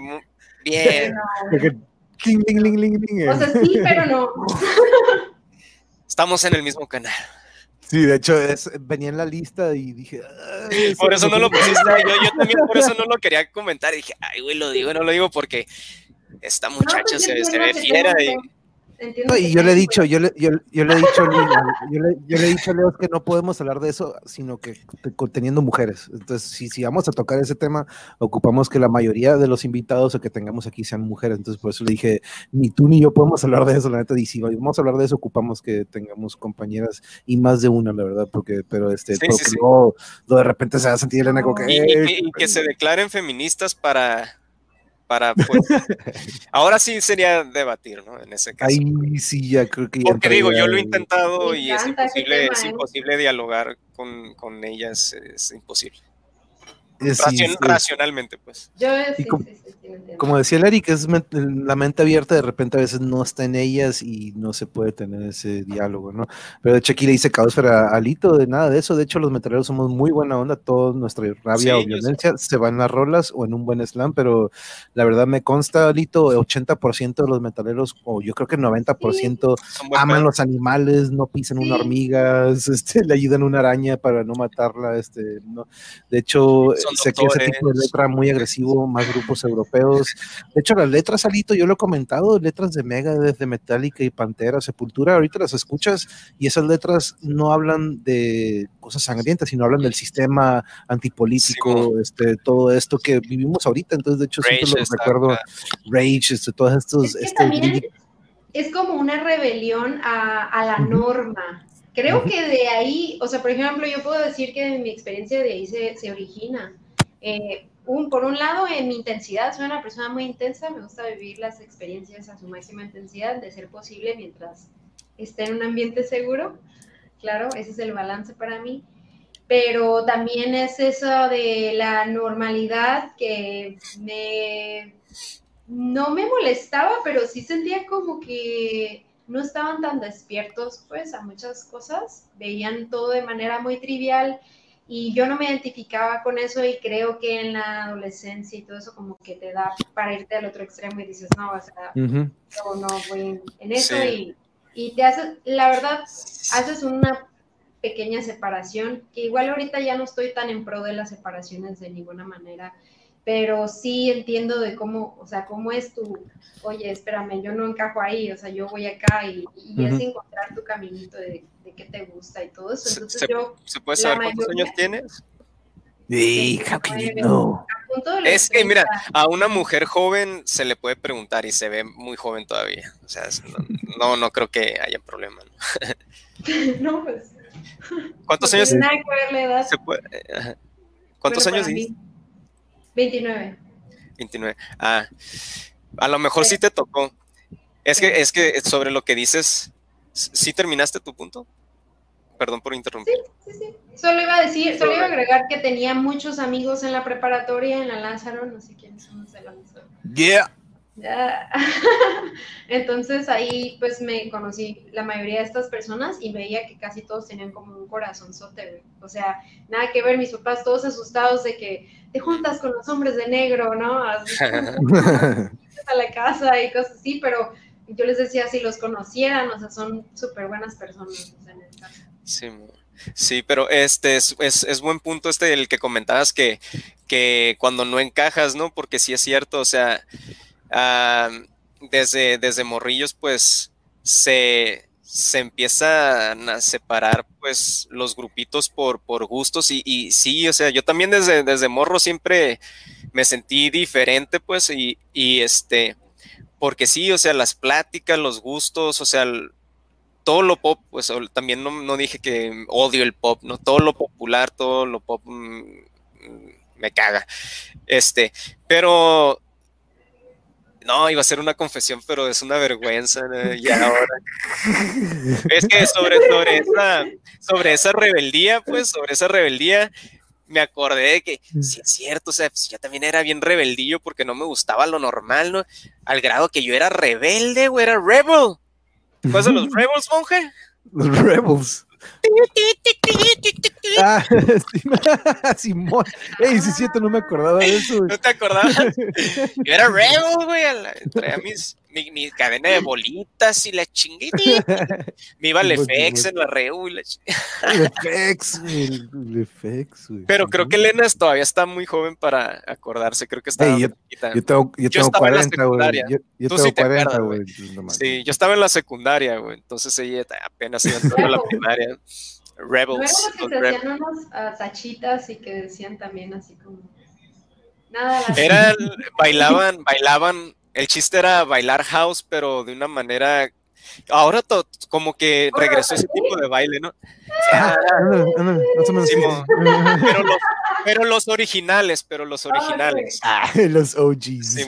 Bien, No, Porque cling, ling, ling, ling, ling, O sea, sí, pero no. estamos en el mismo canal. Sí, de hecho, es, venía en la lista y dije. "Ay, Por eso no lo pusiste. Yo, yo también por eso no lo quería comentar. Y dije, ay, güey, lo digo, no lo digo porque esta No, muchacha pues yo se, se ve fiera. Y, tengo- entiendo No, que y yo le he dicho, yo le, yo, yo le he dicho, a Leo, yo le, yo le he dicho a Leo que no podemos hablar de eso, sino que te- teniendo mujeres. Entonces, si, si vamos a tocar ese tema, ocupamos que la mayoría de los invitados o que tengamos aquí sean mujeres. Entonces, por eso le dije, ni tú ni yo podemos hablar de eso, la neta. Y si vamos a hablar de eso, ocupamos que tengamos compañeras y más de una, la verdad, porque, pero este, Sí, pero sí, sí. luego, luego de repente se va a sentir Elena como que. y- y- "Eh, y que se declaren feministas para. Para pues, ahora sí sería debatir, ¿no? En ese caso. Ahí sí, ya creo que ya Porque digo, yo lo he intentado Me y es imposible, tema, es ¿eh? imposible dialogar con, con ellas, es imposible. Eh, sí, Racion- sí. racionalmente, pues. Yo sí, como- sí, entiendo. Como decía el Eric, es la mente abierta, de repente a veces no está en ellas y no se puede tener ese diálogo, ¿no? Pero de hecho aquí le dice Caosfera a Alito de nada de eso. De hecho, los metaleros somos muy buena onda, toda nuestra rabia Sí, o violencia se va en las rolas o en un buen slam, pero la verdad me consta, Alito, 80% de los metaleros, o yo creo que 90%, Son buen aman los animales, no pisan una Sí. hormiga, este, le ayudan a una araña para no matarla, este, no. De hecho, sé que ese tipo de letra muy agresivo, más grupos europeos. De hecho, las letras, Alito, yo lo he comentado, letras de Mega, de Metallica y Pantera, Sepultura, ahorita las escuchas y esas letras no hablan de cosas sangrientas, sino hablan del sistema antipolítico, este, todo esto que vivimos ahorita. Entonces, de hecho, siempre Rage lo está recuerdo, acá. Rage, este, todos estos, Es que este, es como una rebelión a, a la norma. Creo que de ahí, o sea, por ejemplo, yo puedo decir que mi experiencia de ahí se, se origina. Eh, un, por un lado, en mi intensidad, soy una persona muy intensa, me gusta vivir las experiencias a su máxima intensidad, de ser posible mientras esté en un ambiente seguro. Claro, ese es el balance para mí. Pero también es eso de la normalidad que me no me molestaba, pero sí sentía como que no estaban tan despiertos pues a muchas cosas, veían todo de manera muy trivial y yo no me identificaba con eso y creo que en la adolescencia y todo eso como que te da para irte al otro extremo y dices, no, o sea, Ujú. yo no voy en, en eso Sí. y, y te haces, la verdad, haces una pequeña separación, que igual ahorita ya no estoy tan en pro de las separaciones de ninguna manera, pero sí entiendo de cómo, o sea, cómo es tu, oye, espérame, yo no encajo ahí, o sea, yo voy acá y, y es encontrar tu caminito de, de qué te gusta y todo eso. Se- Entonces se- yo, ¿Se puede saber cuántos años tienes? Ey, how can you know? a punto de los Es que, mira, 30, A una mujer joven se le puede preguntar y se ve muy joven todavía. O sea, es- no, no, no creo que haya problema. ¿no? no, pues, ¿Cuántos años nada que ver la edad. se puede? ajá. ¿Cuántos años mí, 29. 29. Ah, a lo mejor sí te tocó. Es que, es que sobre lo que dices, ¿sí terminaste tu punto? Perdón por interrumpir. Sí, sí. Solo iba a decir, solo iba a agregar que tenía muchos amigos en la preparatoria, en la Lázaro, no sé quiénes son los de la Lázaro. Yeah. Ya. Entonces ahí pues me conocí la mayoría de estas personas y veía que casi todos tenían como un corazonzote, güey. O sea, nada que ver, mis papás todos asustados de que te juntas con los hombres de negro, ¿no? Así a la casa y cosas así, pero yo les decía si los conocieran, o sea, son súper buenas personas. o sea, en el caso. Sí, sí, pero este es, es, es buen punto este el que comentabas que, que cuando no encajas, ¿no? Porque sí es cierto, o sea, desde, desde morrillos, pues se, se empiezan a separar, pues, los grupitos por, por gustos y, y sí, o sea, yo también desde, desde morro siempre me sentí diferente, pues, y, y este, porque sí, o sea, las pláticas, los gustos, o sea, todo lo pop, pues también no, dije que odio el pop, ¿no? Todo lo popular, todo lo pop mm, mm, me caga. Este, pero no, iba a ser una confesión, pero es una vergüenza. Y ahora. es que sobre, sobre, esa, sobre esa rebeldía, pues, sobre esa rebeldía, me acordé de que, sí es cierto, o sea, pues, yo también era bien rebeldillo porque no me gustaba lo normal, ¿no? Al grado que yo era rebelde, güey, era rebel. ¿Cuáles son los rebels, monje? Los rebels. ah, Simón. Ey, sí, cierto, no me acordaba de eso. ¿No te acordabas? Yo era rebel, güey. Traía mis, mi, mi, cadena de bolitas y la chinguita. Me iba al FX en la Reu y la FX, el FX, güey. Pero creo que Elena todavía está muy joven para acordarse. Creo que está. Hey, yo, yo, tengo, yo, tengo 40, güey. Yo, yo tengo sí 40, güey. Sí, yo estaba en la secundaria, güey. Entonces ella apenas iba entrando a la primaria. Rebels. Luego que se hacían unos uh, sachitas y que decían también así como. Nada. Eran, bailaban, bailaban el chiste era bailar house, pero de una manera. Ahora como que regresó ese tipo de baile, ¿no? pero, los, originales, pero los originales. Ah, los OGs.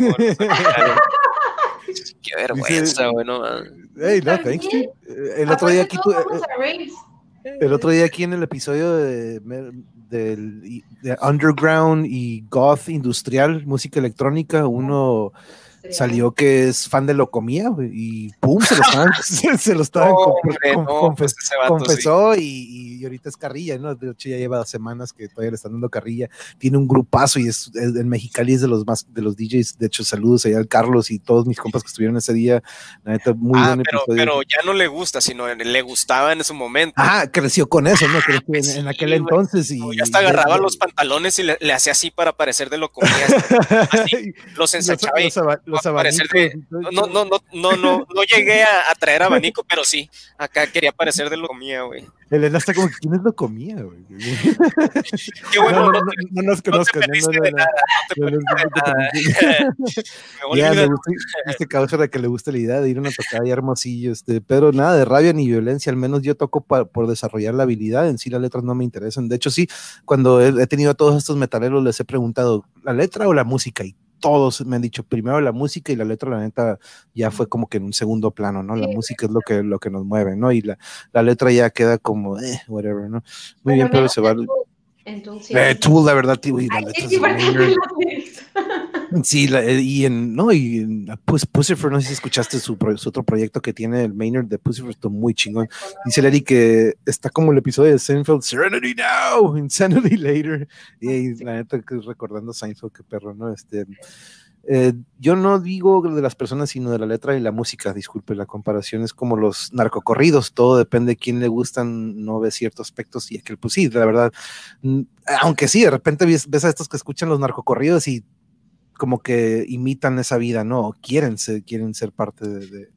Qué vergüenza, bueno. Hey, no, thanks. El otro día aquí. Eh, el otro día aquí en el episodio de, del de Underground y Goth Industrial, música electrónica, uno salió que es fan de Locomía y pum, se lo estaban, se, lo estaban pues confesó y, ahorita es carrilla, ¿no? De hecho ya lleva semanas que todavía le están dando carrilla, tiene un grupazo y es, en Mexicali es de los más de los DJs, de hecho saludos allá al Carlos y todos mis compas que estuvieron ese día, la neta muy ah, pero, pero ya no le gusta, sino le gustaba en ese momento. Ah, creció con eso, ¿no? Creció en, en, aquel entonces y ya hasta agarraba los pantalones y le, hacía así para parecer de Locomía, los ensachaba y no, no, no, no, no, no llegué a, traer abanico, pero sí, acá quería parecer de lo comía, güey. Elena está como quién es lo comía, güey. Qué bueno, no, no, nos conozcan. No, Ya, me gusta este cabrón de que le gusta la idea de ir a una tocada y hermosillo, este, pero nada de rabia ni violencia, al menos yo toco por desarrollar la habilidad, en sí las letras no me interesan. De hecho, sí, cuando he, he tenido a todos estos metaleros les he preguntado, ¿la letra o la música? Y todos me han dicho primero la música y la letra, la neta, ya fue como que en un segundo plano, ¿no? La música es lo que, lo que nos mueve, ¿no? Y la, la letra ya queda como, eh, whatever, ¿no? Muy bien, pero se va. Entonces, eh, tú, la verdad, tío, y la letra Sí, la, eh, y en, no, y en pues, Pussyfer, no sé si escuchaste su, su, otro proyecto que tiene el Maynard de Pussyfer, está muy chingón. Dice Larry que está como el episodio de Seinfeld, Serenity Now, Insanity Later. Y la neta que recordando Seinfeld, qué perro, ¿no? Este, eh, yo no digo de las personas, sino de la letra y la música, disculpe, la comparación es como los narcocorridos, todo depende de quién le gustan, no ve ciertos aspectos y aquel, pues sí, la verdad, mm, aunque sí, de repente ves, ves a estos que escuchan los narcocorridos y como que imitan esa vida, ¿no? Quieren ser, quieren ser parte de, de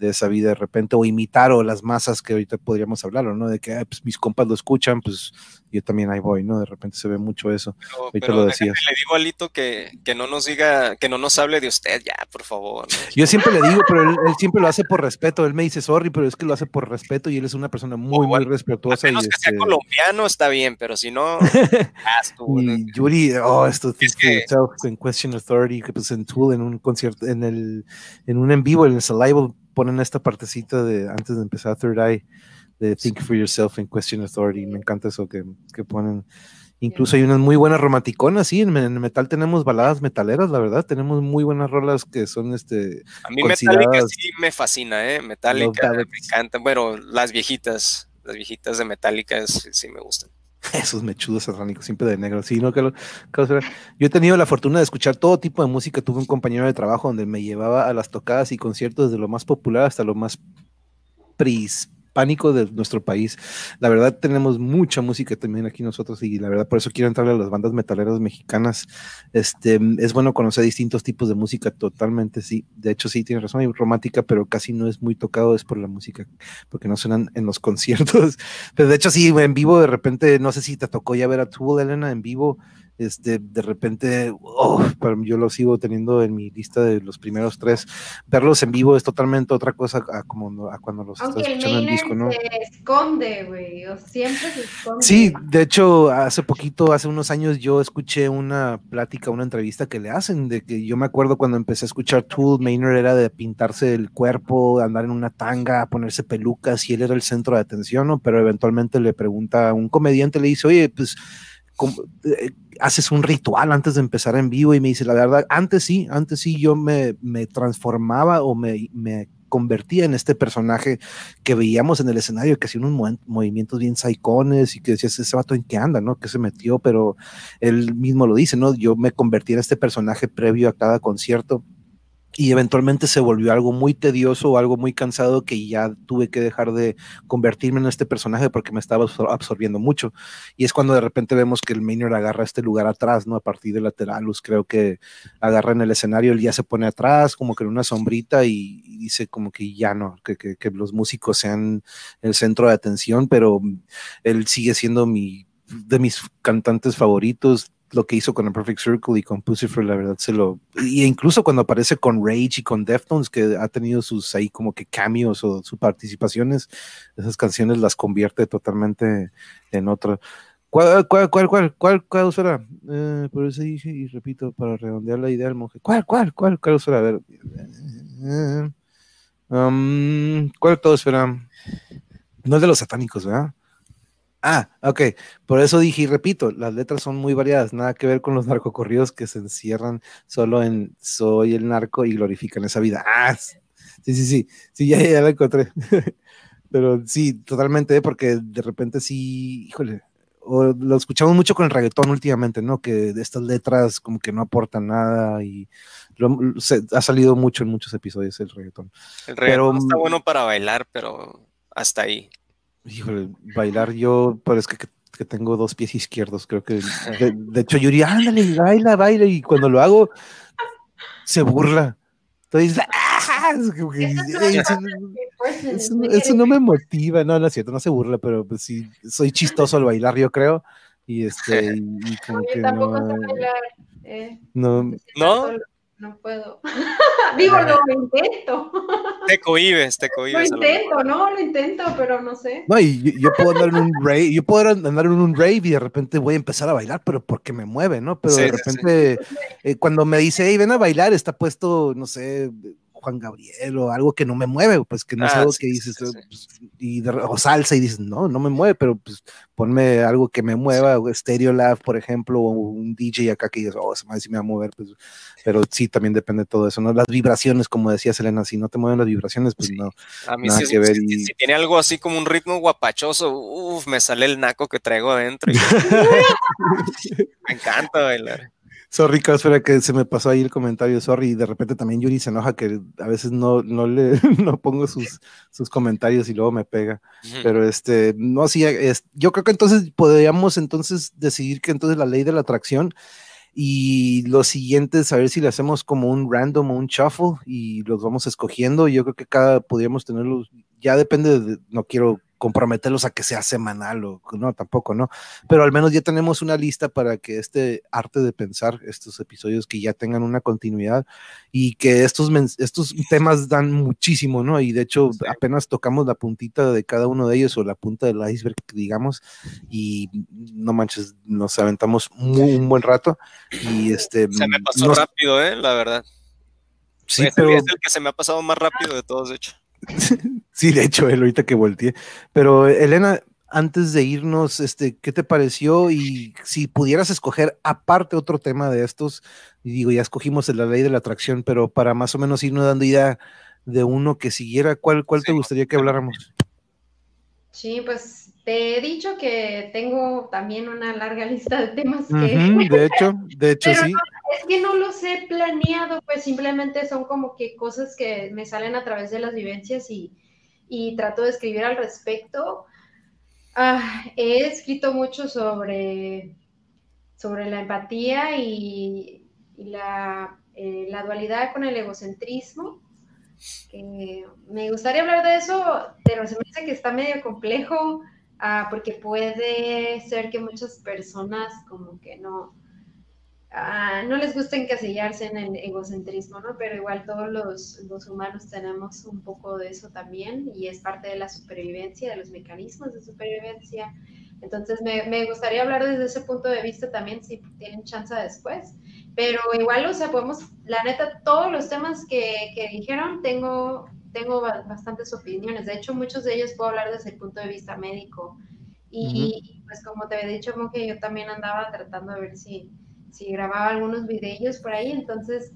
esa vida de repente, o imitar o las masas que ahorita podríamos hablar, ¿no? De que pues, mis compas lo escuchan, pues yo también ahí voy, ¿no? De repente se ve mucho eso. ahorita lo decías. Le digo a Lito que, que, no nos diga, que no nos hable de usted, ya, por favor. Yo siempre le digo, pero él, siempre lo hace por respeto. Él me dice sorry, pero es que lo hace por respeto y él es una persona muy, muy respetuosa. A menos y que sea este colombiano, está bien, pero si no, tú, y Yuri, oh, esto es que... en Question Authority, que pues en Tool, en un concierto, en el, en un en vivo, en el Saliva ponen esta partecita de antes de empezar Third Eye de Think for Yourself and Question Authority. Me encanta eso que, que ponen. Incluso hay unas muy buenas romanticonas, sí, en, metal tenemos baladas metaleras, la verdad, tenemos muy buenas rolas que son este. A mí Metallica sí me fascina, ¿eh? Metallica me encanta. Bueno, las viejitas, las viejitas de Metallica sí me gustan. Esos mechudos satánicos, siempre de negro. Yo he tenido la fortuna de escuchar todo tipo de música. Tuve un compañero de trabajo donde me llevaba a las tocadas y conciertos desde lo más popular hasta lo más pris pánico de nuestro país. La verdad tenemos mucha música también aquí nosotros y la verdad por eso quiero entrarle a las bandas metaleras mexicanas. Este, es bueno conocer distintos tipos de música totalmente, sí. De hecho sí, tiene razón, hay romántica, pero casi no es muy tocado, es por la música, porque no suenan en los conciertos. Pero de hecho sí, en vivo de repente, no sé si te tocó ya ver a Tool, Elena, en vivo este, de repente, oh, yo lo sigo teniendo en mi lista de los primeros tres. Verlos en vivo es totalmente otra cosa a, como, a cuando los estás escuchando en disco, ¿no? Se esconde, güey, siempre se esconde. Sí, de hecho, hace poquito, hace unos años, yo escuché una plática, una entrevista que le hacen, de que yo me acuerdo cuando empecé a escuchar Tool, Maynard era de pintarse el cuerpo, andar en una tanga, ponerse pelucas, y él era el centro de atención, ¿no? Pero eventualmente le pregunta a un comediante, le dice, oye, pues eh, haces un ritual antes de empezar en vivo y me dice, la verdad, antes sí, antes sí yo me, me transformaba o me, me, convertía en este personaje que veíamos en el escenario, que hacía unos movimientos bien saicones y que decías, ese vato en qué anda, ¿no? Que se metió, pero él mismo lo dice, ¿no? Yo me convertí en este personaje previo a cada concierto y eventualmente se volvió algo muy tedioso o algo muy cansado que ya tuve que dejar de convertirme en este personaje porque me estaba absorbiendo mucho. Y es cuando de repente vemos que el Maynard agarra este lugar atrás, ¿no? A partir de Lateralus, creo que agarra en el escenario, él ya se pone atrás, como que en una sombrita y, dice como que ya no, que, que, que los músicos sean el centro de atención, pero él sigue siendo mi de mis cantantes favoritos, lo que hizo con The Perfect Circle y con Pussifer, la verdad se lo. Y incluso cuando aparece con Rage y con Deftones, que ha tenido sus ahí como que cameos o sus participaciones, esas canciones las convierte totalmente en otra. ¿Cuál, cuál, cuál, cuál, cuál, cuál será? Eh, por eso dije y repito, para redondear la idea del monje. ¿Cuál, cuál, cuál, cuál será? A ver. Eh, um, ¿Cuál todos será? No es de los satánicos, ¿verdad? Ah, ok. Por eso dije y repito, las letras son muy variadas, nada que ver con los narcocorridos que se encierran solo en soy el narco y glorifican esa vida. Ah, sí, sí, sí, sí, ya, ya la encontré. Pero sí, totalmente, ¿eh? porque de repente sí, híjole, lo escuchamos mucho con el reggaetón últimamente, ¿no? Que de estas letras como que no aportan nada y ha salido mucho en muchos episodios el reggaetón. El reggaetón está bueno para bailar, pero hasta ahí. Híjole, bailar yo parece que, que tengo dos pies izquierdos, creo que de, hecho Yuri, ándale, baila, baila, y cuando lo hago se burla. Entonces, ¡ah! eso, no me motiva, no, no es cierto, no se burla, pero pues sí, soy chistoso al bailar, yo creo. Y este, y, como que no, bailar, eh. no, no, no puedo. Digo, lo intento. Te cohibes, te cohibes. Lo intento, no, lo intento, pero no sé. No, y yo, puedo andar en un rave, yo puedo andar en un rave y de repente voy a empezar a bailar, pero porque me mueve, ¿no? Pero de repente, eh, cuando me dice, hey, ven a bailar, está puesto, no sé, Juan Gabriel o algo que no me mueve, pues que no es ah, algo que dices, pues, y o salsa y dices, no, no me mueve, pero pues ponme algo que me mueva, Stereo Lab, por ejemplo, o un DJ acá que dices, oh, se me va a mover, pues, pero sí, también depende de todo eso, ¿no? Las vibraciones, como decía Selena, si no te mueven las vibraciones, pues no. A mí sí, que ver si, tiene algo así como un ritmo guapachoso, uff, me sale el naco que traigo adentro. me encanta bailar. Sorry, espera que se me pasó ahí el comentario, sorry, y de repente también Yuri se enoja que a veces no, no le no pongo sus, sus comentarios y luego me pega. Pero este, no, sí, es, yo creo que entonces podríamos entonces decidir que entonces la ley de la atracción y lo siguiente es a ver si le hacemos como un random o un shuffle y los vamos escogiendo. Yo creo que cada podríamos tenerlos, ya depende de, no quiero comprometerlos a que sea semanal o no, tampoco, ¿no? Pero al menos ya tenemos una lista para que este arte de pensar, estos episodios que ya tengan una continuidad y que estos, estos temas dan muchísimo, ¿no? Y de hecho apenas tocamos la puntita de cada uno de ellos o la punta del iceberg, digamos, y no manches, nos aventamos muy, un buen rato y este... Se me pasó rápido, ¿eh? La verdad. Sí, pero... Es el que se me ha pasado más rápido de todos, de hecho. sí, de hecho, él ahorita que volteé. Pero Elena, antes de irnos, este, ¿qué te pareció? Y si pudieras escoger aparte otro tema de estos, y digo, ya escogimos la ley de la atracción, pero para más o menos irnos dando idea de uno que siguiera, ¿cuál, cuál te gustaría que habláramos? Sí, pues te he dicho que tengo también una larga lista de temas que... de hecho, de hecho sí es que no los he planeado, pues simplemente son como que cosas que me salen a través de las vivencias y, trato de escribir al respecto. Ah, he escrito mucho sobre, sobre la empatía y, la, eh, la, dualidad con el egocentrismo. me gustaría hablar de eso, pero se me dice que está medio complejo ah, porque puede ser que muchas personas como que no, ah, no les gusta encasillarse en el egocentrismo, ¿no? Pero igual todos los, los, humanos tenemos un poco de eso también y es parte de la supervivencia, de los mecanismos de supervivencia. Entonces me, me gustaría hablar desde ese punto de vista también, si tienen chance después. Pero igual, o sea, podemos, la neta, todos los temas que, que dijeron, tengo, tengo bastantes opiniones. De hecho, muchos de ellos puedo hablar desde el punto de vista médico. Y pues como te había dicho, que yo también andaba tratando de ver si, si grababa algunos videos por ahí. Entonces,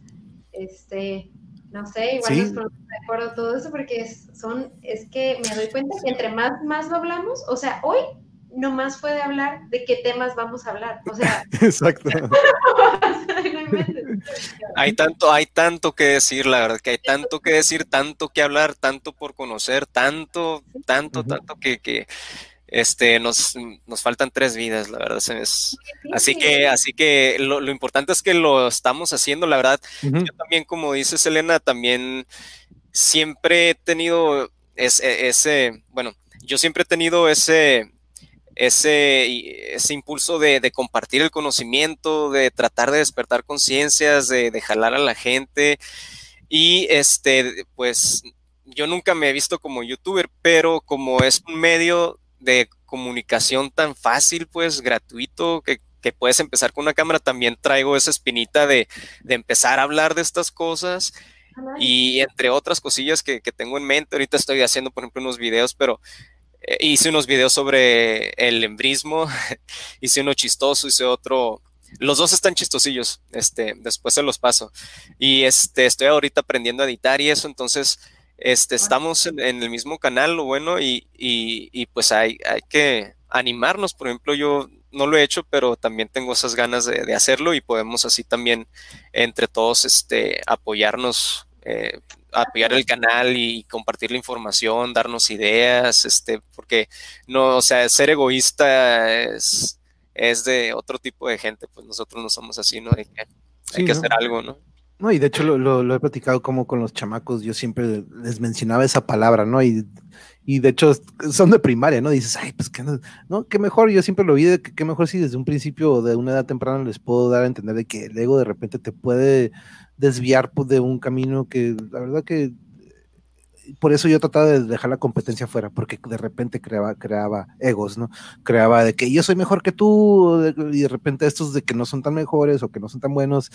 este, no sé, igual nos ponemos de acuerdo todo eso porque es, son, es que me doy cuenta que entre más, más lo hablamos, o sea, hoy nomás puede hablar de qué temas vamos a hablar. O sea, exacto. hay tanto, hay tanto que decir, la verdad que hay tanto que decir, tanto que hablar, tanto por conocer, tanto, tanto, tanto que, que este, nos, nos faltan tres vidas, la verdad. Es, así que, así que lo, lo, importante es que lo estamos haciendo, la verdad. Yo también, como dice Selena, también siempre he tenido ese, ese, bueno, yo siempre he tenido ese, ese, ese impulso de, compartir el conocimiento, de tratar de despertar conciencias, de, jalar a la gente. Y este, pues yo nunca me he visto como youtuber, pero como es un medio de comunicación tan fácil, pues gratuito, que, puedes empezar con una cámara, también traigo esa espinita de, empezar a hablar de estas cosas. Y entre otras cosillas que, que, tengo en mente, ahorita estoy haciendo, por ejemplo, unos videos, pero hice unos videos sobre el embrismo, hice uno chistoso, hice otro, los dos están chistosillos, este, después se los paso. Y este, estoy ahorita aprendiendo a editar y eso, entonces, este, estamos en, el mismo canal, lo bueno, y, y, pues hay, hay, que animarnos, por ejemplo, yo no lo he hecho, pero también tengo esas ganas de, de hacerlo y podemos así también entre todos, este, apoyarnos eh, apoyar el canal y compartir la información, darnos ideas, este, porque no, o sea, ser egoísta es, es de otro tipo de gente, pues nosotros no somos así, ¿no? Hay que, hay que hacer algo, ¿no? No, y de hecho lo, lo, he platicado como con los chamacos, yo siempre les mencionaba esa palabra, ¿no? Y, y de hecho son de primaria, ¿no? Dices, ay, pues qué, no, qué mejor, yo siempre lo vi de que qué mejor si desde un principio, de una edad temprana, les puedo dar a entender de que el ego de repente te puede desviar pues, de un camino que la verdad que por eso yo trataba de dejar la competencia fuera, porque de repente creaba, creaba egos, ¿no? Creaba de que yo soy mejor que tú, y de repente estos de que no son tan mejores o que no son tan buenos.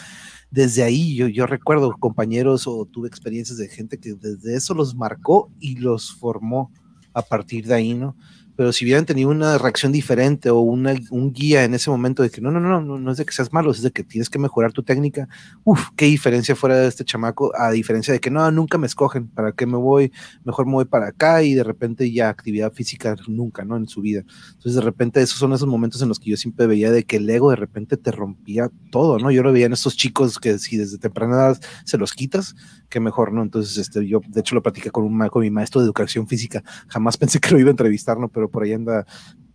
Desde ahí yo, yo recuerdo compañeros o tuve experiencias de gente que desde eso los marcó y los formó a partir de ahí, ¿no? Pero si hubieran tenido una reacción diferente o una, un guía en ese momento de que no, no, no, no, no es de que seas malo, es de que tienes que mejorar tu técnica, uff, qué diferencia fuera de este chamaco, a diferencia de que no, nunca me escogen, ¿para qué me voy? Mejor me voy para acá y de repente ya actividad física nunca, ¿no? En su vida. Entonces de repente esos son esos momentos en los que yo siempre veía de que el ego de repente te rompía todo, ¿no? Yo lo veía en estos chicos que si desde temprana edad se los quitas, qué mejor, ¿no? Entonces, este, yo de hecho lo platiqué con, un, con mi maestro de educación física, jamás pensé que lo iba a entrevistar, ¿no? Pero por ahí anda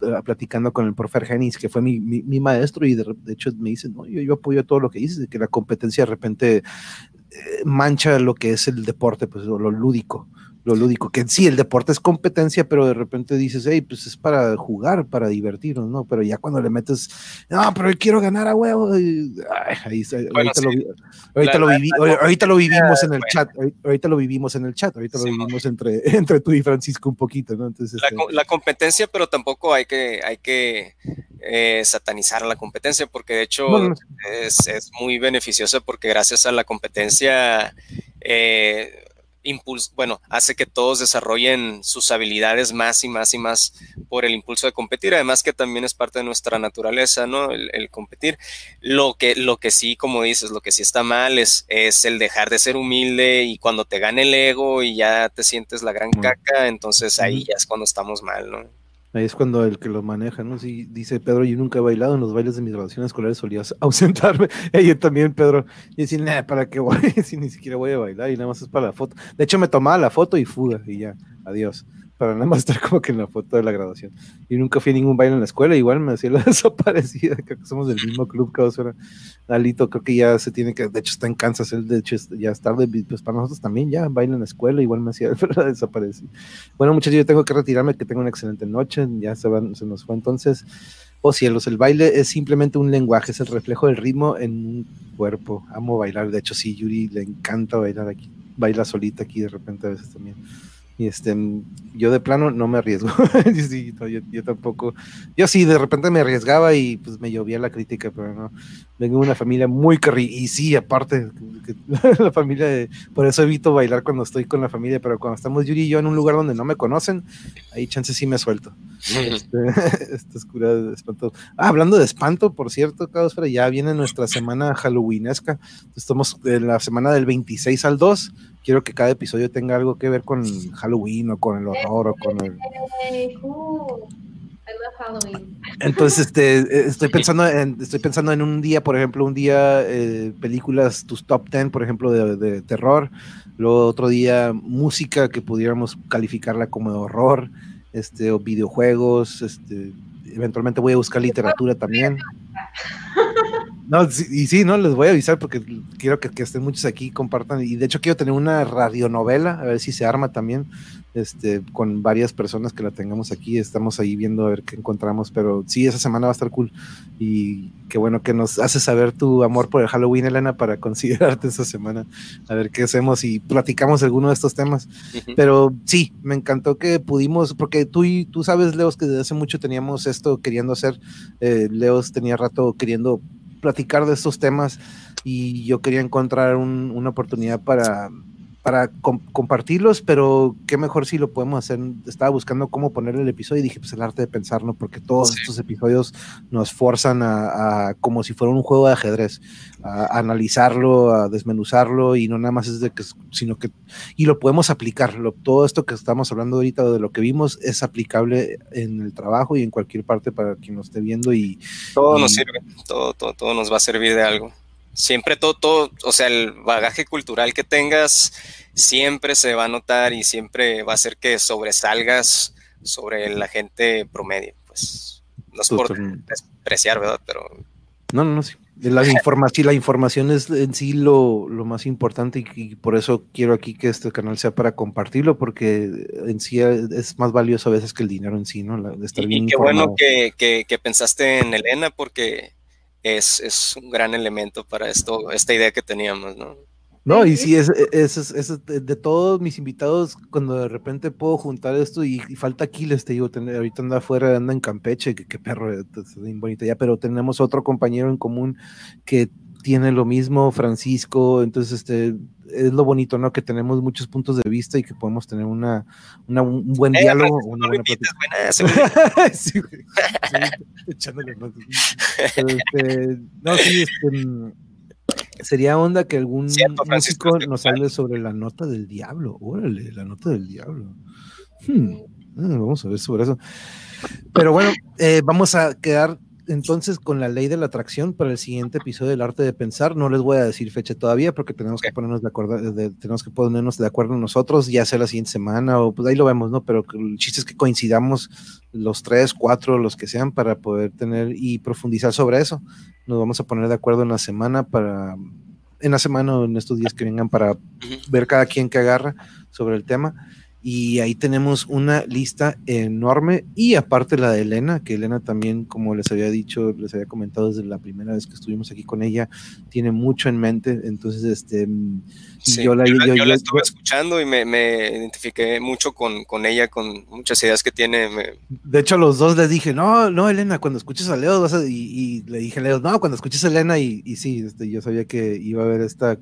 eh, platicando con el profe Argenis, que fue mi, mi, maestro, y de, hecho me dice, no, yo, yo apoyo todo lo que dices, de que la competencia de repente eh, mancha lo que es el deporte, pues lo lúdico lo lúdico, que sí, el deporte es competencia, pero de repente dices, hey, pues es para jugar, para divertirnos, ¿no? Pero ya cuando le metes, no, pero quiero ganar a huevo, ahí, ahorita, lo, ahorita, lo, vivimos en el chat, ahorita lo vivimos en el chat, ahorita lo vivimos entre, entre tú y Francisco un poquito, ¿no? Entonces, la, este competencia, pero tampoco hay que, hay que eh, satanizar la competencia, porque de hecho Es, es, muy beneficiosa porque gracias a la competencia... Eh, impulso, bueno, hace que todos desarrollen sus habilidades más y más y más por el impulso de competir, además que también es parte de nuestra naturaleza, ¿no? El, competir. Lo que, lo que sí, como dices, lo que sí está mal es, es el dejar de ser humilde y cuando te gane el ego y ya te sientes la gran caca, entonces ahí ya es cuando estamos mal, ¿no? Ahí es cuando el que lo maneja, ¿no? Sí, dice Pedro, yo nunca he bailado en los bailes de mis relaciones escolares, solía ausentarme. yo también, Pedro. Y decir, nada, ¿para qué voy? si ni siquiera voy a bailar y nada más es para la foto. De hecho, me tomaba la foto y fuga y ya, adiós. Para nada más estar como que en la foto de la graduación. Y nunca fui a ningún baile en la escuela, igual me hacía la desaparecida, creo que somos del mismo club, Caosfera. Alito creo que ya se tiene que, de hecho está en Kansas, él de hecho ya es tarde, pues para nosotros también ya baila en la escuela, igual me hacía la desaparecida. Bueno muchachos, yo tengo que retirarme, que tengo una excelente noche, ya se, van, se nos fue entonces. Oh cielos, el baile es simplemente un lenguaje, es el reflejo del ritmo en un cuerpo. Amo bailar, de hecho sí, Yuri le encanta bailar aquí, baila solita aquí de repente a veces también. Y este, yo de plano no me arriesgo. yo, tampoco. Yo sí, de repente me arriesgaba y pues me llovía la crítica, pero no. Vengo de una familia muy carri y sí, aparte, la familia de, por eso evito bailar cuando estoy con la familia, pero cuando estamos Yuri y yo en un lugar donde no me conocen, ahí chance sí me suelto. Este, oscura de espanto. Ah, hablando de espanto, por cierto, Caosfera, ya viene nuestra semana halloweenesca. Estamos en la semana del 26 al 2 quiero que cada episodio tenga algo que ver con Halloween o con el horror o con el... Entonces, este, estoy pensando en, estoy pensando en un día, por ejemplo, un día eh, películas, tus top 10, por ejemplo, de, terror, luego otro día música que pudiéramos calificarla como de horror, este, o videojuegos, este, eventualmente voy a buscar literatura también. No, y sí, no, les voy a avisar porque quiero que, que, estén muchos aquí, compartan. Y de hecho quiero tener una radionovela, a ver si se arma también, este, con varias personas que la tengamos aquí. Estamos ahí viendo a ver qué encontramos, pero sí, esa semana va a estar cool. Y qué bueno que nos hace saber tu amor por el Halloween, Elena, para considerarte esta semana. A ver qué hacemos y platicamos alguno de estos temas. Pero sí, me encantó que pudimos, porque tú, y, tú sabes, Leos, que desde hace mucho teníamos esto queriendo hacer. Eh, Leos tenía rato queriendo platicar de estos temas y yo quería encontrar una oportunidad para, para compartirlos, pero qué mejor si lo podemos hacer. Estaba buscando cómo poner el episodio y dije, pues el arte de pensarlo, porque todos estos episodios nos forzan a, como si fuera un juego de ajedrez, a, analizarlo, a desmenuzarlo y no nada más es de que, sino que, y lo podemos aplicar. todo esto que estamos hablando ahorita de lo que vimos es aplicable en el trabajo y en cualquier parte para quien nos esté viendo y... Todo nos sirve, todo, todo, todo nos va a servir de algo siempre todo, todo, o sea, el bagaje cultural que tengas siempre se va a notar y siempre va a hacer que sobresalgas sobre la gente promedio. Pues no es por despreciar, ¿verdad? Pero. No, no, no, sí. La información, la información es en sí lo, más importante y, por eso quiero aquí que este canal sea para compartirlo, porque en sí es más valioso a veces que el dinero en sí, ¿no? de estar y, qué bueno que, que pensaste en Elena, porque es, un gran elemento para esto, esta idea que teníamos, ¿no? No, y sí, es, es, de todos mis invitados, cuando de repente puedo juntar esto y, falta Aquiles, te digo, ahorita anda afuera, anda en Campeche, que, perro, es bien bonita ya, pero tenemos otro compañero en común que tiene lo mismo, Francisco, entonces este es lo bonito, ¿no? Que tenemos muchos puntos de vista y que podemos tener una, un buen eh, diálogo. Una buena sí, echándole más. Este, no, sí, este, mm, sería onda que algún músico nos hable sobre la nota del diablo. Órale, la nota del diablo. Hmm, ah, vamos a ver sobre eso. Pero bueno, eh, vamos a quedar entonces con la ley de la atracción para el siguiente episodio del arte de pensar. No les voy a decir fecha todavía porque tenemos que ponernos de acuerdo, tenemos que ponernos de acuerdo nosotros, ya sea la siguiente semana o pues ahí lo vemos, ¿no? Pero el chiste es que coincidamos los tres, cuatro, los que sean para poder tener y profundizar sobre eso. Nos vamos a poner de acuerdo en la semana para, en la semana o en estos días que vengan para ver cada quien que agarra sobre el tema y ahí tenemos una lista enorme y aparte la de Elena, que Elena también, como les había dicho, les había comentado desde la primera vez que estuvimos aquí con ella, tiene mucho en mente, entonces este yo la, estuve escuchando y me, identifiqué mucho con, con, ella, con muchas ideas que tiene. De hecho, a los dos les dije, no, no, Elena, cuando escuches a Leo, vas a... y, le dije a Leo, no, cuando escuches a Elena, y, y sí, este, yo sabía que iba a haber esta,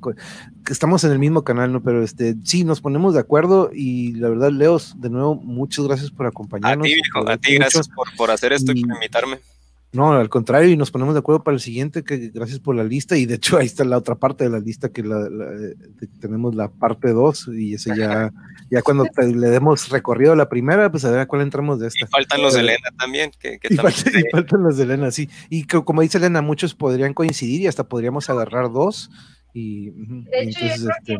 estamos en el mismo canal, ¿no? Pero este, sí, nos ponemos de acuerdo y la verdad, Leo, de nuevo, muchas gracias por acompañarnos. A ti, viejo, a ti, gracias por, por hacer esto y por invitarme. No, al contrario, y nos ponemos de acuerdo para el siguiente, que gracias por la lista, y de hecho ahí está la otra parte de la lista, que la, tenemos la parte 2, y ese ya, ya cuando le demos recorrido a la primera, pues a ver a cuál entramos de esta. Y faltan los de Elena también. Que, y, faltan los de Elena, sí. Y como dice Elena, muchos podrían coincidir y hasta podríamos agarrar dos. Y, de hecho, entonces, este,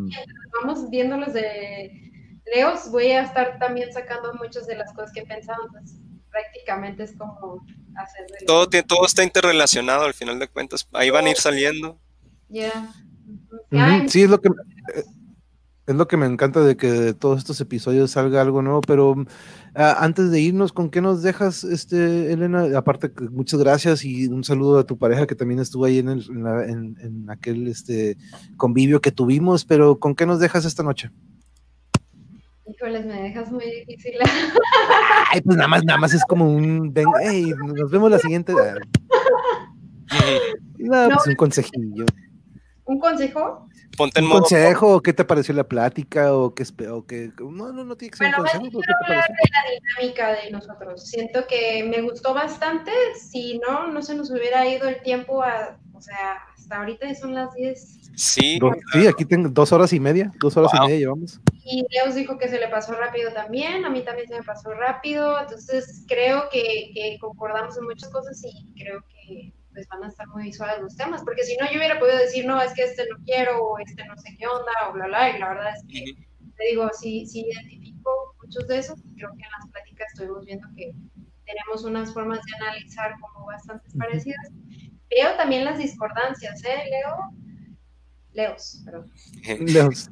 vamos viendo los de Leos, voy a estar también sacando muchas de las cosas que he pensado, entonces prácticamente es como hacer... Todo, todo está interrelacionado al final de cuentas, ahí van a ir saliendo. Ya. Sí, es lo que... Eh, es lo que me encanta de que de todos estos episodios salga algo nuevo, pero ah, antes de irnos, ¿con qué nos dejas, este, Elena? Aparte, muchas gracias y un saludo a tu pareja que también estuvo ahí en, en, aquel este, convivio que tuvimos, pero ¿con qué nos dejas esta noche? Híjoles, me dejas muy difícil. Ay, pues nada más, nada más es como un, hey, nos vemos la siguiente. no, pues un consejillo. ¿Un consejo? Ponte en ¿Un consejo? ¿Qué te pareció la plática? ¿O qué, o qué? No, no, no tiene que ser bueno, un consejo. Bueno, quiero hablar de la dinámica de nosotros. Siento que me gustó bastante. Si no, no se nos hubiera ido el tiempo a, o sea, hasta ahorita son las 10. Sí. sí, aquí tengo dos horas y media, dos horas y media llevamos. Y Leos dijo que se le pasó rápido también, a mí también se me pasó rápido, entonces creo que, que concordamos en muchas cosas y creo que pues van a estar muy visuales los temas, porque si no yo hubiera podido decir, no, es que este no quiero, o este no sé qué onda, o bla, bla, y la verdad es que, te digo, sí, sí identifico muchos de esos, creo que en las pláticas estuvimos viendo que tenemos unas formas de analizar como bastante parecidas. Veo también las discordancias, ¿eh, Leo? Leos, perdón. Leos.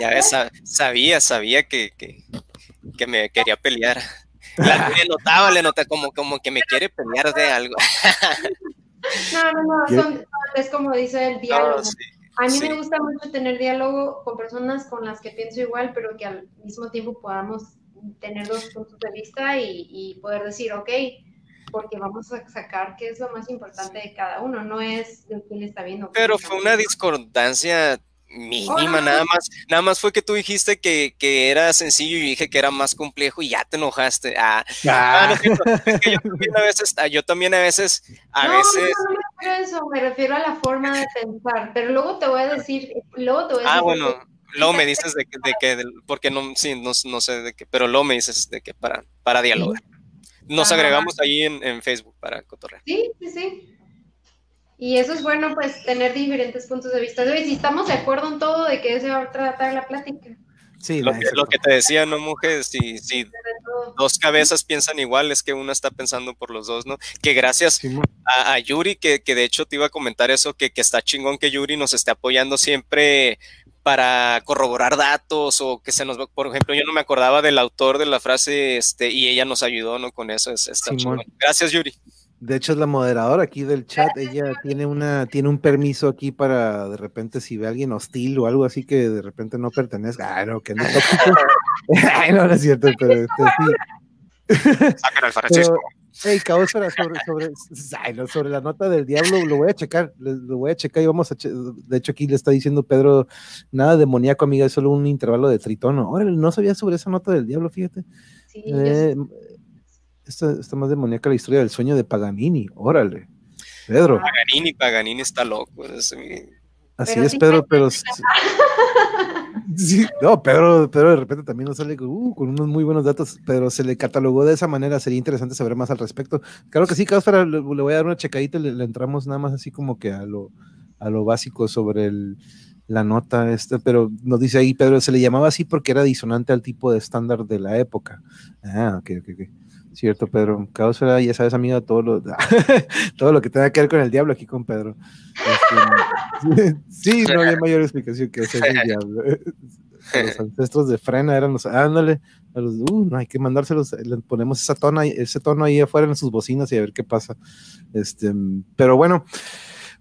Ya, ya, sabía, sabía que, que, que me quería pelear le notaba, le notaba como, como que me quiere pelear de algo. No, no, no, es como dice el diálogo. a mí me gusta mucho tener diálogo con personas con las que pienso igual, pero que al mismo tiempo podamos tener dos puntos de vista y, y poder decir, ok, porque vamos a sacar qué es lo más importante de cada uno, no es de quién está viendo. Pero fue una discordancia mínima, nada más, nada más fue que tú dijiste que, que, era sencillo y dije que era más complejo y ya te enojaste. Ah, ah. yo también a veces, ah, yo también a veces, a veces. No, no, me refiero a eso, me refiero a la forma de pensar, pero luego te voy a decir, luego te voy a ah, decir. Ah, bueno, luego me dices de que, de que, porque no, sí, no, no, sé de qué, pero luego me dices de que para, para dialogar. Nos agregamos ahí en, en Facebook para cotorrear. Sí, sí, sí. Y eso es bueno, pues, tener diferentes puntos de vista. Y si estamos de acuerdo en todo, ¿de qué se va a tratar la plática? Sí, lo, que, lo que te decía, ¿no, mujer? Si, si dos cabezas piensan igual, es que una está pensando por los dos, ¿no? Que gracias a, Yuri, que, que, de hecho te iba a comentar eso, que, que está chingón que Yuri nos esté apoyando siempre para corroborar datos o que se nos por ejemplo yo no me acordaba del autor de la frase este y ella nos ayudó no con eso es, está gracias Yuri de hecho, es la moderadora aquí del chat. Ella tiene una, tiene un permiso aquí para de repente si ve a alguien hostil o algo así que de repente no pertenezca. Ah, no, que no. Ay, no, no es cierto, pero este, sí. Sacan al Francisco. Hey, caos sobre, sobre, sobre la nota del diablo, lo voy a checar, lo voy a checar y vamos a, de hecho aquí le está diciendo Pedro, nada demoníaco, amiga, es solo un intervalo de tritono. Órale, no sabía sobre esa nota del diablo, fíjate. Sí, eh, esta, está más demoníaca la historia del sueño de Paganini. Órale. Pedro. Paganini, Paganini está loco. Así es, Pedro, pero. Sí, no, Pedro, Pedro de repente también nos sale uh, con unos muy buenos datos, pero se le catalogó de esa manera. Sería interesante saber más al respecto. Claro que sí, Cáspara, le, voy a dar una checadita, le, le, entramos nada más así como que a lo, a lo básico sobre el, la nota, este, pero nos dice ahí, Pedro, se le llamaba así porque era disonante al tipo de estándar de la época. Ah, ok, ok, ok. Cierto, Pedro. Caos ya sabes, amiga, todo lo, todo lo que tenga que ver con el diablo aquí con Pedro. Este, sí, no había mayor explicación que hacer el diablo. Los ancestros de frena eran los, ándale, a los, uh, no hay que mandárselos, le ponemos esa tona, ese tono ahí afuera en sus bocinas y a ver qué pasa. Este, pero bueno,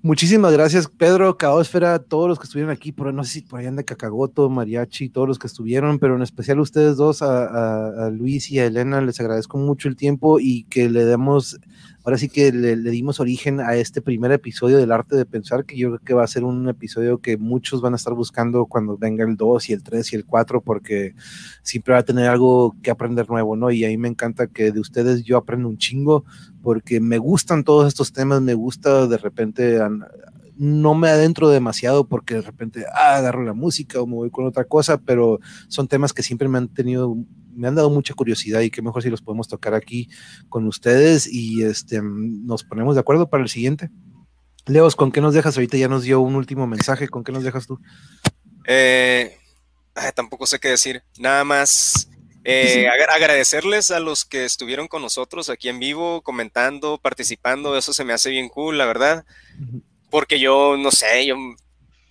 Muchísimas gracias, Pedro, Caosfera, todos los que estuvieron aquí, por, no sé si por allá anda Cacagoto, Mariachi, todos los que estuvieron, pero en especial ustedes dos, a, Luis y a Elena, les agradezco mucho el tiempo y que le demos, ahora sí que le, dimos origen a este primer episodio del arte de pensar, que yo creo que va a ser un episodio que muchos van a estar buscando cuando venga el 2 y el 3 y el 4, porque siempre va a tener algo que aprender nuevo, ¿no? Y ahí me encanta que de ustedes yo aprendo un chingo, porque me gustan todos estos temas, me gusta de repente, no me adentro demasiado porque de repente ah, agarro la música o me voy con otra cosa, pero son temas que siempre me han tenido, me han dado mucha curiosidad y qué mejor si los podemos tocar aquí con ustedes y este, nos ponemos de acuerdo para el siguiente. Leos, ¿con qué nos dejas? Ahorita ya nos dio un último mensaje, ¿con qué nos dejas tú? Eh, tampoco sé qué decir. Nada más eh, agradecerles a los que estuvieron con nosotros aquí en vivo, comentando, participando. Eso se me hace bien cool, la verdad. Porque yo, no sé, yo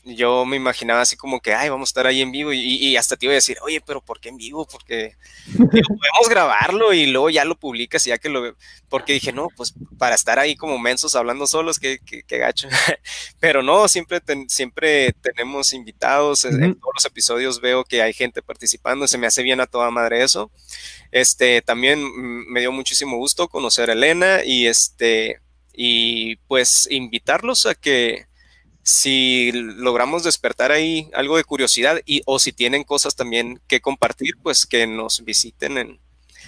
yo me imaginaba así como que, ay, vamos a estar ahí en vivo y, hasta te iba a decir, oye, pero ¿por qué en vivo? Porque podemos grabarlo y luego ya lo publicas y ya que lo... Porque dije, no, pues para estar ahí como mensos hablando solos, qué, qué, gacho. pero no, siempre, siempre tenemos invitados, en, todos los episodios veo que hay gente participando, se me hace bien a toda madre eso. Este, también me dio muchísimo gusto conocer a Elena y este, y pues invitarlos a que si logramos despertar ahí algo de curiosidad y o si tienen cosas también que compartir, pues que nos visiten, en,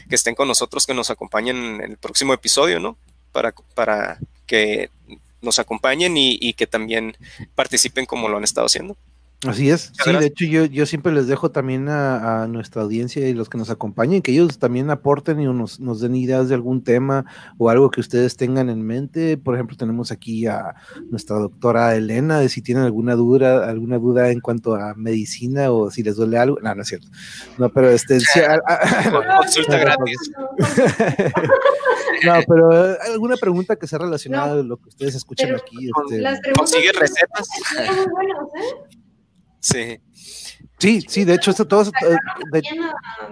que estén con nosotros, que nos acompañen en el próximo episodio, ¿no? Para, para que nos acompañen y, y que también participen como lo han estado haciendo. Así es, sí, de hecho yo, yo siempre les dejo también a, nuestra audiencia y los que nos acompañen, que ellos también aporten y nos, nos, den ideas de algún tema o algo que ustedes tengan en mente. Por ejemplo, tenemos aquí a nuestra doctora Elena, de si tienen alguna duda, alguna duda en cuanto a medicina o si les duele algo. No, no es cierto. No, pero este... Consulta gratis. no, pero alguna pregunta que sea relacionada a lo que ustedes escuchan aquí. Este... ¿Consigue recetas? ¿eh? Sí. Sí, sí, de hecho, esto todo. De,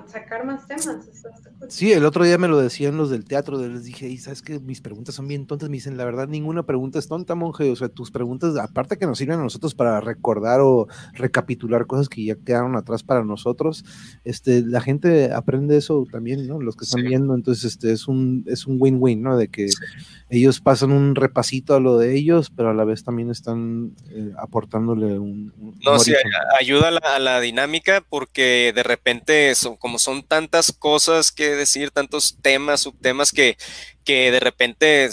sacar más temas. Sí, el otro día me lo decían los del teatro, les dije, y sabes que mis preguntas son bien tontas, me dicen, la verdad, ninguna pregunta es tonta, monje, o sea, tus preguntas, aparte que nos sirven a nosotros para recordar o recapitular cosas que ya quedaron atrás para nosotros, este, la gente aprende eso también, ¿no? Los que están viendo, entonces, este, es un, es un win-win, ¿no? De que ellos pasan un repasito a lo de ellos, pero a la vez también están eh, aportándole un... no, sí, ayuda a la, dinámica porque de repente, son, como son tantas cosas que decir, tantos temas, subtemas que, que de repente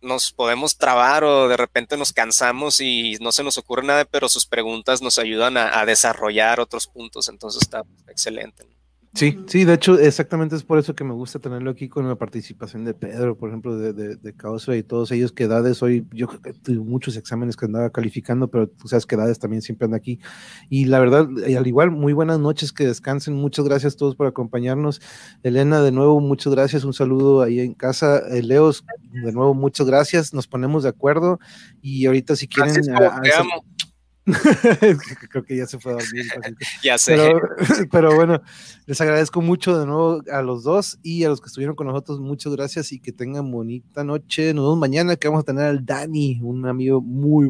nos podemos trabar o de repente nos cansamos y no se nos ocurre nada, pero sus preguntas nos ayudan a, a desarrollar otros puntos, entonces está excelente. Sí, sí, de hecho, exactamente es por eso que me gusta tenerlo aquí con la participación de Pedro, por ejemplo, de, de, de y todos ellos que edades hoy, yo creo que tuve muchos exámenes que andaba calificando, pero tú sabes que edades también siempre anda aquí. Y la verdad, al igual, muy buenas noches, que descansen, muchas gracias a todos por acompañarnos. Elena, de nuevo, muchas gracias, un saludo ahí en casa. Eh, Leos, de nuevo, muchas gracias, nos ponemos de acuerdo y ahorita si quieren... Creo que ya se fue a dormir. ya sé. Pero, bueno, les agradezco mucho de nuevo a los dos y a los que estuvieron con nosotros. Muchas gracias y que tengan bonita noche. Nos vemos mañana que vamos a tener al Dani, un amigo muy